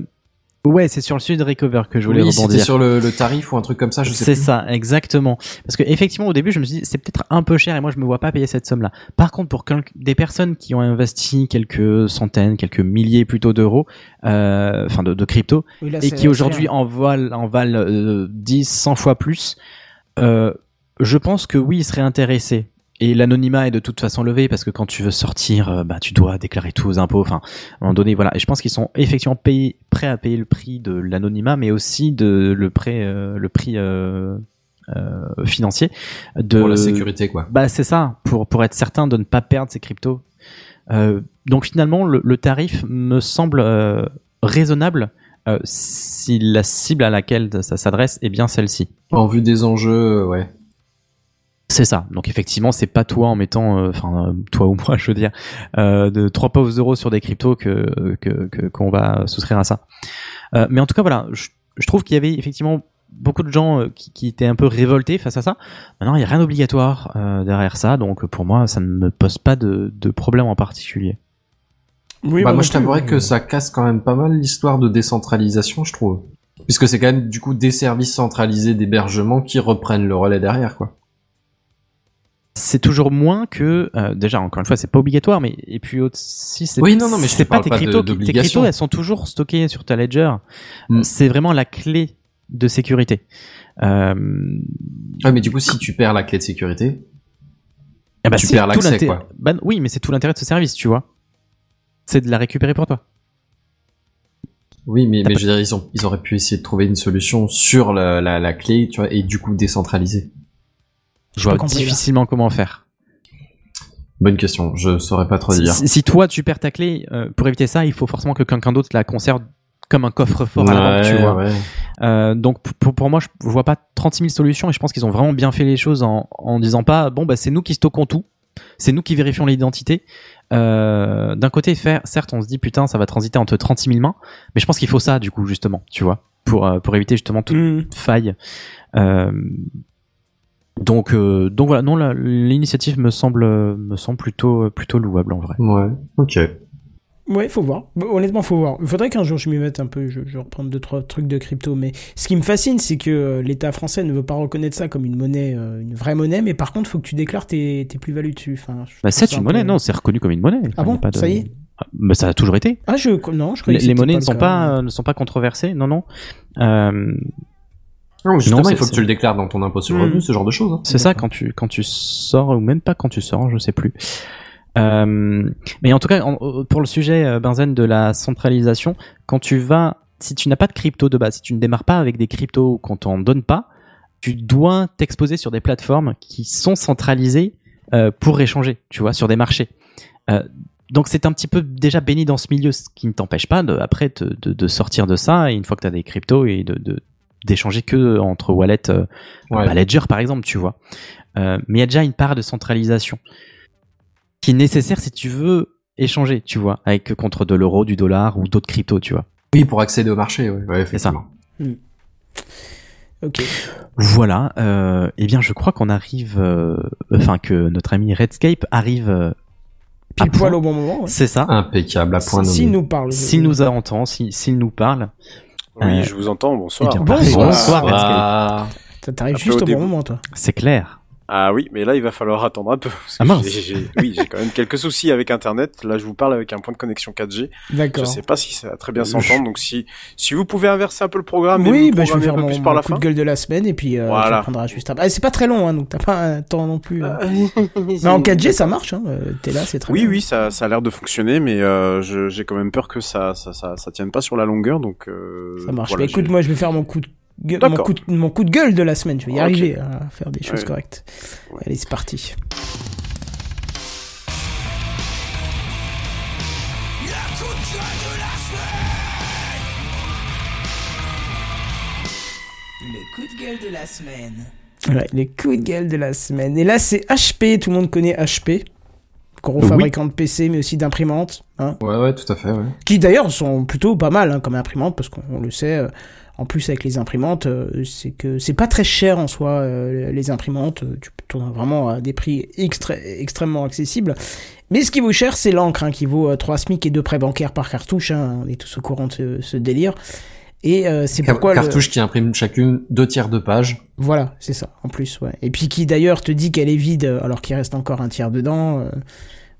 [SPEAKER 3] ouais, c'est sur le sujet de Recover que je voulais
[SPEAKER 4] oui, c'était
[SPEAKER 3] rebondir.
[SPEAKER 4] sur le, le tarif ou un truc comme ça, je sais
[SPEAKER 3] C'est ça, exactement. Parce que effectivement, au début, je me suis dit, c'est peut-être un peu cher et moi, je me vois pas payer cette somme-là. Par contre, pour des personnes qui ont investi quelques centaines, quelques milliers plutôt d'euros, euh, enfin de, de crypto,
[SPEAKER 1] Oui, là,
[SPEAKER 3] et qui aujourd'hui en valent, en valent euh, 10, 100 fois plus, euh, je pense que oui, ils seraient intéressés. Et l'anonymat est de toute façon levé parce que quand tu veux sortir, euh, bah, tu dois déclarer tout aux impôts. Enfin, à un moment donné, voilà. Et je pense qu'ils sont effectivement payés, prêts à payer le prix de l'anonymat, mais aussi de le prêt, euh, le prix euh, euh, financiers. De,
[SPEAKER 4] Pour la sécurité, quoi.
[SPEAKER 3] Bah c'est ça, pour pour être certain de ne pas perdre ses cryptos. Donc finalement, le, le tarif me semble raisonnable si la cible à laquelle ça s'adresse est bien celle-ci.
[SPEAKER 4] En vue des enjeux, ouais.
[SPEAKER 3] C'est ça. Donc effectivement, c'est pas toi en mettant, euh, enfin euh, toi ou moi, je veux dire, euh, de trois pauvres euros sur des cryptos que que que- qu'on va souscrire à ça. Euh, mais en tout cas, voilà, je, je trouve qu'il y avait effectivement beaucoup de gens euh, qui, qui étaient un peu révoltés face à ça. Maintenant, il y a rien d'obligatoire euh, derrière ça, donc pour moi, ça ne me pose pas de, de problème en particulier.
[SPEAKER 1] Oui,
[SPEAKER 4] bah, moi, je t'avouerais que ça casse quand même pas mal l'histoire de décentralisation, je trouve. Puisque c'est quand même, du coup, des services centralisés d'hébergement qui reprennent le relais derrière, quoi.
[SPEAKER 3] C'est toujours moins que euh, déjà encore une fois c'est pas obligatoire mais et puis aussi c'est
[SPEAKER 4] Oui, non, non, mais
[SPEAKER 3] c'est pas tes
[SPEAKER 4] de-
[SPEAKER 3] cryptos qui- tes cryptos elles sont toujours stockées sur ta ledger
[SPEAKER 4] Mm.
[SPEAKER 3] c'est vraiment la clé de sécurité euh,
[SPEAKER 4] Ouais, mais du coup, si tu perds la clé de sécurité,
[SPEAKER 3] ah bah
[SPEAKER 4] Tu perds l'accès, quoi.
[SPEAKER 3] bah oui mais c'est tout l'intérêt de ce service tu vois c'est de la récupérer pour toi
[SPEAKER 4] oui, mais, mais je veux dire, ils, ont, ils auraient pu essayer de trouver une solution sur la, la, la clé, tu vois, et du coup décentraliser.
[SPEAKER 3] Je vois difficilement comment faire
[SPEAKER 4] Bonne question, je saurais pas trop
[SPEAKER 3] si,
[SPEAKER 4] dire.
[SPEAKER 3] si- si toi tu perds ta clé euh, pour éviter ça il faut forcément que quelqu'un d'autre la conserve comme un coffre-fort à la banque tu vois
[SPEAKER 4] ouais.
[SPEAKER 3] Euh, donc pour, pour moi, je vois pas 36 000 solutions et je pense qu'ils ont vraiment bien fait les choses en, en disant pas bon bah c'est nous qui stockons tout, c'est nous qui vérifions l'identité. Euh, D'un côté, faire, certes, on se dit putain ça va transiter entre 36 000 mains, mais je pense qu'il faut ça du coup justement, tu vois, pour euh, pour éviter justement toute
[SPEAKER 1] Mm.
[SPEAKER 3] faille. Donc euh, donc voilà, non l'initiative me semble me semble plutôt plutôt louable en vrai.
[SPEAKER 4] Ouais, ok.
[SPEAKER 1] Ouais, faut voir. Honnêtement, faut voir. Il faudrait qu'un jour je m'y mette un peu, je, je reprends deux, trois trucs de crypto. Mais ce qui me fascine, c'est que euh, l'État français ne veut pas reconnaître ça comme une monnaie, euh, une vraie monnaie, mais par contre, faut que tu déclares tes, tes plus-values dessus. Enfin,
[SPEAKER 3] Bah c'est une
[SPEAKER 1] un
[SPEAKER 3] monnaie,
[SPEAKER 1] peu-
[SPEAKER 3] non, c'est reconnu comme une monnaie.
[SPEAKER 1] Ah
[SPEAKER 3] Enfin,
[SPEAKER 1] bon
[SPEAKER 3] pas de-
[SPEAKER 1] Ça y est
[SPEAKER 3] Ah, bah, ça a toujours été.
[SPEAKER 1] Ah, je. Non, je
[SPEAKER 3] Les,
[SPEAKER 1] que
[SPEAKER 3] monnaies
[SPEAKER 1] pas
[SPEAKER 3] ne
[SPEAKER 1] le
[SPEAKER 3] sont
[SPEAKER 1] cas.
[SPEAKER 3] pas ne sont pas controversées, non non. Euh,
[SPEAKER 4] Non, justement,
[SPEAKER 3] Non,
[SPEAKER 4] il faut que tu le déclares dans ton impôt sur le
[SPEAKER 1] Hmm.
[SPEAKER 4] revenu, ce genre de choses. hein.
[SPEAKER 3] C'est ça quand tu quand tu sors ou même pas quand tu sors, je sais plus. Euh, mais en tout cas, en- pour le sujet euh, Benzen de la centralisation, quand tu vas, si tu n'as pas de crypto de base, si tu ne démarres pas avec des cryptos qu'on t'en donne pas, tu dois t'exposer sur des plateformes qui sont centralisées euh, pour échanger, tu vois, sur des marchés. Euh, donc c'est un petit peu déjà béni dans ce milieu, ce qui ne t'empêche pas de, après te- de, de sortir de ça et une fois que tu as des cryptos et de de- d'échanger que entre wallets euh,
[SPEAKER 4] Ouais.
[SPEAKER 3] bah, Ledger par exemple, tu vois. Euh, mais il y a déjà une part de centralisation qui est nécessaire si tu veux échanger, tu vois, avec contre de l'euro, du dollar ou d'autres cryptos, tu vois.
[SPEAKER 4] Oui, pour accéder au marché, ouais, ouais effectivement.
[SPEAKER 1] Ok.
[SPEAKER 3] Voilà. Euh, eh bien, je crois qu'on arrive, euh, enfin que notre ami Redscape arrive. euh, à
[SPEAKER 1] Pile poil
[SPEAKER 3] point.
[SPEAKER 1] au bon moment. ouais.
[SPEAKER 3] C'est ça.
[SPEAKER 4] Impeccable, à point.
[SPEAKER 1] S'il nous parle.
[SPEAKER 3] S'il nous entend, si- s'il nous parle.
[SPEAKER 6] Oui,
[SPEAKER 3] Euh,
[SPEAKER 6] je vous entends, bonsoir.
[SPEAKER 3] eh bien,
[SPEAKER 1] Bonsoir.
[SPEAKER 3] Bonsoir, Redscape.
[SPEAKER 4] Ah,
[SPEAKER 1] Ça t'arrive
[SPEAKER 6] Un peu
[SPEAKER 1] juste
[SPEAKER 6] au
[SPEAKER 1] au bon moment, toi.
[SPEAKER 3] C'est clair.
[SPEAKER 6] Ah oui, mais là, il va falloir attendre un peu. parce que
[SPEAKER 3] Ah mince.
[SPEAKER 6] oui, j'ai quand même quelques soucis avec Internet. Là, je vous parle avec un point de connexion 4G. Je
[SPEAKER 1] D'accord.
[SPEAKER 6] sais pas si ça va très bien s'entendre. Donc, si, si vous pouvez inverser un peu le programme
[SPEAKER 1] Oui,
[SPEAKER 6] et
[SPEAKER 1] bah, je vais faire
[SPEAKER 6] un peu
[SPEAKER 1] mon,
[SPEAKER 6] plus par
[SPEAKER 1] mon
[SPEAKER 6] la
[SPEAKER 1] coup
[SPEAKER 6] fin.
[SPEAKER 1] de gueule de la semaine et puis euh,
[SPEAKER 6] Voilà.
[SPEAKER 1] tu juste après. Ah, c'est pas très long, hein, donc t'as pas un temps non plus. Euh, Mais en 4G, ça marche. Hein. euh, T'es là, c'est très
[SPEAKER 6] Oui,
[SPEAKER 1] bien.
[SPEAKER 6] oui, ça, ça a l'air de fonctionner, mais euh, je- j'ai quand même peur que ça, ça, ça, ça tienne pas sur la longueur, donc. Euh,
[SPEAKER 1] Ça marche.
[SPEAKER 6] voilà,
[SPEAKER 1] Mais écoute,
[SPEAKER 6] j'ai-
[SPEAKER 1] moi, je vais faire mon coup de gueule, mon coup, de, mon coup de gueule de la semaine. Je vais y arriver à faire des choses
[SPEAKER 6] Ouais.
[SPEAKER 1] correctes.
[SPEAKER 6] Ouais.
[SPEAKER 1] Allez, c'est parti.
[SPEAKER 7] Le coup de gueule de la semaine.
[SPEAKER 1] Ouais, les coups de gueule de la semaine. Et là, c'est HP. Tout le monde connaît HP. Gros
[SPEAKER 3] Oui.
[SPEAKER 1] fabricant de PC, mais aussi d'imprimantes. Hein,
[SPEAKER 4] ouais, ouais, tout à fait, ouais.
[SPEAKER 1] qui d'ailleurs sont plutôt pas mal hein, comme imprimantes, parce qu'on on le sait. euh, en plus, avec les imprimantes, euh, c'est que c'est pas très cher en soi, euh, les imprimantes. euh, Tu tournes vraiment à des prix extré- extrêmement accessibles. Mais ce qui vaut cher, c'est l'encre, hein, qui vaut euh, 3 SMIC et 2 prêts bancaires par cartouche. hein. on est tous au courant de ce, ce délire. Et euh, c'est pourquoi... le-
[SPEAKER 4] Cartouches qui impriment chacune deux tiers de page.
[SPEAKER 1] Voilà, c'est ça, en plus, ouais. Et puis qui d'ailleurs te dit qu'elle est vide alors qu'il reste encore un tiers dedans. euh,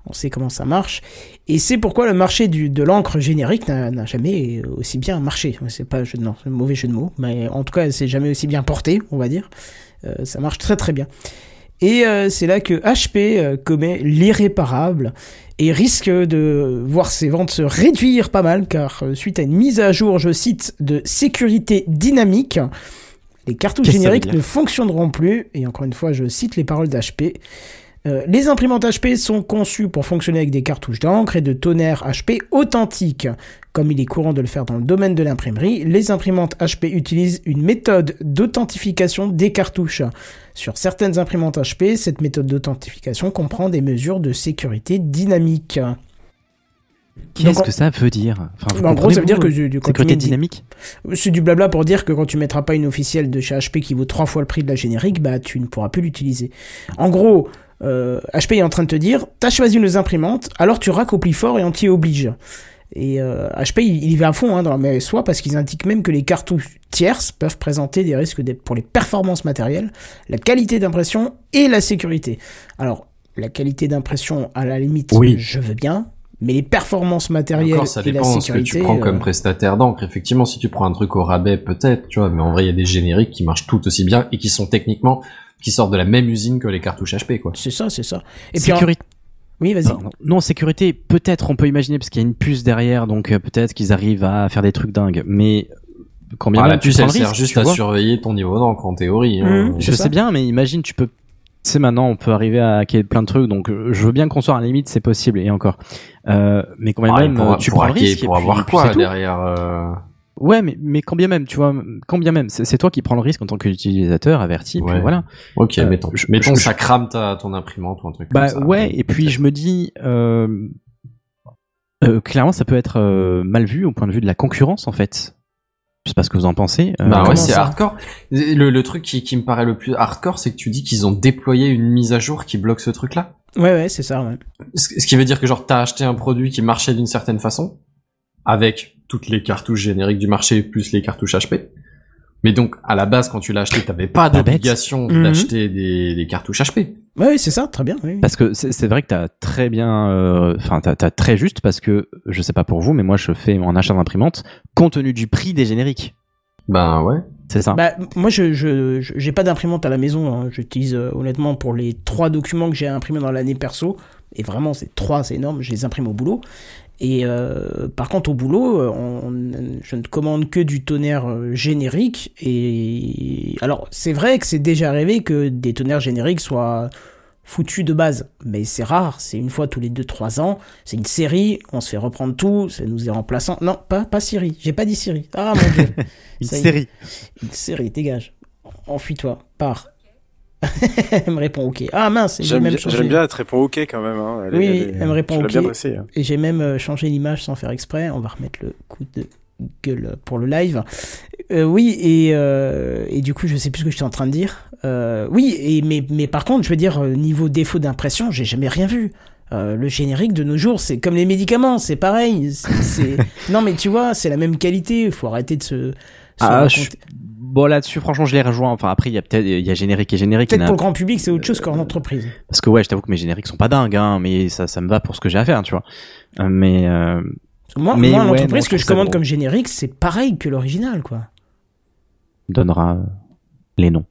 [SPEAKER 1] on sait comment ça marche. Et c'est pourquoi le marché du, de l'encre générique n'a jamais aussi bien marché. C'est pas jeu de, non, c'est un mauvais jeu de mots, mais en tout cas, c'est jamais aussi bien porté, on va dire. Euh, ça marche très très bien. Et euh, c'est là que HP euh, commet l'irréparable et risque de voir ses ventes se réduire pas mal, car suite à une mise à jour, je cite, de sécurité dynamique, Les cartouches génériques ne fonctionneront plus, et encore une fois, je cite les paroles d'HP. Euh, les imprimantes HP sont conçues pour fonctionner avec des cartouches d'encre et de tonnerre HP authentiques. Comme il est courant de le faire dans le domaine de l'imprimerie, les imprimantes HP utilisent une méthode d'authentification des cartouches. Sur certaines imprimantes HP, cette méthode d'authentification comprend des mesures de sécurité dynamiques.
[SPEAKER 3] Qu'est-ce que ça veut dire? Enfin,
[SPEAKER 1] En gros, ça veut dire que du- du- quand tu
[SPEAKER 3] sécurité dynamique?
[SPEAKER 1] C'est du blabla pour dire que quand tu mettras pas une officielle de chez HP qui vaut trois fois le prix de la générique, bah tu ne pourras plus l'utiliser. En gros, euh, HP est en train de te dire, t'as choisi nos imprimantes, alors tu plus fort et on t'y oblige. Et euh, HP, il, il y va à fond hein, dans la soit parce qu'ils indiquent même que les cartouches tierces peuvent présenter des risques pour les performances matérielles, la qualité d'impression et la sécurité. Alors, la qualité d'impression, à la limite,
[SPEAKER 3] Oui.
[SPEAKER 1] je veux bien, mais les performances matérielles
[SPEAKER 4] Encore, ça
[SPEAKER 1] et la
[SPEAKER 4] dépend de ce que tu prends comme
[SPEAKER 1] euh,
[SPEAKER 4] prestataire d'encre. Effectivement, si tu prends un truc au rabais, peut-être, tu vois, mais en vrai, il y a des génériques qui marchent tout aussi bien et qui sont techniquement, qui sortent de la même usine que les cartouches HP, quoi.
[SPEAKER 1] C'est ça, c'est ça. Et puis, en-
[SPEAKER 3] Sécurité.
[SPEAKER 1] oui, vas-y.
[SPEAKER 3] Non, non, non, sécurité, peut-être on peut imaginer parce qu'il y a une puce derrière, donc euh, peut-être qu'ils arrivent à faire des trucs dingues. Mais quand bien
[SPEAKER 4] Ah, la puce, elle
[SPEAKER 3] le
[SPEAKER 4] sert
[SPEAKER 3] risque,
[SPEAKER 4] juste à surveiller ton niveau d'encre, en théorie. hein.
[SPEAKER 1] Mhm.
[SPEAKER 3] Je
[SPEAKER 1] C'est ça.
[SPEAKER 3] sais bien, mais imagine, tu peux. Tu sais, maintenant, on peut arriver à hacker plein de trucs, donc euh, je veux bien qu'on soit à la limite, c'est possible, et encore. Euh, mais quand
[SPEAKER 4] Ah,
[SPEAKER 3] même,
[SPEAKER 4] pour,
[SPEAKER 3] euh, tu
[SPEAKER 4] pour
[SPEAKER 3] prends le
[SPEAKER 4] hacker,
[SPEAKER 3] risque. et
[SPEAKER 4] pour
[SPEAKER 3] puis-
[SPEAKER 4] avoir
[SPEAKER 3] puis
[SPEAKER 4] quoi
[SPEAKER 3] c'est tout.
[SPEAKER 4] derrière euh,
[SPEAKER 3] Ouais, mais, mais quand bien même, tu vois, quand bien même, c'est toi qui prends le risque en tant qu'utilisateur averti, puis
[SPEAKER 4] Ouais.
[SPEAKER 3] voilà.
[SPEAKER 4] Ok,
[SPEAKER 3] Euh,
[SPEAKER 4] mettons.
[SPEAKER 3] je-
[SPEAKER 4] mettons,
[SPEAKER 3] je-
[SPEAKER 4] ça crame ta, ton imprimante ou un truc
[SPEAKER 3] Bah
[SPEAKER 4] comme ça.
[SPEAKER 3] ouais, et puis je me dis, euh, euh, clairement, ça peut être euh, mal vu au point de vue de la concurrence, en fait. Je sais pas ce que vous en pensez. euh,
[SPEAKER 4] Bah ouais, c'est hardcore. Le, le truc qui, qui me paraît le plus hardcore, c'est que tu dis qu'ils ont déployé une mise à jour qui bloque ce truc-là.
[SPEAKER 1] Ouais, ouais, c'est ça, ouais.
[SPEAKER 4] Ce ce qui veut dire que genre t'as acheté un produit qui marchait d'une certaine façon, avec toutes les cartouches génériques du marché plus les cartouches HP. Mais donc à la base quand tu l'as acheté, t'avais pas d'obligation
[SPEAKER 1] Mhm.
[SPEAKER 4] d'acheter des, des cartouches HP.
[SPEAKER 1] Ouais, c'est ça, très bien, oui.
[SPEAKER 3] Parce que c'est vrai que t'as très bien, euh, enfin t'as t'as très juste parce que je sais pas pour vous, mais moi je fais mon achat d'imprimante compte tenu du prix des génériques.
[SPEAKER 4] Ben ouais.
[SPEAKER 3] C'est ça.
[SPEAKER 1] Bah, moi, je, je, je- j'ai pas d'imprimante à la maison. hein. J'utilise euh, honnêtement pour les trois documents que j'ai imprimés dans l'année perso. Et vraiment, c'est trois, c'est énorme. Je les imprime au boulot. Et euh, par contre, au boulot, euh, on- je ne commande que du tonnerre euh, générique. Et alors, c'est vrai que c'est déjà arrivé que des tonnerres génériques soient foutus de base. Mais c'est rare. C'est une fois tous les 2-3 ans. C'est une série. On se fait reprendre tout. Ça nous est remplaçant. Non, pas, pas Siri. J'ai pas dit Siri. Ah mon dieu.
[SPEAKER 3] Une
[SPEAKER 1] ça
[SPEAKER 3] série.
[SPEAKER 1] Une série, dégage. Enfuis-toi, pars. Elle me répond ok. Ah mince, j'ai
[SPEAKER 6] J'aime
[SPEAKER 1] même
[SPEAKER 6] bien,
[SPEAKER 1] changé.
[SPEAKER 6] j'aime bien, elle te répond ok quand même. Hein. Elle,
[SPEAKER 1] Oui,
[SPEAKER 6] elle,
[SPEAKER 1] me répond ok.
[SPEAKER 6] bien hein.
[SPEAKER 1] Et j'ai même euh, changé l'image sans faire exprès. On va remettre le coup de gueule pour le live. Euh, oui, et, euh, et du coup, je sais plus ce que j'étais en train de dire. Euh, oui, et, mais, mais par contre, je veux dire, niveau défaut d'impression, j'ai jamais rien vu. Euh, le générique de nos jours, c'est comme les médicaments, c'est pareil. Non, mais tu vois, c'est la même qualité. Il faut arrêter de se. se
[SPEAKER 3] Ah, je... Bon là-dessus, franchement, je les rejoins. Enfin après, il y a peut-être, il y a générique et générique.
[SPEAKER 1] Peut-être pour le grand public, c'est autre chose qu'en entreprise.
[SPEAKER 3] Parce que ouais, je t'avoue que mes génériques sont pas dingues, hein, mais ça, ça me va pour ce que j'ai à faire, tu vois. Euh, mais euh,
[SPEAKER 1] Moi,
[SPEAKER 3] Mais
[SPEAKER 1] moi
[SPEAKER 3] ouais,
[SPEAKER 1] l'entreprise que je commande comme générique, c'est pareil que l'original, quoi.
[SPEAKER 3] on donnera euh, les noms.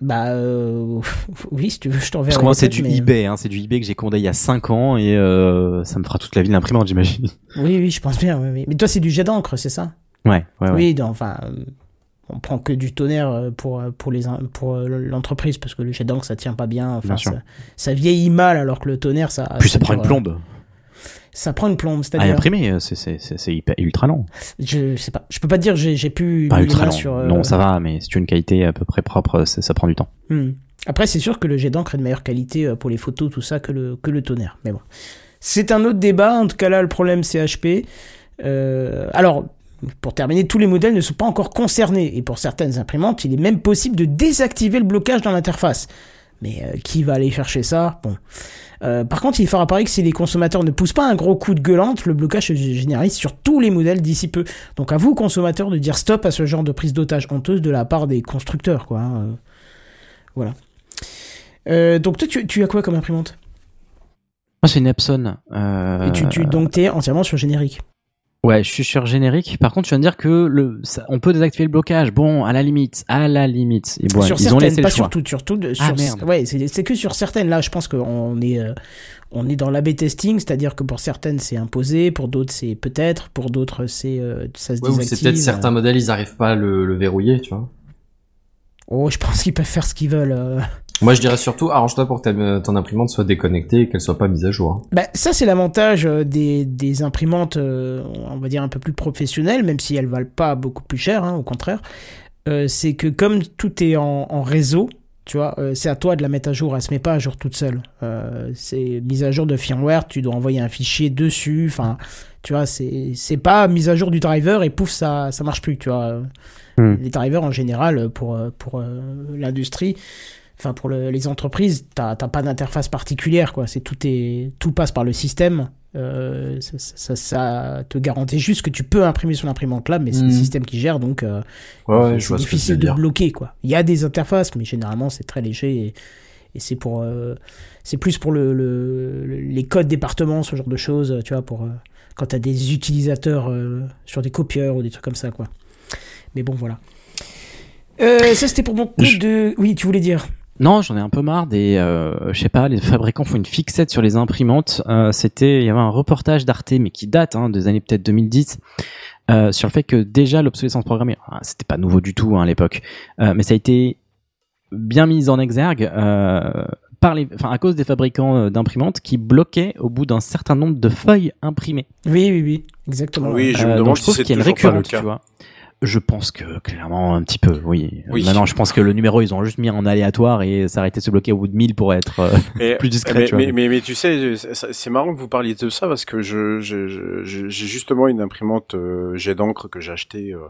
[SPEAKER 1] Bah, euh, oui, si tu veux, je t'enverrai.
[SPEAKER 3] Parce que moi, c'est du
[SPEAKER 1] mais-
[SPEAKER 3] eBay, hein, c'est du eBay que j'ai commandé il y a 5 ans et euh, ça me fera toute la vie l'imprimante, j'imagine.
[SPEAKER 1] Oui, oui, je pense bien. Oui, oui. Mais toi, c'est du jet d'encre, c'est ça?
[SPEAKER 3] Ouais, ouais, ouais.
[SPEAKER 1] Oui, non, enfin, euh, on prend que du tonnerre euh, pour euh, pour les pour euh, l'entreprise parce que le jet d'encre ça tient pas bien. Enfin,
[SPEAKER 3] Bien sûr.
[SPEAKER 1] ça, ça vieillit mal alors que le tonnerre ça.
[SPEAKER 3] Puis ça prend une plombe.
[SPEAKER 1] Ça prend une plombe,
[SPEAKER 3] À
[SPEAKER 1] c'est-à-dire.
[SPEAKER 3] imprimer, euh, c'est ultra lent.
[SPEAKER 1] je sais pas. Je peux pas te dire. J'ai j'ai pu.
[SPEAKER 3] Pas ultra
[SPEAKER 1] sur. euh,
[SPEAKER 3] Non, ça va, mais si tu as une qualité à peu près propre, ça prend du temps.
[SPEAKER 1] Hmm. Après, c'est sûr que le jet d'encre est de meilleure qualité pour les photos, tout ça, que le, que le tonnerre. Mais bon. C'est un autre débat. En tout cas, là, le problème, c'est HP. Euh, alors, pour terminer, tous les modèles ne sont pas encore concernés. Et pour certaines imprimantes, il est même possible de désactiver le blocage dans l'interface. Mais euh, qui va aller chercher ça? Bon. Euh, par contre, il fera pareil que si les consommateurs ne poussent pas un gros coup de gueulante, le blocage se généralise sur tous les modèles d'ici peu. Donc à vous, consommateurs, de dire stop à ce genre de prise d'otage honteuse de la part des constructeurs, quoi. hein. Euh, Voilà. Donc toi, tu, tu as quoi comme imprimante?
[SPEAKER 3] Moi, c'est une Epson.
[SPEAKER 1] Et tu, tu, donc t'es entièrement sur générique.
[SPEAKER 3] Ouais, je suis sur générique. Par contre, tu viens de dire que le, ça- on peut désactiver le blocage. Bon, à la limite, à la limite. Et bon,
[SPEAKER 1] sur
[SPEAKER 3] ils
[SPEAKER 1] certaines,
[SPEAKER 3] ont laissé
[SPEAKER 1] pas
[SPEAKER 3] le choix.
[SPEAKER 1] sur toutes, sur toutes.
[SPEAKER 3] Ah,
[SPEAKER 1] sur-
[SPEAKER 3] merde.
[SPEAKER 1] Ouais, c'est c'est que sur certaines. Là, je pense qu'on est, euh, on est dans l'AB testing, c'est-à-dire que pour certaines c'est imposé, pour d'autres c'est peut-être, pour d'autres c'est, euh, ça se
[SPEAKER 4] Ouais, ou
[SPEAKER 1] désactive.
[SPEAKER 4] c'est peut-être certains modèles, ils arrivent pas à le, le verrouiller, tu vois.
[SPEAKER 1] Oh, je pense qu'ils peuvent faire ce qu'ils veulent. Euh.
[SPEAKER 4] Moi, je dirais surtout, arrange-toi pour que ta- ton imprimante soit déconnectée et qu'elle soit pas mise à jour.
[SPEAKER 1] Bah, ça, c'est l'avantage euh, des, des imprimantes, euh, on va dire, un peu plus professionnelles, même si elles valent pas beaucoup plus cher, hein, au contraire. Euh, c'est que comme tout est en, en réseau, tu vois, euh, c'est à toi de la mettre à jour. Elle se met pas à jour toute seule. Euh, c'est mise à jour de firmware, tu dois envoyer un fichier dessus. Enfin, tu vois, c'est c'est pas mise à jour du driver et pouf, ça ça marche plus. Tu vois,
[SPEAKER 3] Hmm.
[SPEAKER 1] les drivers en général pour euh, pour euh, l'industrie. Enfin, pour le- les entreprises, t'as t'as pas d'interface particulière, quoi. C'est tout est tout passe par le système. Euh, ça, ça- ça te garantit juste que tu peux imprimer sur l'imprimante là, mais c'est le
[SPEAKER 4] Mhm.
[SPEAKER 1] système qui gère, donc euh,
[SPEAKER 4] Ouais,
[SPEAKER 1] c'est difficile de bloquer, quoi. Il y a des interfaces, mais généralement c'est très léger et, et c'est pour euh, c'est plus pour le, le- le- les codes départements, ce genre de choses, tu vois, pour euh, quand t'as des utilisateurs euh, sur des copieurs ou des trucs comme ça, quoi. Mais bon, voilà. Euh, ça c'était pour mon coup
[SPEAKER 3] Je-
[SPEAKER 1] de. Oui, tu voulais dire?
[SPEAKER 3] Non, j'en ai un peu marre des, euh, je sais pas, les fabricants font une fixette sur les imprimantes. Euh, C'était, il y avait un reportage d'Arte, mais qui date hein, des années peut-être 2010, euh, sur le fait que déjà l'obsolescence programmée, ah, c'était pas nouveau du tout hein, à l'époque, euh, mais ça a été bien mis en exergue euh, par les, enfin à cause des fabricants euh, d'imprimantes qui bloquaient au bout d'un certain nombre de feuilles imprimées.
[SPEAKER 1] Oui, oui, oui, exactement.
[SPEAKER 6] Oui, je
[SPEAKER 3] Euh,
[SPEAKER 6] me
[SPEAKER 3] donc
[SPEAKER 6] demande
[SPEAKER 3] je
[SPEAKER 6] si
[SPEAKER 3] trouve
[SPEAKER 6] c'est toujours pas le cas.
[SPEAKER 3] tu vois. Je pense que clairement un petit peu, oui.
[SPEAKER 6] Oui.
[SPEAKER 3] Maintenant, je pense que le numéro ils ont juste mis en aléatoire et arrêté de se bloquer au bout de 1000 pour être. euh,
[SPEAKER 6] Mais,
[SPEAKER 3] plus discret,
[SPEAKER 6] mais,
[SPEAKER 3] tu vois.
[SPEAKER 6] mais, mais, mais tu sais, c'est marrant que vous parliez de ça parce que je j'ai justement une imprimante euh, jet d'encre que j'ai acheté euh,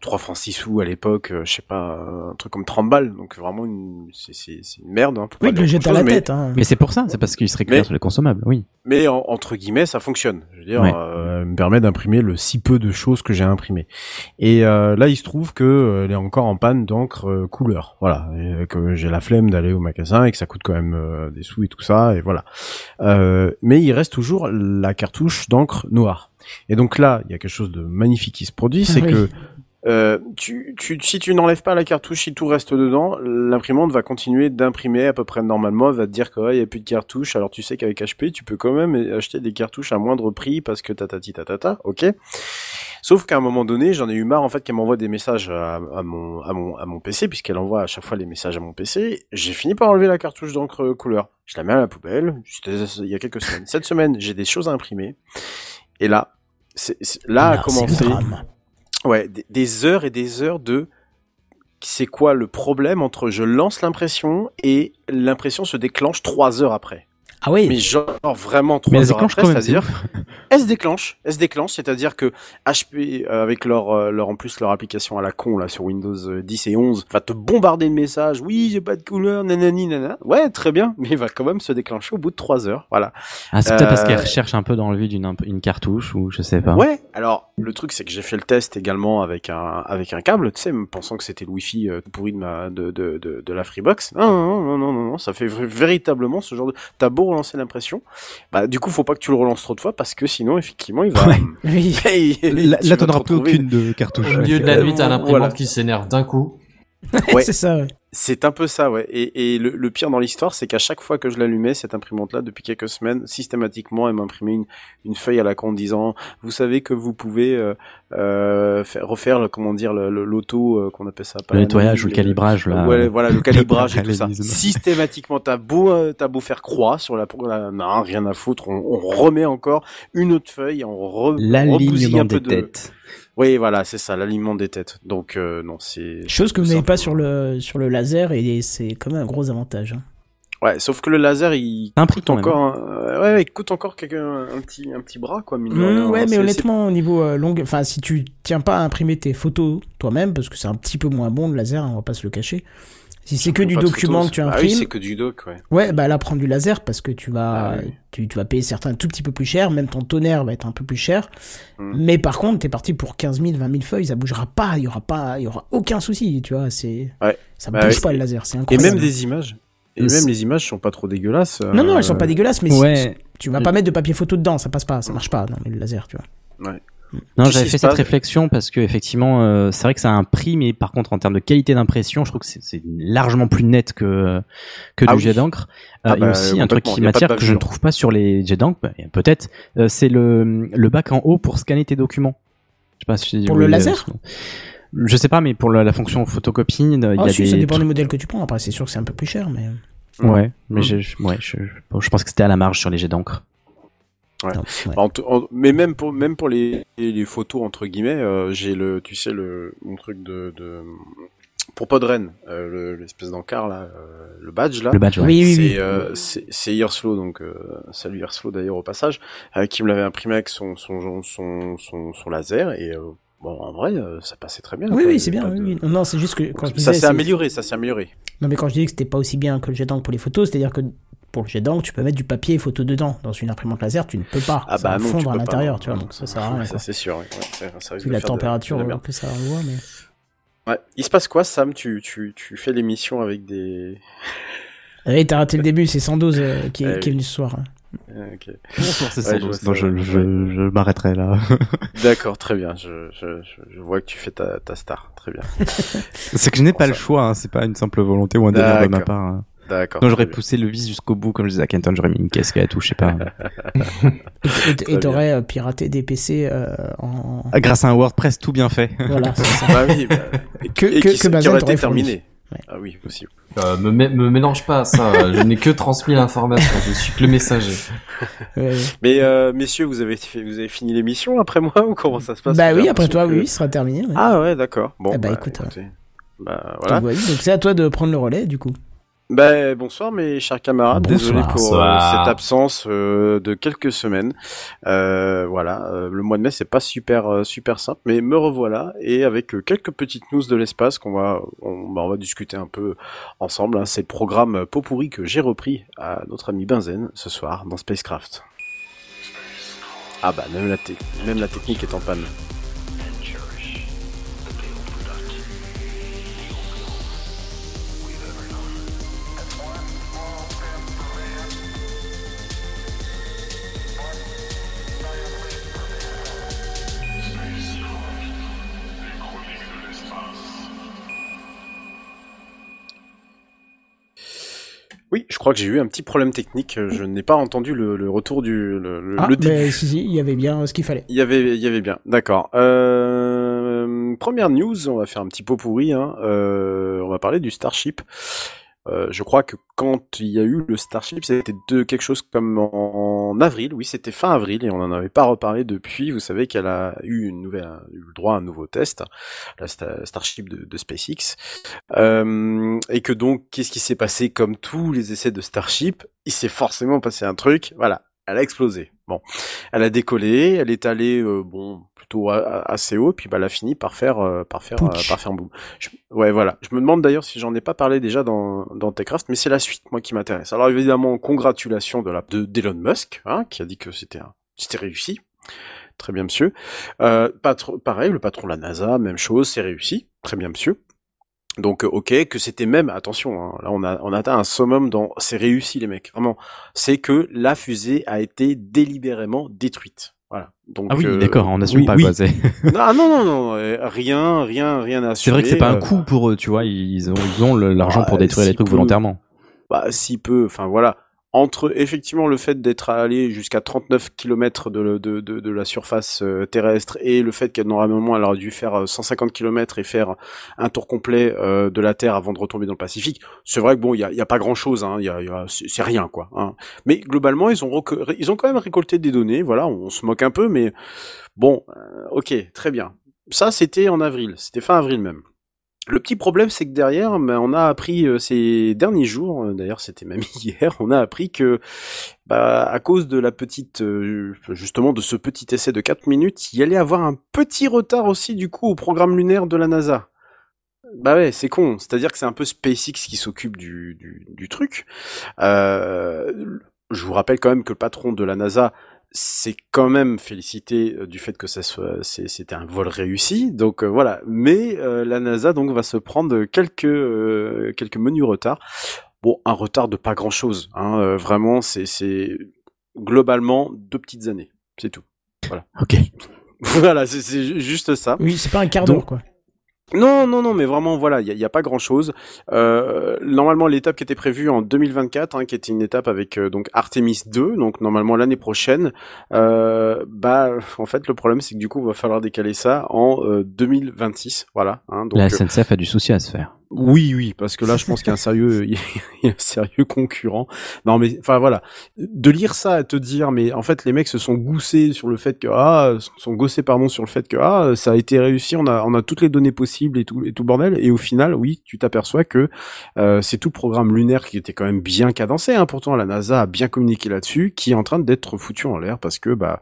[SPEAKER 6] 3 francs 6 sous à l'époque, euh, je sais pas, un truc comme 30 balles, donc vraiment une, c'est, c'est, c'est une merde. Hein, pour
[SPEAKER 1] Oui, le jeter à la
[SPEAKER 6] mais-
[SPEAKER 1] tête. Hein.
[SPEAKER 3] Mais c'est pour ça, c'est parce qu'il serait clair
[SPEAKER 6] Mais-
[SPEAKER 3] sur les consommables, oui.
[SPEAKER 6] Mais en- entre guillemets, ça fonctionne. Je veux dire,
[SPEAKER 3] Ouais.
[SPEAKER 6] euh, elle me permet d'imprimer le si peu de choses que j'ai imprimées. Et euh, là, il se trouve que euh, elle est encore en panne d'encre couleur. Voilà, et que j'ai la flemme d'aller au magasin et que ça coûte quand même euh, des sous et tout ça. Et voilà. Euh, mais il reste toujours la cartouche d'encre noire. Et donc là, il y a quelque chose de magnifique qui se produit, c'est
[SPEAKER 1] Oui.
[SPEAKER 6] que euh, tu, tu, si tu n'enlèves pas la cartouche, si tout reste dedans, l'imprimante va continuer d'imprimer à peu près normalement. Elle va te dire qu'il n'y a plus de cartouches. Alors tu sais qu'avec HP, tu peux quand même acheter des cartouches à moindre prix parce que tatati tatata, ok. Sauf qu'à un moment donné, j'en ai eu marre en fait qu'elle m'envoie des messages à, à mon à mon à mon PC puisqu'elle envoie à chaque fois les messages à mon PC. J'ai fini par enlever la cartouche d'encre couleur. Je la mets à la poubelle. Il y a quelques semaines. Cette semaine, j'ai des choses à imprimer. Et là, c'est, là a commencé. Ouais, des heures et des heures de. C'est quoi le problème entre je lance l'impression et l'impression se déclenche trois heures après.
[SPEAKER 1] Ah oui.
[SPEAKER 6] Mais genre vraiment trois
[SPEAKER 3] elle
[SPEAKER 6] heures après,
[SPEAKER 3] quand même,
[SPEAKER 6] c'est-à-dire
[SPEAKER 3] c'est
[SPEAKER 6] elle se déclenche, elle se déclenche, c'est-à-dire que HP euh, avec leur euh, leur en plus leur application à la con là sur Windows euh, 10 et 11 va te bombarder de messages. Oui, j'ai pas de couleur, nanani nanana. Ouais, très bien, mais il va quand même se déclencher au bout de trois heures. Voilà.
[SPEAKER 3] Ah, c'est peut-être parce
[SPEAKER 6] Euh,
[SPEAKER 3] qu'elle recherche un peu dans le imp- une cartouche ou je sais pas.
[SPEAKER 6] Ouais. Alors le truc c'est que j'ai fait le test également avec un avec un câble, tu sais, me pensant que c'était le Wi-Fi euh, tout pourri de ma de de de, de la Freebox. Non non non non non non, ça fait véritablement ce genre de. T'as beau relancer l'impression, bah du coup faut pas que tu le relances trop de fois parce que sinon effectivement il va.
[SPEAKER 3] Ouais.
[SPEAKER 1] Oui.
[SPEAKER 3] Là,
[SPEAKER 6] Tu
[SPEAKER 3] là t'en
[SPEAKER 6] te
[SPEAKER 3] auras plus aucune de cartouche.
[SPEAKER 4] Au milieu de la
[SPEAKER 6] Euh,
[SPEAKER 4] nuit, t'as l'imprimante
[SPEAKER 6] voilà.
[SPEAKER 4] qui s'énerve d'un coup.
[SPEAKER 6] Ouais.
[SPEAKER 1] c'est ça, ouais.
[SPEAKER 6] C'est un peu ça, ouais. Et, et le, le pire dans l'histoire, c'est qu'à chaque fois que je l'allumais, cette imprimante-là, depuis quelques semaines, systématiquement, elle m'imprimait une, une feuille à la con disant, vous savez que vous pouvez euh, euh, faire, refaire, le, comment dire, l'auto, euh, qu'on appelle ça, pas
[SPEAKER 3] Le nettoyage ou le calibrage, là.
[SPEAKER 6] Ouais, voilà, le calibrage et tout ça. Systématiquement, t'as beau, euh, t'as beau faire croix sur la, la non, rien à foutre, on, on remet encore une autre feuille, on, re, on un peu
[SPEAKER 3] des
[SPEAKER 6] de...
[SPEAKER 3] têtes.
[SPEAKER 6] Oui, voilà, c'est ça, l'alignement des têtes. Donc, euh, non, c'est...
[SPEAKER 1] Chose que vous n'avez pas sur le, sur le laser et c'est quand même un gros avantage. hein.
[SPEAKER 6] Ouais, sauf que le laser, il
[SPEAKER 3] C'est un prix
[SPEAKER 6] coûte encore, un... euh, ouais, ouais, il coûte encore quelqu'un un petit, un petit bras, quoi, mine
[SPEAKER 1] Mmh, ouais, mais honnêtement, au niveau euh, longue, enfin, si tu tiens pas à imprimer tes photos toi-même, parce que c'est un petit peu moins bon le laser, hein, on va pas se le cacher. Si c'est que du document que tu
[SPEAKER 6] c'est- Ah
[SPEAKER 1] imprimes,
[SPEAKER 6] oui, c'est que du doc, ouais.
[SPEAKER 1] ouais, bah là, prends du laser parce que tu vas,
[SPEAKER 6] Ah oui.
[SPEAKER 1] tu, tu vas payer certains un tout petit peu plus cher, même ton tonnerre va être un peu plus cher.
[SPEAKER 6] Mm.
[SPEAKER 1] Mais par contre, t'es parti pour 15 000, 20 000 feuilles, ça bougera pas, il y aura pas, il y aura aucun souci, tu vois, c'est,
[SPEAKER 6] Ouais.
[SPEAKER 1] ça
[SPEAKER 6] Bah
[SPEAKER 1] bouge
[SPEAKER 6] ouais.
[SPEAKER 1] pas le laser, c'est
[SPEAKER 6] Et
[SPEAKER 1] incroyable.
[SPEAKER 6] même des images. Et même les images sont pas trop dégueulasses.
[SPEAKER 1] Non, non, elles sont
[SPEAKER 6] euh,
[SPEAKER 1] pas dégueulasses, mais si-
[SPEAKER 3] Ouais.
[SPEAKER 1] tu vas pas mettre de papier photo dedans, ça passe pas, ça marche pas, non, mais le laser, tu vois.
[SPEAKER 3] Non, j'avais fait cette réflexion parce que effectivement, euh, c'est vrai que ça a un prix, mais par contre, en termes de qualité d'impression, je trouve que c'est- largement plus net que que
[SPEAKER 6] Ah
[SPEAKER 3] du
[SPEAKER 6] oui.
[SPEAKER 3] jet d'encre.
[SPEAKER 6] Ah
[SPEAKER 3] Euh, et
[SPEAKER 6] bah,
[SPEAKER 3] aussi un truc qui m'attire que je ne trouve pas sur les jets d'encre, bah, peut-être, euh, c'est le le bac en haut pour scanner tes documents. Je sais pas si
[SPEAKER 1] Pour le laser?
[SPEAKER 3] euh, Je sais pas, mais pour la, la fonction photocopie, il y a
[SPEAKER 1] Ah, si,
[SPEAKER 3] des.
[SPEAKER 1] ça dépend des modèles que tu prends. Après, c'est sûr que c'est un peu plus cher, mais.
[SPEAKER 3] Ouais, mais je, je- ouais, je, je pense que c'était à la marge sur les jets d'encre.
[SPEAKER 6] Ouais.
[SPEAKER 1] Non, ouais.
[SPEAKER 6] En tout- en- mais même pour même pour les, les photos entre guillemets, euh, j'ai le tu sais le mon truc de, de pour Podren, euh, le- l'espèce d'encart là, euh, le badge là.
[SPEAKER 3] Le badge, ouais.
[SPEAKER 1] Oui, oui,
[SPEAKER 6] c'est
[SPEAKER 1] oui.
[SPEAKER 6] euh, c'est c'est Yearsflow donc euh, salut Yearsflow d'ailleurs au passage euh, qui me l'avait imprimé avec son son son son, son laser et euh, bon en vrai ça passait très bien.
[SPEAKER 1] Oui,
[SPEAKER 6] quoi,
[SPEAKER 1] oui, c'est bien.
[SPEAKER 6] de-
[SPEAKER 1] oui. Non, c'est juste que quand je
[SPEAKER 6] ça s'est
[SPEAKER 1] c'est-
[SPEAKER 6] amélioré, ça s'est amélioré.
[SPEAKER 1] Non, mais quand je disais que c'était pas aussi bien que le jet d'encre pour les photos, c'est-à-dire que pour le jet d'encre, tu peux mettre du papier et photo dedans. Dans une imprimante laser, tu ne peux pas.
[SPEAKER 6] Ah
[SPEAKER 1] ça
[SPEAKER 6] bah
[SPEAKER 1] va
[SPEAKER 6] non, tu
[SPEAKER 1] fondre
[SPEAKER 6] peux
[SPEAKER 1] à l'intérieur, tu vois. Donc ça sert à rien.
[SPEAKER 6] Ça
[SPEAKER 1] quoi.
[SPEAKER 6] c'est sûr. ouais, ça, ça risque de
[SPEAKER 1] la
[SPEAKER 6] de-
[SPEAKER 1] température
[SPEAKER 6] de la merde.
[SPEAKER 1] que ça envoie, mais.
[SPEAKER 6] Ouais. Il se passe quoi, Sam? Tu tu tu fais l'émission avec des.
[SPEAKER 1] Ah Oui, t'as raté le début, c'est 112 euh, qui, est,
[SPEAKER 6] Ah
[SPEAKER 1] qui est
[SPEAKER 6] oui.
[SPEAKER 1] venu ce soir. hein.
[SPEAKER 6] Ah, ok.
[SPEAKER 3] Bonsoir, c'est
[SPEAKER 6] Ouais,
[SPEAKER 3] sans
[SPEAKER 6] je
[SPEAKER 3] Non,
[SPEAKER 6] ça,
[SPEAKER 3] je, je, je m'arrêterai là.
[SPEAKER 6] D'accord, très bien. Je, je, vois que tu fais ta, ta star. Très bien.
[SPEAKER 3] c'est que je n'ai pas
[SPEAKER 6] Ça.
[SPEAKER 3] le choix, hein, c'est pas une simple volonté ou un délire de ma part. hein.
[SPEAKER 6] D'accord.
[SPEAKER 3] Non, j'aurais poussé le vis jusqu'au bout, comme je disais à Kenton, j'aurais mis une casque à tout, je sais pas.
[SPEAKER 1] Et- t'aurais euh, piraté des PC euh, en.
[SPEAKER 3] Ah, Grâce à un WordPress tout bien fait.
[SPEAKER 1] Voilà, c'est ça.
[SPEAKER 6] Bah oui. Bah, et,
[SPEAKER 1] Que-
[SPEAKER 6] et
[SPEAKER 1] que-
[SPEAKER 6] qui,
[SPEAKER 1] que
[SPEAKER 6] qui
[SPEAKER 1] Bazen
[SPEAKER 6] aurait été terminé.
[SPEAKER 1] Ouais.
[SPEAKER 6] Ah oui, possible.
[SPEAKER 4] Euh, me, mé- me mélange pas à ça, je n'ai que transmis l'information, je suis que le messager.
[SPEAKER 1] Ouais, ouais.
[SPEAKER 6] Mais euh, messieurs, vous avez fait, vous avez fini l'émission après moi ou comment ça se passe
[SPEAKER 1] Bah oui, après toi,
[SPEAKER 6] que-
[SPEAKER 1] oui, ce sera terminé. ouais.
[SPEAKER 6] Ah ouais, d'accord. Bon.
[SPEAKER 1] Ah bah, écoute,
[SPEAKER 6] écoutez. Bah
[SPEAKER 1] Donc,
[SPEAKER 6] voilà.
[SPEAKER 1] oui, donc c'est à toi de prendre le relais, du coup.
[SPEAKER 6] Bah, bonsoir mes chers camarades,
[SPEAKER 1] Bonsoir.
[SPEAKER 6] désolé pour euh, cette absence euh, de quelques semaines. Euh, voilà, le mois de mai c'est pas super super simple, mais me revoilà et avec quelques petites news de l'espace qu'on va on, bah, on va discuter un peu ensemble. hein. C'est le programme pot pourri que j'ai repris à notre ami Benzen ce soir dans Spacecraft. Ah bah même la te- même la technique est en panne. Oui, je crois que j'ai eu un petit problème technique. Je n'ai pas entendu le, le retour du le, le-
[SPEAKER 1] Ah,
[SPEAKER 6] le début.
[SPEAKER 1] mais si, si, il y avait bien ce qu'il fallait.
[SPEAKER 6] Il y avait, il y avait bien. D'accord. Euh, première news, on va faire un petit pot pourri. Hein. Euh, on va parler du Starship. Euh, je crois que quand il y a eu le Starship, c'était de quelque chose comme en, avril. Oui, c'était fin avril et on n'en avait pas reparlé depuis. Vous savez qu'elle a eu une nouvelle, eu le droit à un nouveau test, la Sta- Starship de, de SpaceX, euh, et que donc qu'est-ce qui s'est passé? Comme tous les essais de Starship Il s'est forcément passé un truc. Voilà, elle a explosé. Bon, elle a décollé, elle est allée euh, bon plutôt assez haut, puis bah elle a fini par faire euh, par faire euh, par faire boum. Je- ouais voilà. Je me demande d'ailleurs si j'en ai pas parlé déjà dans dans Techcraft, mais c'est la suite moi qui m'intéresse. Alors évidemment congratulations de la de d'Elon Musk, hein, qui a dit que c'était un c'était réussi. Très bien monsieur. Euh, patron, pareil le patron de la NASA, même chose, c'est réussi. Très bien monsieur. Donc euh, ok, que c'était même, attention, hein, là on a on a atteint un summum dans c'est réussi les mecs, vraiment. C'est que la fusée a été délibérément détruite. Voilà. Donc
[SPEAKER 3] Ah oui,
[SPEAKER 6] euh,
[SPEAKER 3] d'accord, on n'assume
[SPEAKER 6] oui,
[SPEAKER 3] pas
[SPEAKER 6] oui.
[SPEAKER 3] quoi. C'est
[SPEAKER 6] Non, non, non, euh, rien, rien, rien à
[SPEAKER 3] c'est vrai que c'est pas un
[SPEAKER 6] euh,
[SPEAKER 3] coup pour eux, tu vois. Ils ont, ils ont l'argent
[SPEAKER 6] Ah,
[SPEAKER 3] pour détruire
[SPEAKER 6] si
[SPEAKER 3] les trucs
[SPEAKER 6] peu.
[SPEAKER 3] volontairement.
[SPEAKER 6] bah, si peu, enfin voilà, entre effectivement le fait d'être allé jusqu'à 39 km de, de, la surface euh, terrestre et le fait qu'elle normalement elle aurait dû faire euh, 150 km et faire un tour complet euh, de la Terre avant de retomber dans le Pacifique, c'est vrai que bon, il y a, pas grand chose, hein, a, c'est rien quoi. Hein. Mais globalement, ils ont quand même récolté des données, voilà, on se moque un peu, mais bon, euh, ok, très bien. Ça, c'était en avril, c'était fin avril même. Le petit problème, c'est que derrière, ben, on a appris euh, ces derniers jours, euh, d'ailleurs c'était même hier, on a appris que, bah, à cause de la petite, euh, justement de ce petit essai de 4 minutes, il y allait avoir un petit retard aussi du coup au programme lunaire de la NASA. Bah ouais, c'est con. C'est-à-dire que c'est un peu SpaceX qui s'occupe du, du, du truc. Je vous rappelle quand même que le patron de la NASA s'est quand même félicité euh, du fait que ça soit, c'est- c'était un vol réussi. Donc euh, voilà. Mais euh, la NASA donc va se prendre quelques euh, quelques menus retards. Bon, un retard de pas grand-chose. Hein, euh, vraiment, c'est c'est globalement deux petites années. C'est tout.
[SPEAKER 3] Ok.
[SPEAKER 6] Voilà, c'est c'est ju- juste ça.
[SPEAKER 1] Oui, c'est pas un quart d'heure, quoi.
[SPEAKER 6] Non, non, non, mais vraiment, voilà, il n'y a, y a pas grand-chose. Euh, normalement, l'étape qui était prévue en 2024, hein, qui était une étape avec euh, donc Artemis 2, donc normalement l'année prochaine, euh, bah, en fait, le problème, c'est que du coup, il va falloir décaler ça en euh, 2026, voilà. Hein, donc,
[SPEAKER 3] La SNCF a du souci à se faire.
[SPEAKER 6] Oui, oui, parce que là, je pense qu'il y a un sérieux, il y a un sérieux concurrent. Non, mais enfin voilà, de lire ça et te dire, mais en fait, les mecs se sont goussés sur le fait que ah, sont gossés pardon sur le fait que ah, ça a été réussi, on a on a toutes les données possibles et tout et tout bordel, et au final, oui, tu t'aperçois que euh, c'est tout le programme lunaire qui était quand même bien cadencé. Hein, pourtant, la NASA a bien communiqué là-dessus, qui est en train d'être foutu en l'air parce que bah,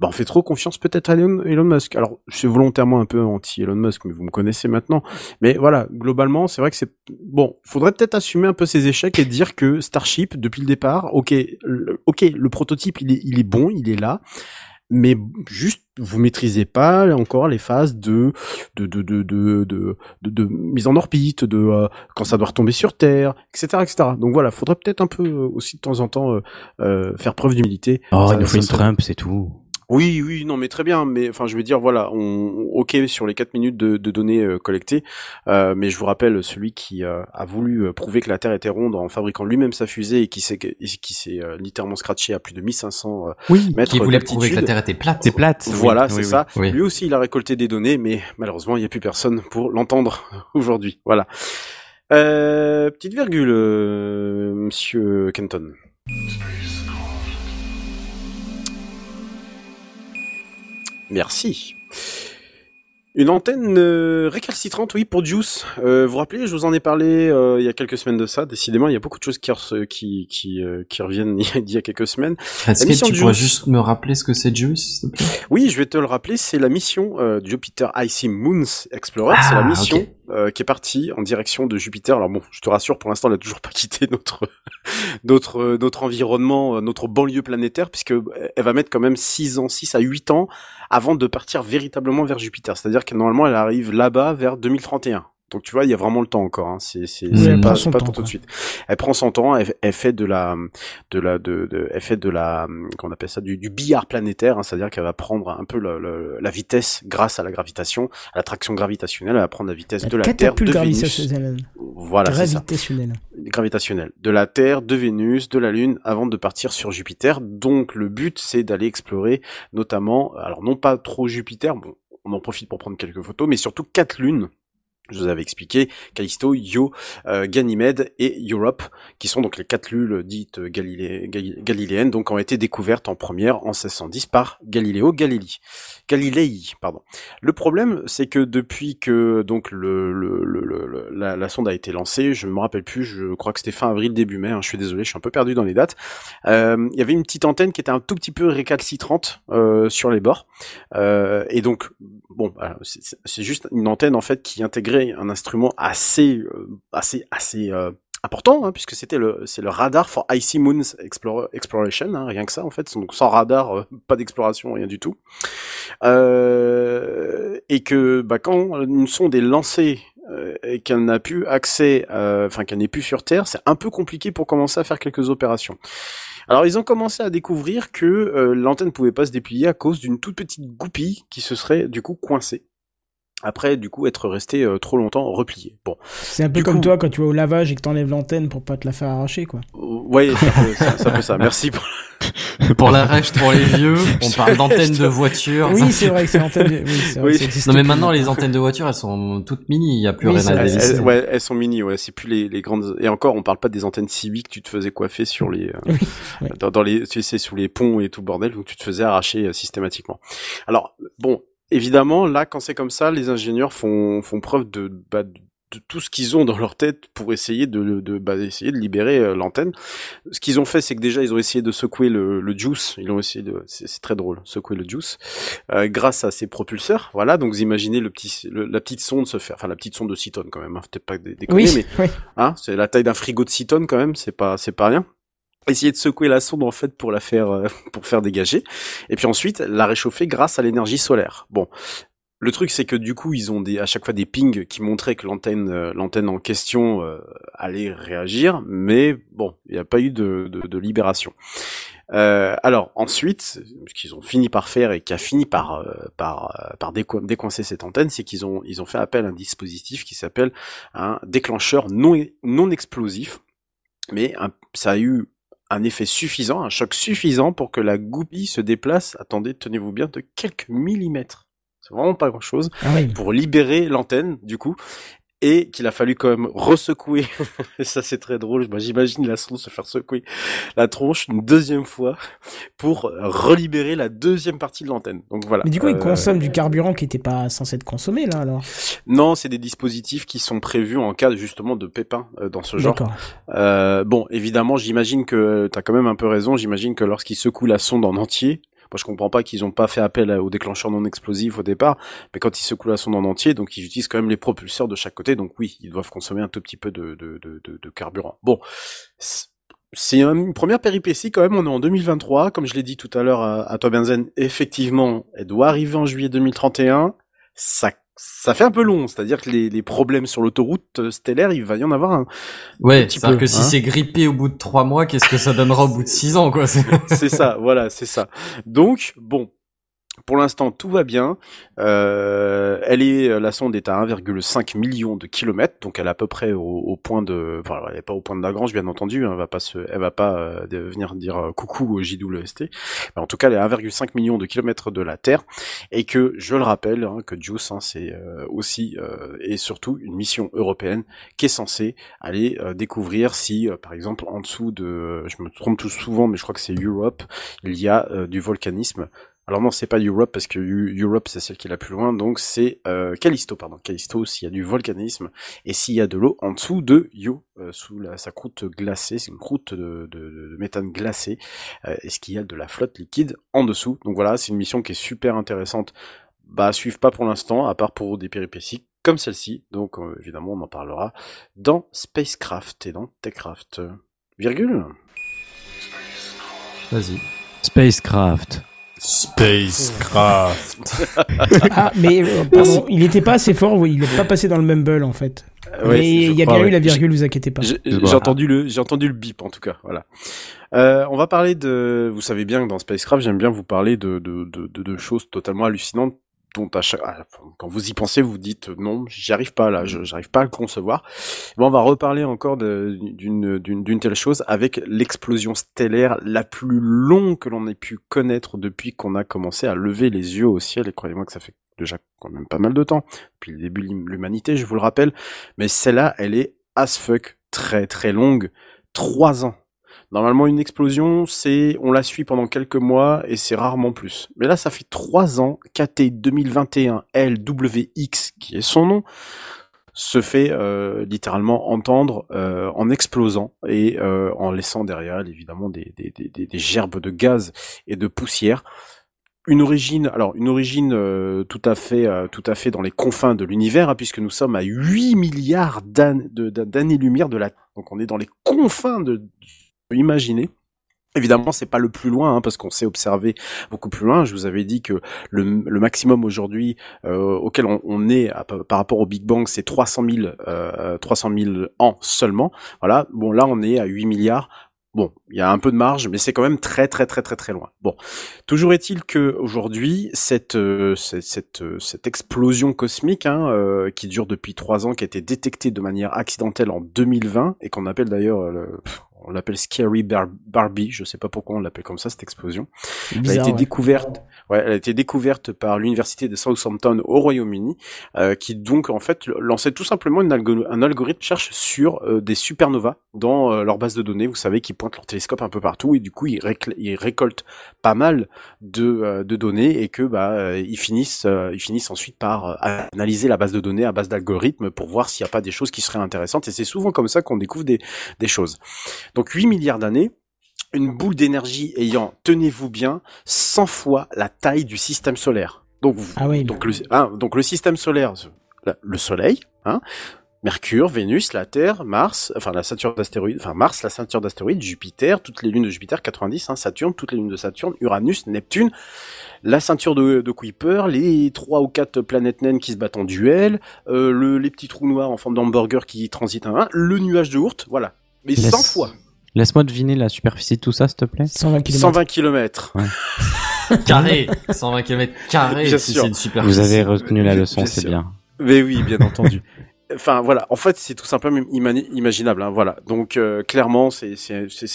[SPEAKER 6] bah on fait trop confiance peut-être à Elon, Elon Musk. Alors, je suis volontairement un peu anti Elon Musk, mais vous me connaissez maintenant. Mais voilà, globalement, c'est vrai que c'est bon. Faudrait peut-être assumer un peu ses échecs et dire que Starship, depuis le départ, ok, le, ok, le prototype, il est, il est bon, il est là, mais juste vous maîtrisez pas encore les phases de de de de de de, de- de mise en orbite, de euh, quand ça doit retomber sur Terre, etc., etc. Donc voilà, faudrait peut-être un peu euh, aussi de temps en temps euh, euh, faire preuve d'humilité.
[SPEAKER 3] Oh,
[SPEAKER 6] Ça-
[SPEAKER 3] il nous faut une Trump, c'est tout.
[SPEAKER 6] Oui, oui, non, mais très bien. Mais enfin, je veux dire, voilà, on, ok sur les 4 minutes de, de données euh, collectées, euh, mais je vous rappelle celui qui euh, a voulu euh, prouver que la Terre était ronde en fabriquant lui-même sa fusée et qui s'est qui s'est euh, littéralement scratché à plus de 1500 euh,
[SPEAKER 3] Oui.
[SPEAKER 6] mètres
[SPEAKER 8] Qui voulait prouver que la. Terre était plate.
[SPEAKER 3] C'est plate.
[SPEAKER 6] Voilà,
[SPEAKER 3] Oui,
[SPEAKER 6] c'est
[SPEAKER 3] oui,
[SPEAKER 6] ça.
[SPEAKER 8] oui.
[SPEAKER 6] Lui aussi, il a récolté des données, mais malheureusement, il n'y a plus personne pour l'entendre aujourd'hui. Voilà. Euh, petite virgule, euh, Monsieur Kenton. Merci. Une antenne euh, récalcitrante, oui, pour Juice. Euh, vous vous rappelez, je vous en ai parlé euh, il y a quelques semaines de ça. Décidément, il y a beaucoup de choses qui, qui, qui, euh, qui reviennent d'il y a quelques semaines.
[SPEAKER 8] Est-ce que tu pourrais
[SPEAKER 6] Juice.
[SPEAKER 8] juste me rappeler ce que c'est Juice,
[SPEAKER 6] Oui, je vais te le rappeler, c'est la mission euh, Jupiter Icy Moons Explorer. c'est la
[SPEAKER 8] Ah,
[SPEAKER 6] mission euh, qui est partie en direction de Jupiter. Alors bon, je te rassure, pour l'instant, elle a toujours pas quitté notre notre euh, notre environnement, notre banlieue planétaire, puisque elle va mettre quand même 6 ans, 6 à 8 ans avant de partir véritablement vers Jupiter. C'est-à-dire que normalement, elle arrive là-bas vers 2031. Donc tu vois, il y a vraiment le temps encore. Hein. C'est
[SPEAKER 8] Oui,
[SPEAKER 6] pas,
[SPEAKER 1] prend son
[SPEAKER 6] pas
[SPEAKER 1] temps,
[SPEAKER 6] tout de suite. Elle prend son temps. Elle, elle fait de la de la de, de elle fait de la qu'on appelle ça du, du billard planétaire. hein. C'est-à-dire qu'elle va prendre un peu le- le- la vitesse grâce à la gravitation, à l'attraction gravitationnelle. Elle va prendre la vitesse de la Terre, de Vénus. Voilà, c'est ça
[SPEAKER 1] gravitationnelle
[SPEAKER 6] de la Terre, de Vénus, de la Lune, avant de partir sur Jupiter. Donc le but, c'est d'aller explorer, notamment, alors non pas trop Jupiter, bon, on en profite pour prendre quelques photos, mais surtout quatre lunes. Je vous avais expliqué Callisto, Io, euh, Ganymède et Europe, qui sont donc les quatre lunes dites galilé- gali- galiléennes, donc ont été découvertes en première en 1610 par Galiléo Galilei. Galilei, pardon. Le problème, c'est que depuis que donc la, sonde a été lancée, je me rappelle plus, je crois que c'était fin avril début mai. hein, je suis désolé, je suis un peu perdu dans les dates. euh, Il y avait une petite antenne qui était un tout petit peu récalcitrante euh, sur les bords, et donc bon, c'est c'est juste une antenne en fait qui intégrait un instrument assez euh, assez assez euh, important hein, puisque c'était le c'est le radar for icy moons exploration hein, rien que ça en fait donc sans radar euh, pas d'exploration rien du tout euh, et que bah, quand une sonde est lancée et qu'elle n'a plus accès, enfin qu'elle n'est plus sur Terre, c'est un peu compliqué pour commencer à faire quelques opérations. Alors ils ont commencé à découvrir que l'antenne pouvait pas se déplier à cause d'une toute petite goupille qui se serait du coup coincée. Après, du coup, être resté euh, trop longtemps replié. Bon,
[SPEAKER 1] C'est un peu
[SPEAKER 6] Du
[SPEAKER 1] comme
[SPEAKER 6] coup-
[SPEAKER 1] toi quand tu vas au lavage et que t'enlèves l'antenne pour pas te la faire arracher, quoi.
[SPEAKER 6] Euh, ouais, c'est un peu ça. c'est un peu ça. Merci pour
[SPEAKER 8] Pour la rêche, pour les vieux, on parle d'antennes de voiture.
[SPEAKER 1] Oui, c'est vrai que c'est l'antenne. de- Oui, c'est vrai
[SPEAKER 6] Oui.
[SPEAKER 1] que ça
[SPEAKER 8] Non mais
[SPEAKER 1] plus.
[SPEAKER 8] maintenant les antennes de voiture elles sont toutes mini, il y a plus
[SPEAKER 1] Oui,
[SPEAKER 8] rien à
[SPEAKER 6] elles, ouais, elles sont mini, ouais. C'est plus les, les grandes. Et encore, on parle pas des antennes civiques. Tu te faisais coiffer sur les, euh,
[SPEAKER 1] Oui,
[SPEAKER 6] dans, dans les, tu sais, sous les ponts et tout le bordel, donc tu te faisais arracher euh, systématiquement. Alors, bon, évidemment, là, quand c'est comme ça, les ingénieurs font, font preuve de, bah, de de tout ce qu'ils ont dans leur tête pour essayer de, de, bah, essayer de libérer euh, l'antenne. Ce qu'ils ont fait, c'est que déjà ils ont essayé de secouer le, le juice. Ils ont essayé de, c'est très drôle, secouer le juice euh, grâce à ces propulseurs. Voilà, donc vous imaginez le petit, le- la petite sonde se faire, enfin la petite sonde de 6 tonnes quand même. Hein, Peut-être pas déconner,
[SPEAKER 1] Oui,
[SPEAKER 6] mais
[SPEAKER 1] oui.
[SPEAKER 6] Hein, c'est la taille d'un frigo de 6 tonnes quand même, c'est pas c'est pas rien. Essayer de secouer la sonde en fait pour la faire euh, pour faire dégager et puis ensuite la réchauffer grâce à l'énergie solaire. Bon, le truc c'est que du coup, ils ont des à chaque fois des pings qui montraient que l'antenne euh, l'antenne en question euh, allait réagir, mais bon, il n'y a pas eu de, de, de libération. Euh, alors ensuite, ce qu'ils ont fini par faire et qui a fini par euh, par par déco- décoincer cette antenne, c'est qu'ils ont ils ont fait appel à un dispositif qui s'appelle un déclencheur non non explosif, mais un- ça a eu un effet suffisant, un choc suffisant pour que la goupille se déplace. Attendez, tenez-vous bien, de quelques millimètres. C'est vraiment pas grand-chose
[SPEAKER 1] Ah oui.
[SPEAKER 6] pour libérer l'antenne du coup et qu'il a fallu quand même ressecouer et ça c'est très drôle j'imagine la sonde se faire secouer la tronche une deuxième fois pour relibérer la deuxième partie de l'antenne donc voilà
[SPEAKER 1] Mais du coup, ils
[SPEAKER 6] Euh,
[SPEAKER 1] consomment du carburant qui était pas censé être consommé là alors?
[SPEAKER 6] non c'est des dispositifs qui sont prévus en cas justement de pépins euh, dans ce genre. Euh, bon, évidemment, j'imagine que t'as quand même un peu raison. J'imagine que lorsqu'ils secouent la sonde en entier, moi je comprends pas qu'ils ont pas fait appel au déclencheur non explosif au départ, mais quand ils secouent la sonde en entier, donc ils utilisent quand même les propulseurs de chaque côté, donc oui, ils doivent consommer un tout petit peu de, carburant. Bon, c'est- une première péripétie quand même. On est en 2023, comme je l'ai dit tout à l'heure à, à. Effectivement, elle doit arriver en juillet 2031. Ça ça fait un peu long, c'est-à-dire que les, les problèmes sur l'autoroute euh, stellaire, il va y en avoir un,
[SPEAKER 8] Ouais, c'est-à-dire que si
[SPEAKER 6] hein.
[SPEAKER 8] c'est grippé au bout de trois mois, qu'est-ce que ça donnera au bout de six ans, quoi c'est
[SPEAKER 6] ça, voilà, c'est ça. Donc, bon, pour l'instant, tout va bien. Euh, elle est, la sonde est à 1,5 million de kilomètres, donc elle est à peu près au, point de, enfin, elle est pas au point de Lagrange, bien entendu. hein, elle va pas se, elle va pas euh, venir dire euh, coucou au JWST. En tout cas, elle est à 1,5 million de kilomètres de la Terre, et que, je le rappelle, hein, que JUICE, hein, c'est euh, aussi euh, et surtout une mission européenne qui est censée aller euh, découvrir si, euh, par exemple, en dessous de, je me trompe tout souvent, mais je crois que c'est Europe, il y a euh, du volcanisme. Alors non, c'est pas Europe parce que Eu- Europe c'est celle qui est la plus loin, donc c'est euh, Callisto, pardon, Callisto s'il y a du volcanisme et s'il y a de l'eau en dessous de Io, euh, sous sa croûte glacée, c'est une croûte de, méthane glacé, euh, est-ce qu'il y a de la flotte liquide en dessous Donc voilà, c'est une mission qui est super intéressante. Bah, à suivre pas pour l'instant, à part pour des péripéties comme celle-ci. Donc euh, évidemment, on en parlera dans Spacecraft et dans Techcraft. Virgule
[SPEAKER 8] Vas-y.
[SPEAKER 3] Spacecraft.
[SPEAKER 9] Spacecraft.
[SPEAKER 1] Ah, mais euh, pardon, il était pas assez fort, oui, il est pas passé dans le mumble en fait.
[SPEAKER 6] Euh, ouais,
[SPEAKER 1] mais il y a bien
[SPEAKER 6] ouais.
[SPEAKER 1] eu la virgule, vous inquiétez pas.
[SPEAKER 6] J'ai entendu le, j'ai entendu le bip en tout cas. Voilà. Euh, on va parler de, vous savez bien que dans Spacecraft, j'aime bien vous parler de, de, de, de, de choses totalement hallucinantes dont à chaque, quand vous y pensez, vous dites euh, non, j'y arrive pas là, je- j'arrive pas à le concevoir. Bon, on va reparler encore d'une telle chose avec l'explosion stellaire la plus longue que l'on ait pu connaître depuis qu'on a commencé à lever les yeux au ciel. Et croyez-moi que ça fait déjà quand même pas mal de temps, depuis le début de l'hum- l'humanité, je vous le rappelle. Mais celle-là, elle est as fuck très très longue, trois ans. Normalement, une explosion, c'est, on la suit pendant quelques mois et c'est rarement plus. Mais là, ça fait trois ans KT 2021 LWX, qui est son nom, se fait euh, littéralement entendre euh, en explosant et euh, en laissant derrière elle, évidemment des, des, des, des- gerbes de gaz et de poussière. Une origine, alors une origine euh, tout à fait, euh, tout à fait dans les confins de l'univers, hein, puisque nous sommes à 8 milliards d'années- de- d'années-lumière de la, donc on est dans les confins de, imaginer. Évidemment, c'est pas le plus loin, hein, parce qu'on sait observer beaucoup plus loin. Je vous avais dit que le, maximum aujourd'hui euh, auquel on, est par rapport au Big Bang, c'est 300 000, euh, 300 000 ans seulement. Voilà. Bon, là, on est à 8 milliards. Bon, il y a un peu de marge, mais c'est quand même très très très très très loin. Bon, toujours est-il que aujourd'hui cette euh, cette cette, explosion cosmique hein, qui dure depuis trois ans, qui a été détectée de manière accidentelle en 2020 et qu'on appelle d'ailleurs le- on l'appelle Scary Bar- Barbie, je sais pas pourquoi on l'appelle comme ça cette explosion. Elle a été
[SPEAKER 1] ouais.
[SPEAKER 6] découverte, ouais, elle a été découverte par l'université de Southampton au Royaume-Uni, euh, qui donc en fait lançait tout simplement une algo- un algorithme de recherche sur euh, des supernovas dans euh, leur base de données. Vous savez, qui pointent leur télescope un peu partout et du coup ils, récoltent pas mal de, euh, de données et que bah euh, ils finissent euh, ils finissent ensuite par analyser la base de données à base d'algorithmes pour voir s'il n'y a pas des choses qui seraient intéressantes. Et c'est souvent comme ça qu'on découvre des, des choses. Donc 8 milliards d'années, une boule d'énergie ayant, tenez-vous bien, 100 fois la taille du système solaire. Donc, vous,
[SPEAKER 1] Ah oui.
[SPEAKER 6] donc, le, hein, donc le système solaire, la- le Soleil, hein, Mercure, Vénus, la Terre, Mars, enfin la ceinture d'astéroïdes, enfin Mars, la ceinture d'astéroïdes, Jupiter, toutes les lunes de Jupiter, 90, hein, Saturne, toutes les lunes de Saturne, Uranus, Neptune, la ceinture de, de Kuiper, les trois ou quatre planètes naines qui se battent en duel, euh, le, les petits trous noirs en forme d'hamburger qui transitent un, à un, le nuage de Oort, voilà. Mais
[SPEAKER 3] Laisse-
[SPEAKER 6] 100 fois.
[SPEAKER 3] Laisse-moi deviner la superficie de tout ça, s'il te plaît.
[SPEAKER 1] 120 km.
[SPEAKER 6] 120 km.
[SPEAKER 8] Carré, 120 km carrés,
[SPEAKER 6] Bien
[SPEAKER 8] si
[SPEAKER 6] sûr.
[SPEAKER 8] c'est une super.
[SPEAKER 3] Vous avez retenu la leçon, c'est bien.
[SPEAKER 6] Mais oui, bien entendu. Enfin voilà, en fait c'est tout simplement imaginable. Hein, voilà, donc euh, clairement c'est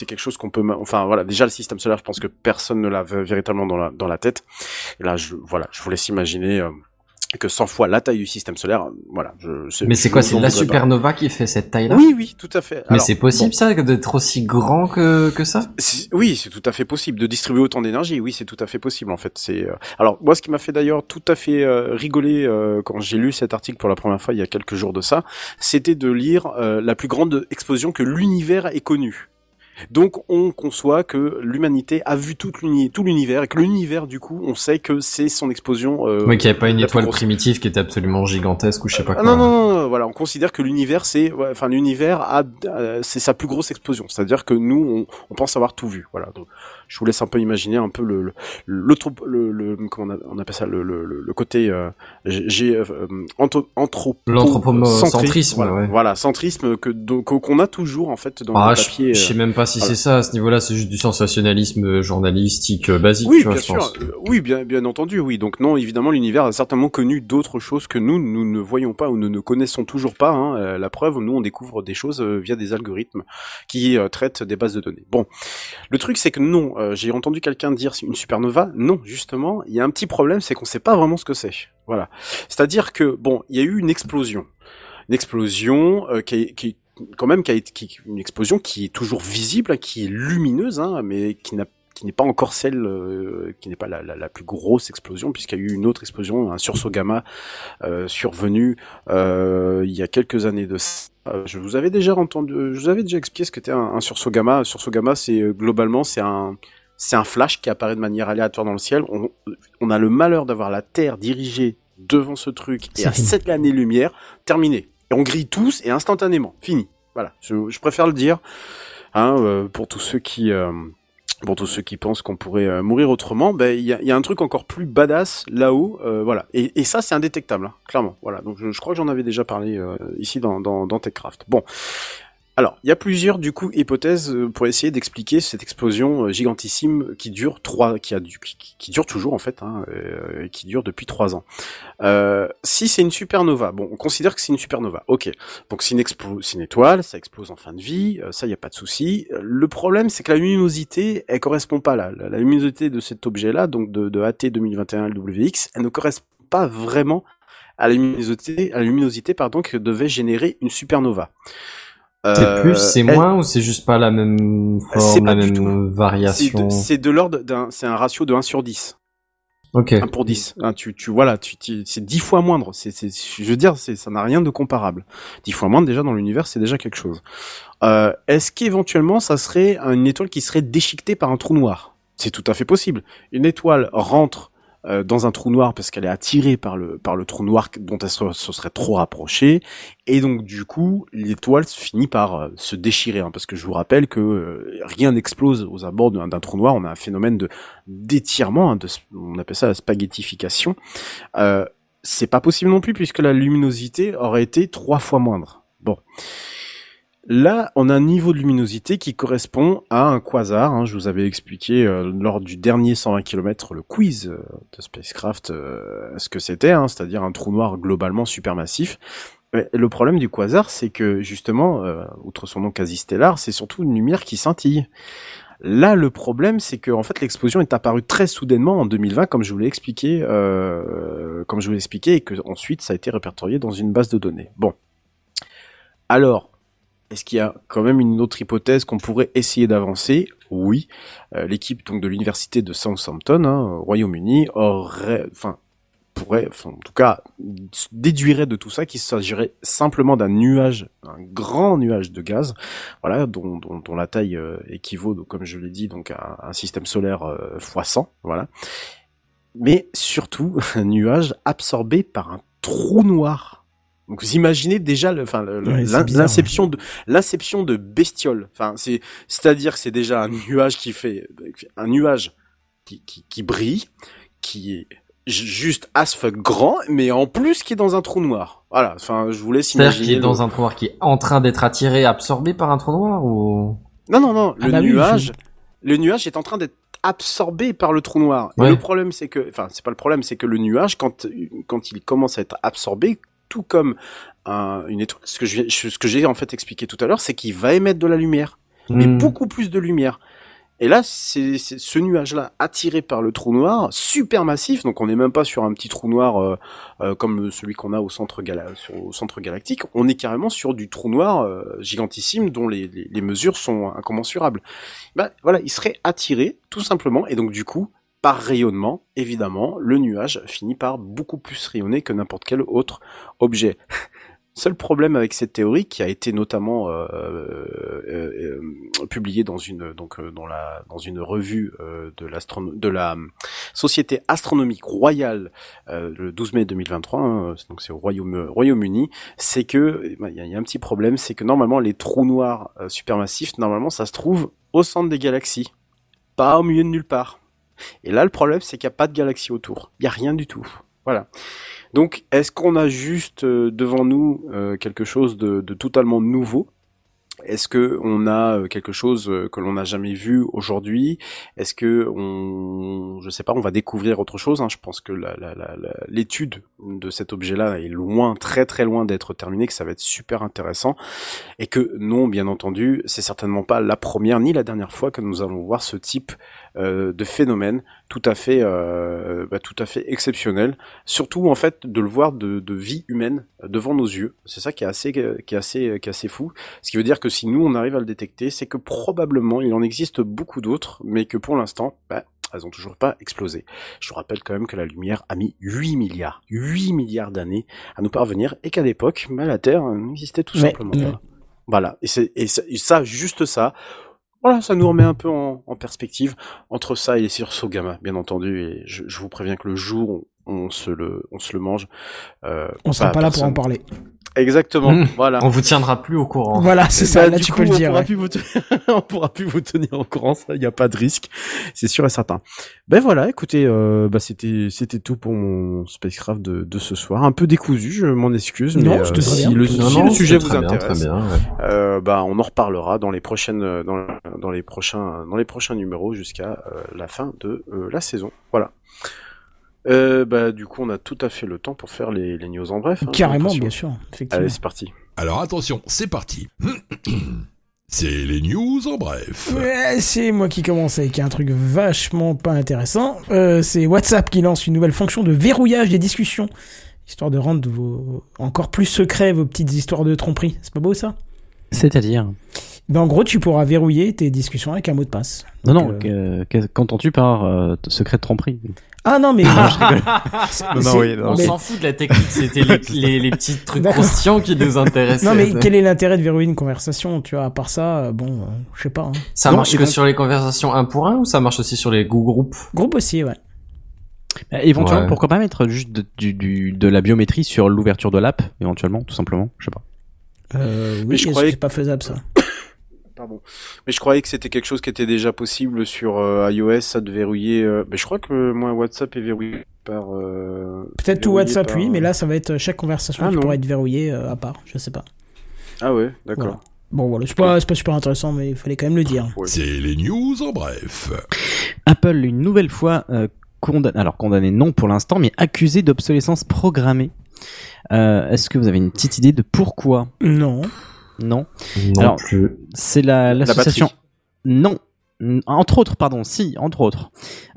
[SPEAKER 6] quelque chose qu'on peut. Enfin voilà, déjà le système solaire, je pense que personne ne l'a véritablement dans la dans la tête. Et là, je voilà, je vous laisse imaginer euh, que 100 fois la taille du système solaire. Voilà, je.
[SPEAKER 8] Mais c'est quoi C'est la
[SPEAKER 6] pas.
[SPEAKER 8] supernova qui fait cette taille-là?
[SPEAKER 6] Oui, oui, tout à fait.
[SPEAKER 8] Mais c'est possible
[SPEAKER 6] bon,
[SPEAKER 8] ça d'être aussi grand que que ça?
[SPEAKER 6] C'est- oui, c'est tout à fait possible de distribuer autant d'énergie. Oui, c'est tout à fait possible en fait. C'est euh, alors moi ce qui m'a fait d'ailleurs tout à fait euh, rigoler euh, quand j'ai lu cet article pour la première fois il y a quelques jours de ça, c'était de lire euh, la plus grande explosion que l'univers ait connue. Donc on conçoit que l'humanité a vu toute tout l'univers et que l'univers du coup on sait que c'est son explosion. Euh,
[SPEAKER 8] Oui, qu'il n'y avait pas une étoile primitive qui était absolument gigantesque ou je sais pas
[SPEAKER 6] Ah,
[SPEAKER 8] quoi.
[SPEAKER 6] non, non, non, non, voilà, on considère que l'univers, c'est, ouais, enfin, l'univers a, euh, c'est sa plus grosse explosion. C'est-à-dire que nous, on, on pense avoir tout vu. Voilà. Donc, je vous laisse un peu imaginer un peu le, le, l'autre- le, le, comment on, appelle ça, le, le, le le côté, euh, j'ai, euh, anthro-
[SPEAKER 8] L'anthropocentrisme,
[SPEAKER 6] Voilà,
[SPEAKER 8] ouais.
[SPEAKER 6] voilà, centrisme que, donc, qu'on a toujours, en fait, dans
[SPEAKER 8] Ah,
[SPEAKER 6] le
[SPEAKER 8] je,
[SPEAKER 6] papier.
[SPEAKER 8] je sais
[SPEAKER 6] euh,
[SPEAKER 8] même pas si c'est ça à ce niveau-là, c'est juste du sensationnalisme euh, journalistique euh, basique,
[SPEAKER 6] Oui,
[SPEAKER 8] tu vois,
[SPEAKER 6] bien
[SPEAKER 8] je
[SPEAKER 6] sûr.
[SPEAKER 8] pense.
[SPEAKER 6] Euh, Oui, bien, bien entendu, oui. Donc non, évidemment, l'univers a certainement connu d'autres choses que nous, nous ne voyons pas ou nous ne connaissons toujours pas. Hein. Euh, La preuve, nous, on découvre des choses euh, via des algorithmes qui euh, traitent des bases de données. Bon, le truc, c'est que non, euh, j'ai entendu quelqu'un dire une supernova. Non, justement, il y a un petit problème, c'est qu'on sait pas vraiment ce que c'est. Voilà. C'est-à-dire que bon, il y a eu une explosion, une explosion euh, qui, quand même qui a une explosion qui est toujours visible, hein, qui est lumineuse, hein, mais qui n'a qui n'est pas encore celle euh, qui n'est pas la, la, la plus grosse explosion puisqu'il y a eu une autre explosion, un sursaut gamma euh, survenu euh, il y a quelques années de ça. Je vous avais déjà entendu, je vous avais déjà expliqué ce qu'était un, un sursaut gamma. Un sursaut gamma, c'est globalement c'est un c'est un flash qui apparaît de manière aléatoire dans le ciel. On, on a le malheur d'avoir la Terre dirigée devant ce truc et à
[SPEAKER 1] fini.
[SPEAKER 6] 7 années-lumière, terminé. Et on grille tous et instantanément, fini. Voilà, je, je préfère le dire hein, euh, pour tous ceux qui euh, pour tous ceux qui pensent qu'on pourrait euh, mourir autrement, ben il y a, un truc encore plus badass là-haut, euh, voilà. Et, ça c'est indétectable, hein, clairement. Voilà. Donc je, je crois que j'en avais déjà parlé euh, ici dans, dans, dans TechCraft. Bon. Alors, il y a plusieurs du coup hypothèses euh, pour essayer d'expliquer cette explosion euh, gigantissime qui dure trois, qui a du, qui, dure toujours en fait, hein, euh, et qui dure depuis trois ans. Si c'est une supernova, bon, on considère que c'est une supernova, ok. Donc c'est une, une étoile, ça explose en fin de vie, ça y a pas de souci. Le problème c'est que la luminosité, elle correspond pas là. La, la luminosité de cet objet-là, donc de, de AT 2021 LWX, elle ne correspond pas vraiment à la luminosité, à la luminosité pardon que devait générer une supernova.
[SPEAKER 8] C'est
[SPEAKER 6] Euh,
[SPEAKER 8] plus, c'est
[SPEAKER 6] elle-
[SPEAKER 8] moins ou c'est juste pas la même
[SPEAKER 6] C'est
[SPEAKER 8] forme,
[SPEAKER 6] pas
[SPEAKER 8] la même
[SPEAKER 6] tout. C'est
[SPEAKER 8] variation
[SPEAKER 6] c'est de l'ordre d'un, c'est un ratio de 1 sur 10.
[SPEAKER 8] Ok.
[SPEAKER 6] 1 pour 10. Hein, tu, tu, voilà, tu, tu- c'est 10 fois moindre. C'est, c'est, je veux dire, c'est, ça n'a rien de comparable. 10 fois moindre, déjà, dans l'univers, c'est déjà quelque chose. Euh, est-ce qu'éventuellement, ça serait une étoile qui serait déchiquetée par un trou noir? C'est tout à fait possible. Une étoile rentre euh, dans un trou noir parce qu'elle est attirée par le par le trou noir dont elle se, se serait trop rapprochée. Et donc du coup l'étoile finit par euh, se déchirer hein, parce que je vous rappelle que euh, rien n'explose aux abords d'un trou noir. On a un phénomène de d'étirement hein, on appelle ça la spaghettification. C'est pas possible non plus puisque la luminosité aurait été trois fois moindre. Bon Là, on a un niveau de luminosité qui correspond à un quasar. hein. je vous avais expliqué euh, lors du dernier 120 km le quiz euh, de Spacecraft euh, ce que c'était, hein, c'est-à-dire un trou noir globalement supermassif. Le problème du quasar, c'est que justement, euh, outre son nom quasi stellar, c'est surtout une lumière qui scintille. Là, le problème, c'est que en fait, l'explosion est apparue très soudainement en 2020, comme je vous l'ai expliqué, comme je vous l'ai expliqué, et que ensuite ça a été répertorié dans une base de données. Bon, alors, est-ce qu'il y a quand même une autre hypothèse qu'on pourrait essayer d'avancer? Oui. Euh, L'équipe donc de l'université de Southampton, hein, au Royaume-Uni, aurait, enfin, pourrait, en tout cas, déduirait de tout ça qu'il s'agirait simplement d'un nuage, un grand nuage de gaz, voilà, dont, dont, dont la taille euh, équivaut, donc, comme je l'ai dit, donc à un système solaire euh, x 100, voilà. Mais surtout, un nuage absorbé par un trou noir. Donc vous imaginez déjà le, enfin,
[SPEAKER 1] Ouais,
[SPEAKER 6] l'inception de l'inception de bestiole. Enfin, c'est c'est-à-dire que c'est déjà un nuage qui fait un nuage qui, qui, qui brille, qui est ju- juste as fuck grand, mais en plus qui est dans un trou noir. Voilà. Enfin, je vous laisse
[SPEAKER 8] C'est-à-dire
[SPEAKER 6] imaginer.
[SPEAKER 8] qu'il est
[SPEAKER 6] le-
[SPEAKER 8] dans un trou noir qui est en train d'être attiré, absorbé par un trou noir ou?
[SPEAKER 6] Non, non, non. Le
[SPEAKER 1] bah oui,
[SPEAKER 6] nuage, le nuage est en train d'être absorbé par le trou noir. Et
[SPEAKER 8] Ouais.
[SPEAKER 6] le problème, c'est que, enfin, c'est pas le problème, c'est que le nuage, quand quand il commence à être absorbé, tout comme un- une étoile, ce que ce j'ai en fait expliqué tout à l'heure, c'est qu'il va émettre de la lumière, mais
[SPEAKER 8] Hmm.
[SPEAKER 6] beaucoup plus de lumière. Et là, c'est ce nuage-là attiré par le trou noir, super massif. Donc, on n'est même pas sur un petit trou noir euh, euh, comme celui qu'on a au centre, gala- sur- au centre galactique. On est carrément sur du trou noir euh, gigantissime dont les, les, les mesures sont incommensurables. Ben voilà, il serait attiré tout simplement, et donc du coup, par rayonnement, évidemment, le nuage finit par beaucoup plus rayonner que n'importe quel autre objet. Seul problème avec cette théorie qui a été notamment euh, euh, euh, publiée dans une donc dans la dans une revue de de la Société astronomique royale le 12 mai 2023 hein, donc c'est au Royaume Royaume-Uni c'est que eh ben, il y, a- un petit problème c'est que normalement les trous noirs supermassifs normalement ça se trouve au centre des galaxies pas au milieu de nulle part et là le problème c'est qu'il n'y a pas de galaxie autour. Il y a rien du tout. Voilà. Donc, est-ce qu'on a juste euh, devant nous euh, quelque chose de, totalement nouveau? Est-ce que on a euh, quelque chose que l'on n'a jamais vu aujourd'hui? Est-ce que on, je sais pas, on va découvrir autre chose hein? Je pense que l'étude de cet objet-là est loin, très très loin d'être terminée, que ça va être super intéressant, et que non, bien entendu, c'est certainement pas la première ni la dernière fois que nous allons voir ce type euh, de phénomène tout à fait, euh, bah, tout à fait exceptionnel surtout en fait de le voir de, de vie humaine devant nos yeux. C'est ça qui est assez qui est assez qui est assez fou. Ce qui veut dire que si nous on arrive à le détecter, c'est que probablement il en existe beaucoup d'autres, mais que pour l'instant, bah, elles ont toujours pas explosé. Je vous rappelle quand même que la lumière a mis 8 milliards, 8 milliards d'années à nous parvenir et qu'à l'époque, bah, la Terre euh, n'existait tout
[SPEAKER 1] Mais-
[SPEAKER 6] simplement
[SPEAKER 1] mais-
[SPEAKER 6] pas. Voilà. Et, c'est, et ça, juste ça, voilà, ça nous remet un peu en, perspective entre ça et les sursaut gamma, bien entendu. Et je, vous préviens que le jour on se le, on se le mange, euh,
[SPEAKER 1] On sera pas là pour en parler.
[SPEAKER 6] Exactement.
[SPEAKER 8] Mmh.
[SPEAKER 6] Voilà.
[SPEAKER 8] On vous tiendra plus au courant.
[SPEAKER 1] Voilà, c'est ça,
[SPEAKER 6] Bah,
[SPEAKER 1] là
[SPEAKER 6] du
[SPEAKER 1] tu
[SPEAKER 6] coup,
[SPEAKER 1] peux le
[SPEAKER 6] on
[SPEAKER 1] dire.
[SPEAKER 6] pourra
[SPEAKER 1] ouais.
[SPEAKER 6] plus vous on pourra plus vous tenir au courant, ça, il n'y a pas de risque, c'est sûr et certain. Ben voilà, écoutez, euh, bah c'était c'était tout pour mon spacecraft de, de ce soir, un peu décousu, je m'en excuse,
[SPEAKER 1] Non,
[SPEAKER 6] mais
[SPEAKER 1] très
[SPEAKER 6] si le,
[SPEAKER 8] Non,
[SPEAKER 6] si
[SPEAKER 8] non,
[SPEAKER 6] le sujet vous
[SPEAKER 8] très bien,
[SPEAKER 6] intéresse,
[SPEAKER 8] très bien, ouais.
[SPEAKER 6] euh, bah on en reparlera dans les prochaines euh, dans, dans les prochains dans les prochains numéros jusqu'à euh, la fin de euh, la saison. Voilà. Euh, bah du coup on a tout à fait le temps pour faire les, les news en bref. hein,
[SPEAKER 1] Carrément, bien sûr. Effectivement.
[SPEAKER 6] Allez c'est parti.
[SPEAKER 9] Alors attention, c'est parti. C'est les news en bref.
[SPEAKER 1] Ouais, c'est moi qui commence avec un truc vachement pas intéressant. Euh, c'est WhatsApp qui lance une nouvelle fonction de verrouillage des discussions, histoire de rendre vos... encore plus secrets vos petites histoires de tromperie. C'est pas beau ça?
[SPEAKER 3] C'est-à-dire?
[SPEAKER 1] Ben, En gros, tu pourras verrouiller tes discussions avec un mot de passe.
[SPEAKER 3] Non,
[SPEAKER 1] Donc,
[SPEAKER 3] non,
[SPEAKER 1] euh,
[SPEAKER 3] que- qu'entends-tu par euh, secret de tromperie
[SPEAKER 1] Ah non, mais...
[SPEAKER 3] Non, non,
[SPEAKER 1] c'est-
[SPEAKER 3] oui, non.
[SPEAKER 8] On
[SPEAKER 1] mais-
[SPEAKER 8] s'en fout de la technique, c'était les, les, les petits trucs croustillants qui nous intéressaient.
[SPEAKER 1] Non, mais quel est l'intérêt de verrouiller une conversation Tu vois, à part ça, euh, bon, euh, je sais pas. hein.
[SPEAKER 8] Ça
[SPEAKER 6] Non,
[SPEAKER 8] marche que
[SPEAKER 6] donc-
[SPEAKER 8] sur les conversations un pour un ou ça marche aussi sur les groupes?
[SPEAKER 1] Groupe aussi, ouais.
[SPEAKER 3] Bah, Éventuellement,
[SPEAKER 8] Ouais.
[SPEAKER 3] pourquoi pas mettre juste de, du, du- de la biométrie sur l'ouverture de l'app, éventuellement, tout simplement, je sais pas.
[SPEAKER 1] Euh, oui,
[SPEAKER 6] Mais je croyais
[SPEAKER 1] que c'est pas faisable ça?
[SPEAKER 6] Pardon. Mais je croyais que c'était quelque chose qui était déjà possible sur euh, iOS, ça de verrouiller. euh, Mais je crois que euh, moi WhatsApp est verrouillé par. euh,
[SPEAKER 1] Peut-être tout WhatsApp,
[SPEAKER 6] par-
[SPEAKER 1] oui, mais là, ça va être chaque conversation
[SPEAKER 6] Ah,
[SPEAKER 1] qui
[SPEAKER 6] non.
[SPEAKER 1] pourra être verrouillée euh, à part. Je sais pas.
[SPEAKER 6] Ah ouais, d'accord.
[SPEAKER 1] Voilà. Bon, voilà, c'est pas, c'est pas super intéressant, mais il fallait quand même le dire.
[SPEAKER 6] Ouais.
[SPEAKER 9] C'est les news en bref.
[SPEAKER 3] Apple, une nouvelle fois, euh, condamné, alors condamné non pour l'instant, mais accusé d'obsolescence programmée. Euh, Est-ce que vous avez une petite idée de pourquoi?
[SPEAKER 1] Non.
[SPEAKER 3] Non
[SPEAKER 8] Non
[SPEAKER 3] Alors,
[SPEAKER 8] plus.
[SPEAKER 3] C'est la l'association. non. Entre autres, pardon, si, entre autres.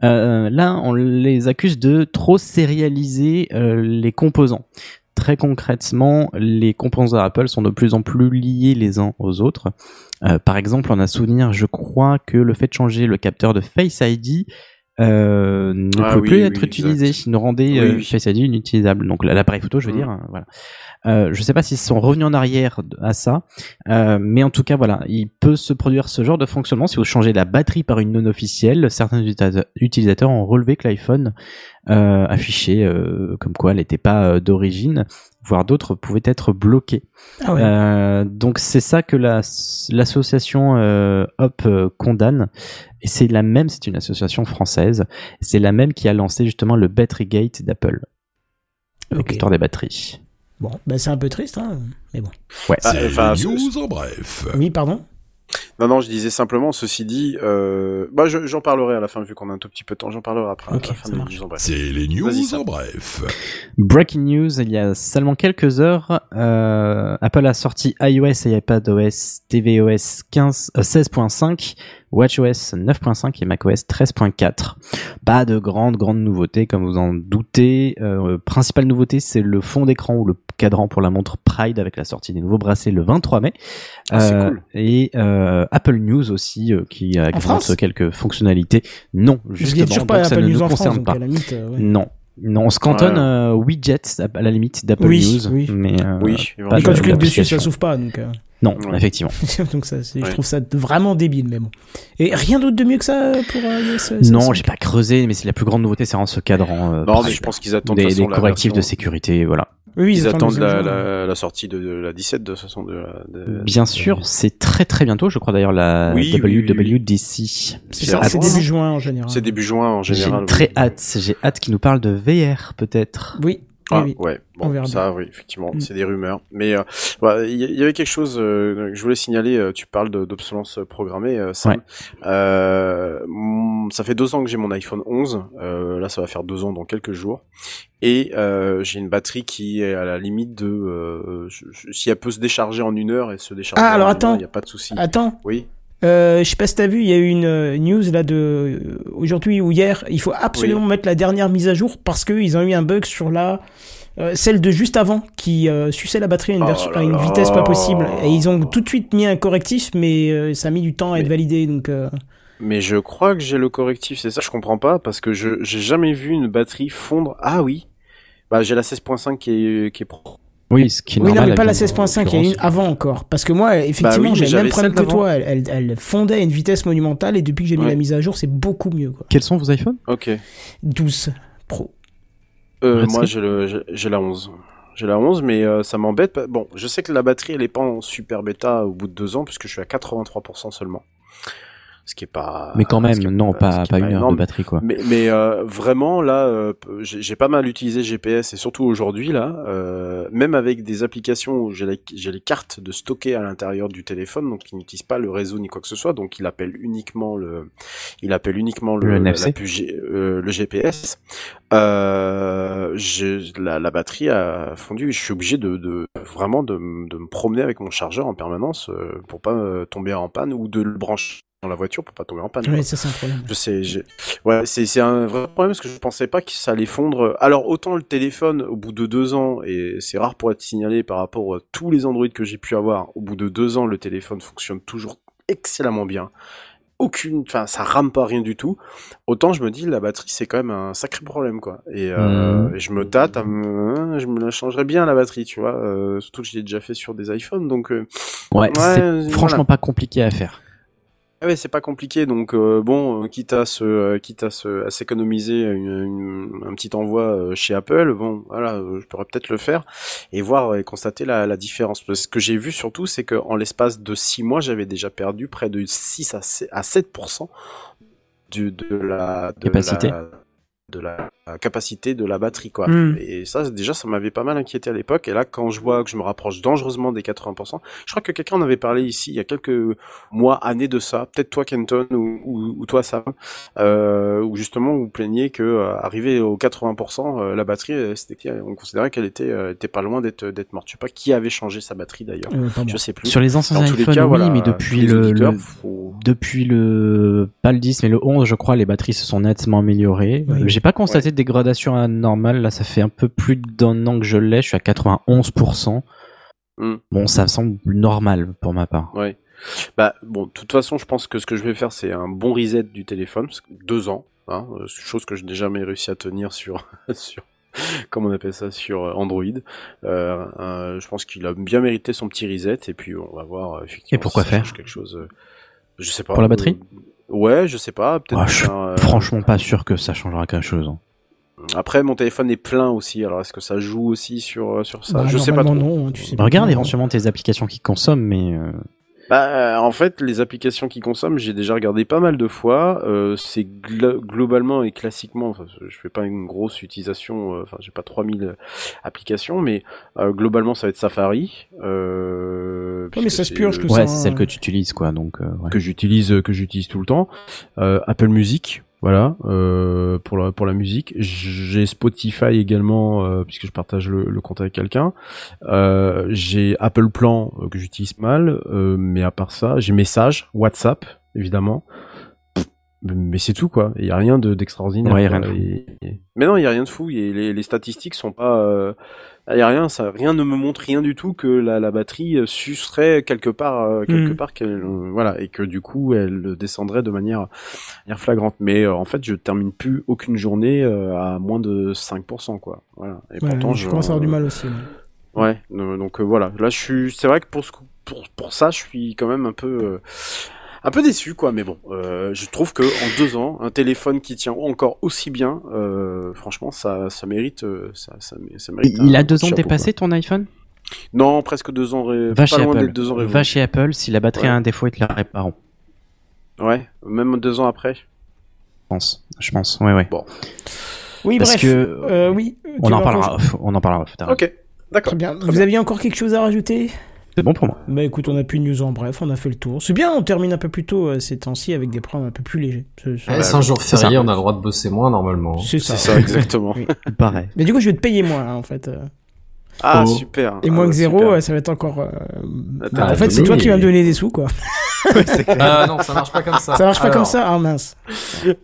[SPEAKER 3] Euh, là, on les accuse de trop sérialiser euh, les composants. Très concrètement, les composants Apple sont de plus en plus liés les uns aux autres. Euh, par exemple, on a souvenir, je crois, que le fait de changer le capteur de Face ID euh, ne
[SPEAKER 6] Ah
[SPEAKER 3] peut
[SPEAKER 6] oui,
[SPEAKER 3] plus
[SPEAKER 6] oui,
[SPEAKER 3] être utilisé,
[SPEAKER 6] exact.
[SPEAKER 3] ne rendait
[SPEAKER 6] Oui,
[SPEAKER 3] euh. Face ID inutilisable. Donc l'appareil photo, je veux
[SPEAKER 6] Mm.
[SPEAKER 3] dire, euh, voilà. Euh, je sais pas s'ils sont revenus en arrière à ça, euh, mais en tout cas, voilà, il peut se produire ce genre de fonctionnement si vous changez la batterie par une non officielle. Certains utilisa- utilisateurs ont relevé que l'iPhone euh, affichait euh, comme quoi elle n'était pas d'origine, voire d'autres pouvaient être bloqués.
[SPEAKER 1] Ah ouais.
[SPEAKER 3] Euh, donc c'est ça que la- l'association euh, Hop euh, condamne, et c'est la même, c'est une association française, c'est la même qui a lancé justement le Battery Gate d'Apple, avec
[SPEAKER 1] Ok.
[SPEAKER 3] l'histoire des batteries.
[SPEAKER 1] Bon, bah c'est un peu triste, hein, mais bon.
[SPEAKER 3] Ouais.
[SPEAKER 6] Ah,
[SPEAKER 9] C'est
[SPEAKER 6] enfin,
[SPEAKER 9] les
[SPEAKER 6] ce-
[SPEAKER 9] news en bref.
[SPEAKER 1] Oui, pardon?
[SPEAKER 6] Non, non, je disais simplement, ceci dit, euh... bah, je- j'en parlerai à la fin, vu qu'on a un tout petit peu de temps, j'en parlerai après.
[SPEAKER 1] Ok,
[SPEAKER 6] à la fin
[SPEAKER 1] ça
[SPEAKER 6] de
[SPEAKER 1] marche.
[SPEAKER 6] l'émission, bref.
[SPEAKER 9] C'est les news en bref.
[SPEAKER 3] Breaking news, il y a seulement quelques heures, euh, Apple a sorti iOS et iPadOS, tvOS 15, euh, 16.5, watchOS 9.5 et macOS 13.4. Pas de grandes, grandes nouveautés comme vous en doutez. Euh, principale nouveauté, c'est le fond d'écran ou le cadran pour la montre Pride avec la sortie des nouveaux bracelets le 23 mai.
[SPEAKER 6] Ah, c'est
[SPEAKER 3] Euh,
[SPEAKER 6] cool.
[SPEAKER 3] Et euh, Apple News aussi euh, qui agrémente
[SPEAKER 1] France
[SPEAKER 3] quelques fonctionnalités. Non, justement,
[SPEAKER 1] pas
[SPEAKER 3] donc
[SPEAKER 1] à
[SPEAKER 3] ça
[SPEAKER 1] Apple
[SPEAKER 3] ne
[SPEAKER 1] News
[SPEAKER 3] nous
[SPEAKER 1] France,
[SPEAKER 3] concerne
[SPEAKER 1] donc
[SPEAKER 3] pas.
[SPEAKER 1] limite, euh, ouais.
[SPEAKER 3] Non. Non, on se cantonne
[SPEAKER 6] Ouais.
[SPEAKER 3] euh, widgets à la limite d'Apple
[SPEAKER 1] Oui,
[SPEAKER 3] News,
[SPEAKER 1] oui.
[SPEAKER 3] mais euh,
[SPEAKER 6] Oui,
[SPEAKER 3] pas
[SPEAKER 1] quand tu cliques dessus, ça s'ouvre pas, donc. Euh,
[SPEAKER 3] Non,
[SPEAKER 6] Ouais.
[SPEAKER 3] effectivement.
[SPEAKER 1] donc ça, c'est- je trouve ça vraiment débile, mais bon. Et rien d'autre de mieux que ça pour euh, iOS euh,
[SPEAKER 3] Non,
[SPEAKER 1] 16?
[SPEAKER 3] j'ai pas creusé, mais c'est la plus grande nouveauté, c'est vraiment ce cadran. euh,
[SPEAKER 6] Non, mais je pense qu'ils attendent
[SPEAKER 3] des,
[SPEAKER 6] de toute façon
[SPEAKER 3] des
[SPEAKER 6] la
[SPEAKER 3] correctifs de sécurité, voilà.
[SPEAKER 1] Oui,
[SPEAKER 6] Ils attendent
[SPEAKER 1] le
[SPEAKER 6] la, la, la sortie de, de la 17 de façon de, de-
[SPEAKER 3] Bien sûr, c'est très très bientôt, je crois d'ailleurs la
[SPEAKER 6] Oui, oui, oui, oui.
[SPEAKER 3] WWDC.
[SPEAKER 1] C'est
[SPEAKER 6] J'ai
[SPEAKER 1] début juin en général.
[SPEAKER 6] C'est début juin en
[SPEAKER 3] J'ai
[SPEAKER 6] général.
[SPEAKER 3] très
[SPEAKER 6] oui.
[SPEAKER 3] hâte, j'ai hâte qu'ils nous parlent de VR peut-être.
[SPEAKER 1] Oui,
[SPEAKER 6] Ah,
[SPEAKER 1] oui,
[SPEAKER 6] ouais,
[SPEAKER 1] On
[SPEAKER 6] bon,
[SPEAKER 1] verra
[SPEAKER 6] ça, oui, effectivement,
[SPEAKER 1] Mm.
[SPEAKER 6] c'est des rumeurs. Mais euh, bah, il y, il y avait quelque chose euh, que je voulais signaler. euh, Tu parles d'obsolescence programmée, euh, Sam.
[SPEAKER 3] Ouais.
[SPEAKER 6] Euh, mm, ça fait deux ans que j'ai mon iPhone 11. Euh, là, ça va faire deux ans dans quelques jours. Et euh, j'ai une batterie qui est à la limite de euh, si elle peut se décharger en une heure, elle se décharge.
[SPEAKER 1] Ah, alors attends.
[SPEAKER 6] il y a pas de souci.
[SPEAKER 1] Attends,
[SPEAKER 6] Oui.
[SPEAKER 1] Euh, je sais pas si t'as vu, il y a eu une euh, news là de euh, aujourd'hui ou hier. Il faut absolument mettre la dernière mise à jour parce qu'ils ont eu un bug sur la euh, celle de juste avant qui euh, suçait la batterie à une,
[SPEAKER 6] Oh
[SPEAKER 1] à une vitesse pas possible. Et ils ont tout de suite mis un correctif, mais euh, ça a mis du temps à être validé. Donc euh,
[SPEAKER 6] Mais je crois que j'ai le correctif, c'est ça, je comprends pas, parce que je j'ai jamais vu une batterie fondre. Ah oui, bah j'ai la 16.5 qui est qui est pro.
[SPEAKER 3] Oui, ce qui est
[SPEAKER 1] oui, non, mais pas la
[SPEAKER 3] avec une
[SPEAKER 1] 16.5, il y a une avant encore. Parce que moi, effectivement,
[SPEAKER 6] Bah oui,
[SPEAKER 1] j'ai le même problème que toi. Elle, elle, elle fondait à une vitesse monumentale et depuis que j'ai mis la mise à jour, c'est beaucoup mieux. Quoi.
[SPEAKER 3] Quels sont vos iPhones?
[SPEAKER 6] Ok.
[SPEAKER 1] 12 Pro.
[SPEAKER 6] Euh, moi j'ai le j'ai- j'ai la 11. J'ai la 11, mais euh, ça m'embête. Bon, je sais que la batterie elle est pas en super bêta au bout de deux ans, puisque je suis à 83% seulement. Ce qui est pas.
[SPEAKER 3] Mais quand même,
[SPEAKER 6] est
[SPEAKER 3] non, pas, pas une heure de batterie quoi.
[SPEAKER 6] Mais, mais euh, vraiment là, euh, j'ai pas mal utilisé GPS et surtout aujourd'hui là, euh, même avec des applications où j'ai les cartes de stocker à l'intérieur du téléphone, donc qui n'utilisent pas le réseau ni quoi que ce soit, donc il appelle uniquement le, il appelle uniquement le,
[SPEAKER 3] Le NFC.
[SPEAKER 6] la euh, le GPS. Euh, la, la batterie a fondu et je suis obligé de, de vraiment de, de me promener avec mon chargeur en permanence euh, pour pas euh, tomber en panne ou de le brancher dans la voiture pour pas tomber en panne. quoi.
[SPEAKER 1] Oui, ça c'est un problème.
[SPEAKER 6] Je sais, j'ai- ouais, c'est c'est un vrai problème parce que je pensais pas que ça allait fondre. Alors autant le téléphone au bout de deux ans et c'est rare pour être signalé par rapport à tous les Android que j'ai pu avoir. Au bout de deux ans, le téléphone fonctionne toujours excellemment bien. Aucune, enfin ça rame pas rien du tout. Autant je me dis la batterie c'est quand même un sacré problème quoi. Et, euh, et je me tâte, à me, hein, je me la changerais bien la batterie, tu vois. euh, surtout que je l'ai déjà fait sur des iPhones, donc. euh,
[SPEAKER 3] Ouais,
[SPEAKER 6] Ouais,
[SPEAKER 3] c'est
[SPEAKER 6] voilà.
[SPEAKER 3] franchement pas compliqué à faire.
[SPEAKER 6] Ah ouais, c'est pas compliqué, donc euh, bon, euh, quitte à se, euh, quitte à se, à s'économiser une- une- un petit envoi euh, chez Apple, bon, voilà, je pourrais peut-être le faire et voir et constater la, la différence. Parce que ce que j'ai vu surtout, c'est que en l'espace de six mois, j'avais déjà perdu près de 6 à 7, à 7% du, de la de
[SPEAKER 3] Capacité.
[SPEAKER 6] la, de la capacité de la batterie, quoi.
[SPEAKER 1] Mm.
[SPEAKER 6] Et ça, déjà, ça m'avait pas mal inquiété à l'époque. Et là, quand je vois que je me rapproche dangereusement des 80%, je crois que quelqu'un en avait parlé ici il y a quelques mois, années de ça, peut-être toi Kenton ou, ou, ou toi Sam, euh, où justement vous plaigniez que euh, arrivé aux 80%, euh, la batterie, euh, c'était, on considérait qu'elle était, euh, était pas loin d'être d'être morte. Je sais pas qui avait changé sa batterie d'ailleurs.
[SPEAKER 1] Euh.
[SPEAKER 6] Je sais plus.
[SPEAKER 3] Sur les anciens
[SPEAKER 6] Dans tous les
[SPEAKER 3] iPhones,
[SPEAKER 6] cas,
[SPEAKER 3] oui,
[SPEAKER 6] voilà,
[SPEAKER 3] mais depuis le, le-
[SPEAKER 6] faut-
[SPEAKER 3] depuis le pas le 10 mais le 11, je crois, les batteries se sont nettement améliorées.
[SPEAKER 1] Oui.
[SPEAKER 3] Euh, J'ai pas constaté de dégradation anormale. Là, ça fait un peu plus d'un an que je l'ai. Je suis à 91%.
[SPEAKER 6] Hmm.
[SPEAKER 3] Bon, ça me semble normal pour ma part.
[SPEAKER 6] Ouais. Bah bon, de toute façon, je pense que ce que je vais faire, c'est un bon reset du téléphone, parce que deux ans, hein, euh, chose que je n'ai jamais réussi à tenir sur sur comment on appelle ça sur euh, Android. Euh, euh, je pense qu'il a bien mérité son petit reset, et puis on va voir effectivement.
[SPEAKER 3] Et pourquoi
[SPEAKER 6] si ça
[SPEAKER 3] faire
[SPEAKER 6] quelque chose. euh, Je sais pas.
[SPEAKER 3] Pour la batterie
[SPEAKER 6] Ouais, je sais pas. Peut-être.
[SPEAKER 3] Ah, je suis
[SPEAKER 6] faire,
[SPEAKER 3] franchement pas sûr que ça changera quelque chose. hein.
[SPEAKER 6] Après, mon téléphone est plein aussi. Alors, est-ce que ça joue aussi sur euh, sur ça?
[SPEAKER 1] Bah,
[SPEAKER 6] Je sais pas trop.
[SPEAKER 1] non, hein, tu sais pas.
[SPEAKER 3] Regarde éventuellement tes applications qui consomment, mais euh,
[SPEAKER 6] Bah, euh, en fait, les applications qui consomment, j'ai déjà regardé pas mal de fois. Euh, c'est glo- globalement et classiquement, enfin, je fais pas une grosse utilisation, euh, enfin, j'ai pas 3000 applications, mais euh, globalement, ça va être Safari. Euh,
[SPEAKER 1] Ouais, mais
[SPEAKER 6] puisque
[SPEAKER 1] ça se
[SPEAKER 6] c'est
[SPEAKER 1] purge
[SPEAKER 6] le-
[SPEAKER 1] tout
[SPEAKER 3] Ouais,
[SPEAKER 1] ça,
[SPEAKER 3] c'est
[SPEAKER 1] hein.
[SPEAKER 3] celle que tu utilises, quoi. Donc, euh, ouais.
[SPEAKER 6] que j'utilise que j'utilise tout le temps Euh, Apple Music voilà euh, pour la pour la musique. J'ai Spotify également euh, puisque je partage le, le compte avec quelqu'un. Euh, j'ai Apple Plan euh, que j'utilise mal euh, mais à part ça j'ai Message WhatsApp évidemment. Mais c'est tout quoi. Il y a rien de d'extraordinaire
[SPEAKER 3] Ouais, de.
[SPEAKER 6] Et- et- mais non il y a rien de fou. Et les, les statistiques sont pas il y a rien ça rien ne me montre rien du tout que la, la batterie euh, sucerait quelque part euh, quelque
[SPEAKER 1] Mhm.
[SPEAKER 6] part qu'elle euh, voilà et que du coup elle descendrait de manière, manière flagrante mais euh, en fait je termine plus aucune journée à moins de 5% quoi voilà et
[SPEAKER 1] Ouais,
[SPEAKER 6] pourtant
[SPEAKER 1] je commence à avoir du mal aussi. ouais.
[SPEAKER 6] ouais donc voilà là je suis c'est vrai que pour ce coup- pour pour ça je suis quand même un peu un peu déçu quoi mais bon euh, je trouve que en deux ans un téléphone qui tient encore aussi bien euh, franchement ça ça mérite euh, ça ça, ça mérite
[SPEAKER 3] Il
[SPEAKER 6] un
[SPEAKER 3] a deux ans
[SPEAKER 6] chapeau,
[SPEAKER 3] dépassé ton iPhone?
[SPEAKER 6] Non presque deux ans ré...
[SPEAKER 3] Va
[SPEAKER 6] pas
[SPEAKER 3] chez
[SPEAKER 6] loin
[SPEAKER 3] Apple.
[SPEAKER 6] deux ans révolus.
[SPEAKER 3] Va chez Apple. Si la batterie
[SPEAKER 6] Ouais.
[SPEAKER 3] a un défaut, ils te la répareront.
[SPEAKER 6] ouais même deux ans après
[SPEAKER 3] Je pense. Je pense. Ouais, ouais.
[SPEAKER 1] Oui,
[SPEAKER 3] Parce
[SPEAKER 1] bref.
[SPEAKER 3] que-
[SPEAKER 1] euh, oui.
[SPEAKER 3] On en parlera. On en parlera.
[SPEAKER 6] ok d'accord
[SPEAKER 1] Très bien. Vous aviez encore quelque chose à rajouter?
[SPEAKER 3] C'est bon pour moi.
[SPEAKER 1] Bah écoute, on a plus de news en bref, on a fait le tour. C'est bien, on termine un peu plus tôt euh, ces temps-ci avec des programmes un peu plus légers. C'est
[SPEAKER 8] un jour férié,
[SPEAKER 3] ça.
[SPEAKER 8] on a le droit de bosser moins normalement.
[SPEAKER 1] c'est
[SPEAKER 6] c'est
[SPEAKER 1] ça.
[SPEAKER 6] ça exactement
[SPEAKER 1] Oui.
[SPEAKER 3] Pareil.
[SPEAKER 1] Mais du coup, je vais te payer moins hein, en fait. Euh.
[SPEAKER 6] ah
[SPEAKER 8] Oh.
[SPEAKER 6] super
[SPEAKER 1] Et
[SPEAKER 6] Ah,
[SPEAKER 1] moins que
[SPEAKER 6] bah,
[SPEAKER 1] zéro,
[SPEAKER 6] super.
[SPEAKER 1] euh, ça va être encore. euh,
[SPEAKER 6] Ah,
[SPEAKER 1] en fait, c'est toi qui vas me donner des sous, quoi.
[SPEAKER 8] Ah non, ça marche pas comme ça.
[SPEAKER 1] Ça marche pas
[SPEAKER 8] Alors,
[SPEAKER 1] comme ça, ah mince.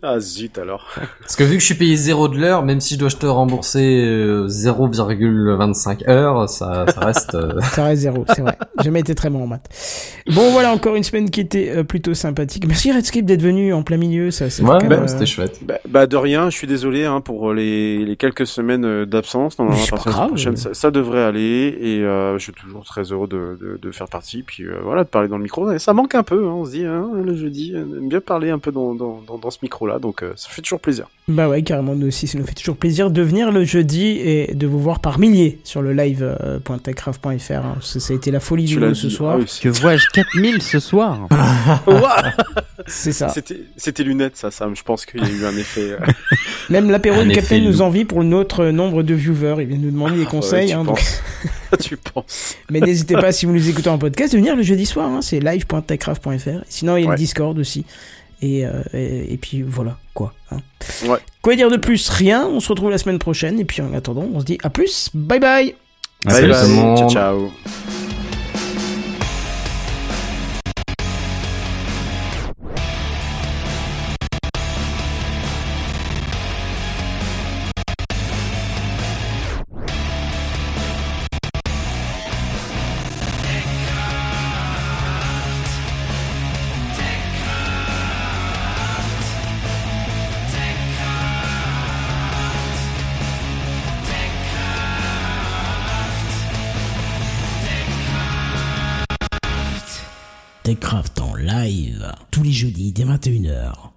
[SPEAKER 6] ah zut alors
[SPEAKER 8] Parce que vu que je suis payé 0 de l'heure, même si je dois te rembourser euh, 0,25 heures, ça, ça reste... euh,
[SPEAKER 1] Ça reste zéro, c'est vrai. J'ai jamais été très bon en maths. Bon, voilà, encore une semaine qui était euh, plutôt sympathique. Merci Redscape d'être venu en plein milieu, ça.
[SPEAKER 8] Ouais, bah,
[SPEAKER 1] euh,
[SPEAKER 8] c'était chouette.
[SPEAKER 6] Bah, bah, de rien, je suis désolé hein, pour les, les quelques semaines euh, d'absence. À partir de la prochaine, ça, ça devrait aller. Et euh, je suis toujours très heureux de, de, de faire partie. Puis euh, voilà, de parler dans le micro. Et ça manque un peu, hein, on se dit, hein, le jeudi, on aime bien parler un peu dans, dans, dans, dans ce micro-là. Donc euh, ça fait toujours plaisir.
[SPEAKER 1] Bah ouais, carrément, nous aussi, ça nous fait toujours plaisir de venir le jeudi et de vous voir par milliers sur le live.techcraft.fr. hein, ça a été la folie du
[SPEAKER 6] dit.
[SPEAKER 1] ce soir.
[SPEAKER 6] Ah oui,
[SPEAKER 3] Que vois-je 4000 ce soir
[SPEAKER 1] C'est ça.
[SPEAKER 6] C'était c'était lunettes, ça, Sam. Je pense qu'il y a eu un effet. euh,
[SPEAKER 1] Même l'apéro du
[SPEAKER 8] effet
[SPEAKER 1] Capitaine nous envie pour notre nombre de viewers. Il vient nous demander des
[SPEAKER 6] Ah,
[SPEAKER 1] conseils.
[SPEAKER 6] ouais, tu
[SPEAKER 1] hein, donc-
[SPEAKER 6] penses. tu penses.
[SPEAKER 1] Mais n'hésitez pas, si vous nous écoutez en podcast, de venir le jeudi soir. hein, c'est live.techcraft.fr. Sinon, il y a
[SPEAKER 6] Ouais.
[SPEAKER 1] le Discord aussi. Et, euh, et, et puis voilà, quoi. hein.
[SPEAKER 6] Ouais.
[SPEAKER 1] Quoi dire de plus? Rien. On se retrouve la semaine prochaine. Et puis en attendant, on se dit à plus. Bye bye
[SPEAKER 6] Bye
[SPEAKER 3] salut.
[SPEAKER 6] bye.
[SPEAKER 8] tout le monde.
[SPEAKER 6] Ciao, ciao.
[SPEAKER 7] Jeudis dès 21h.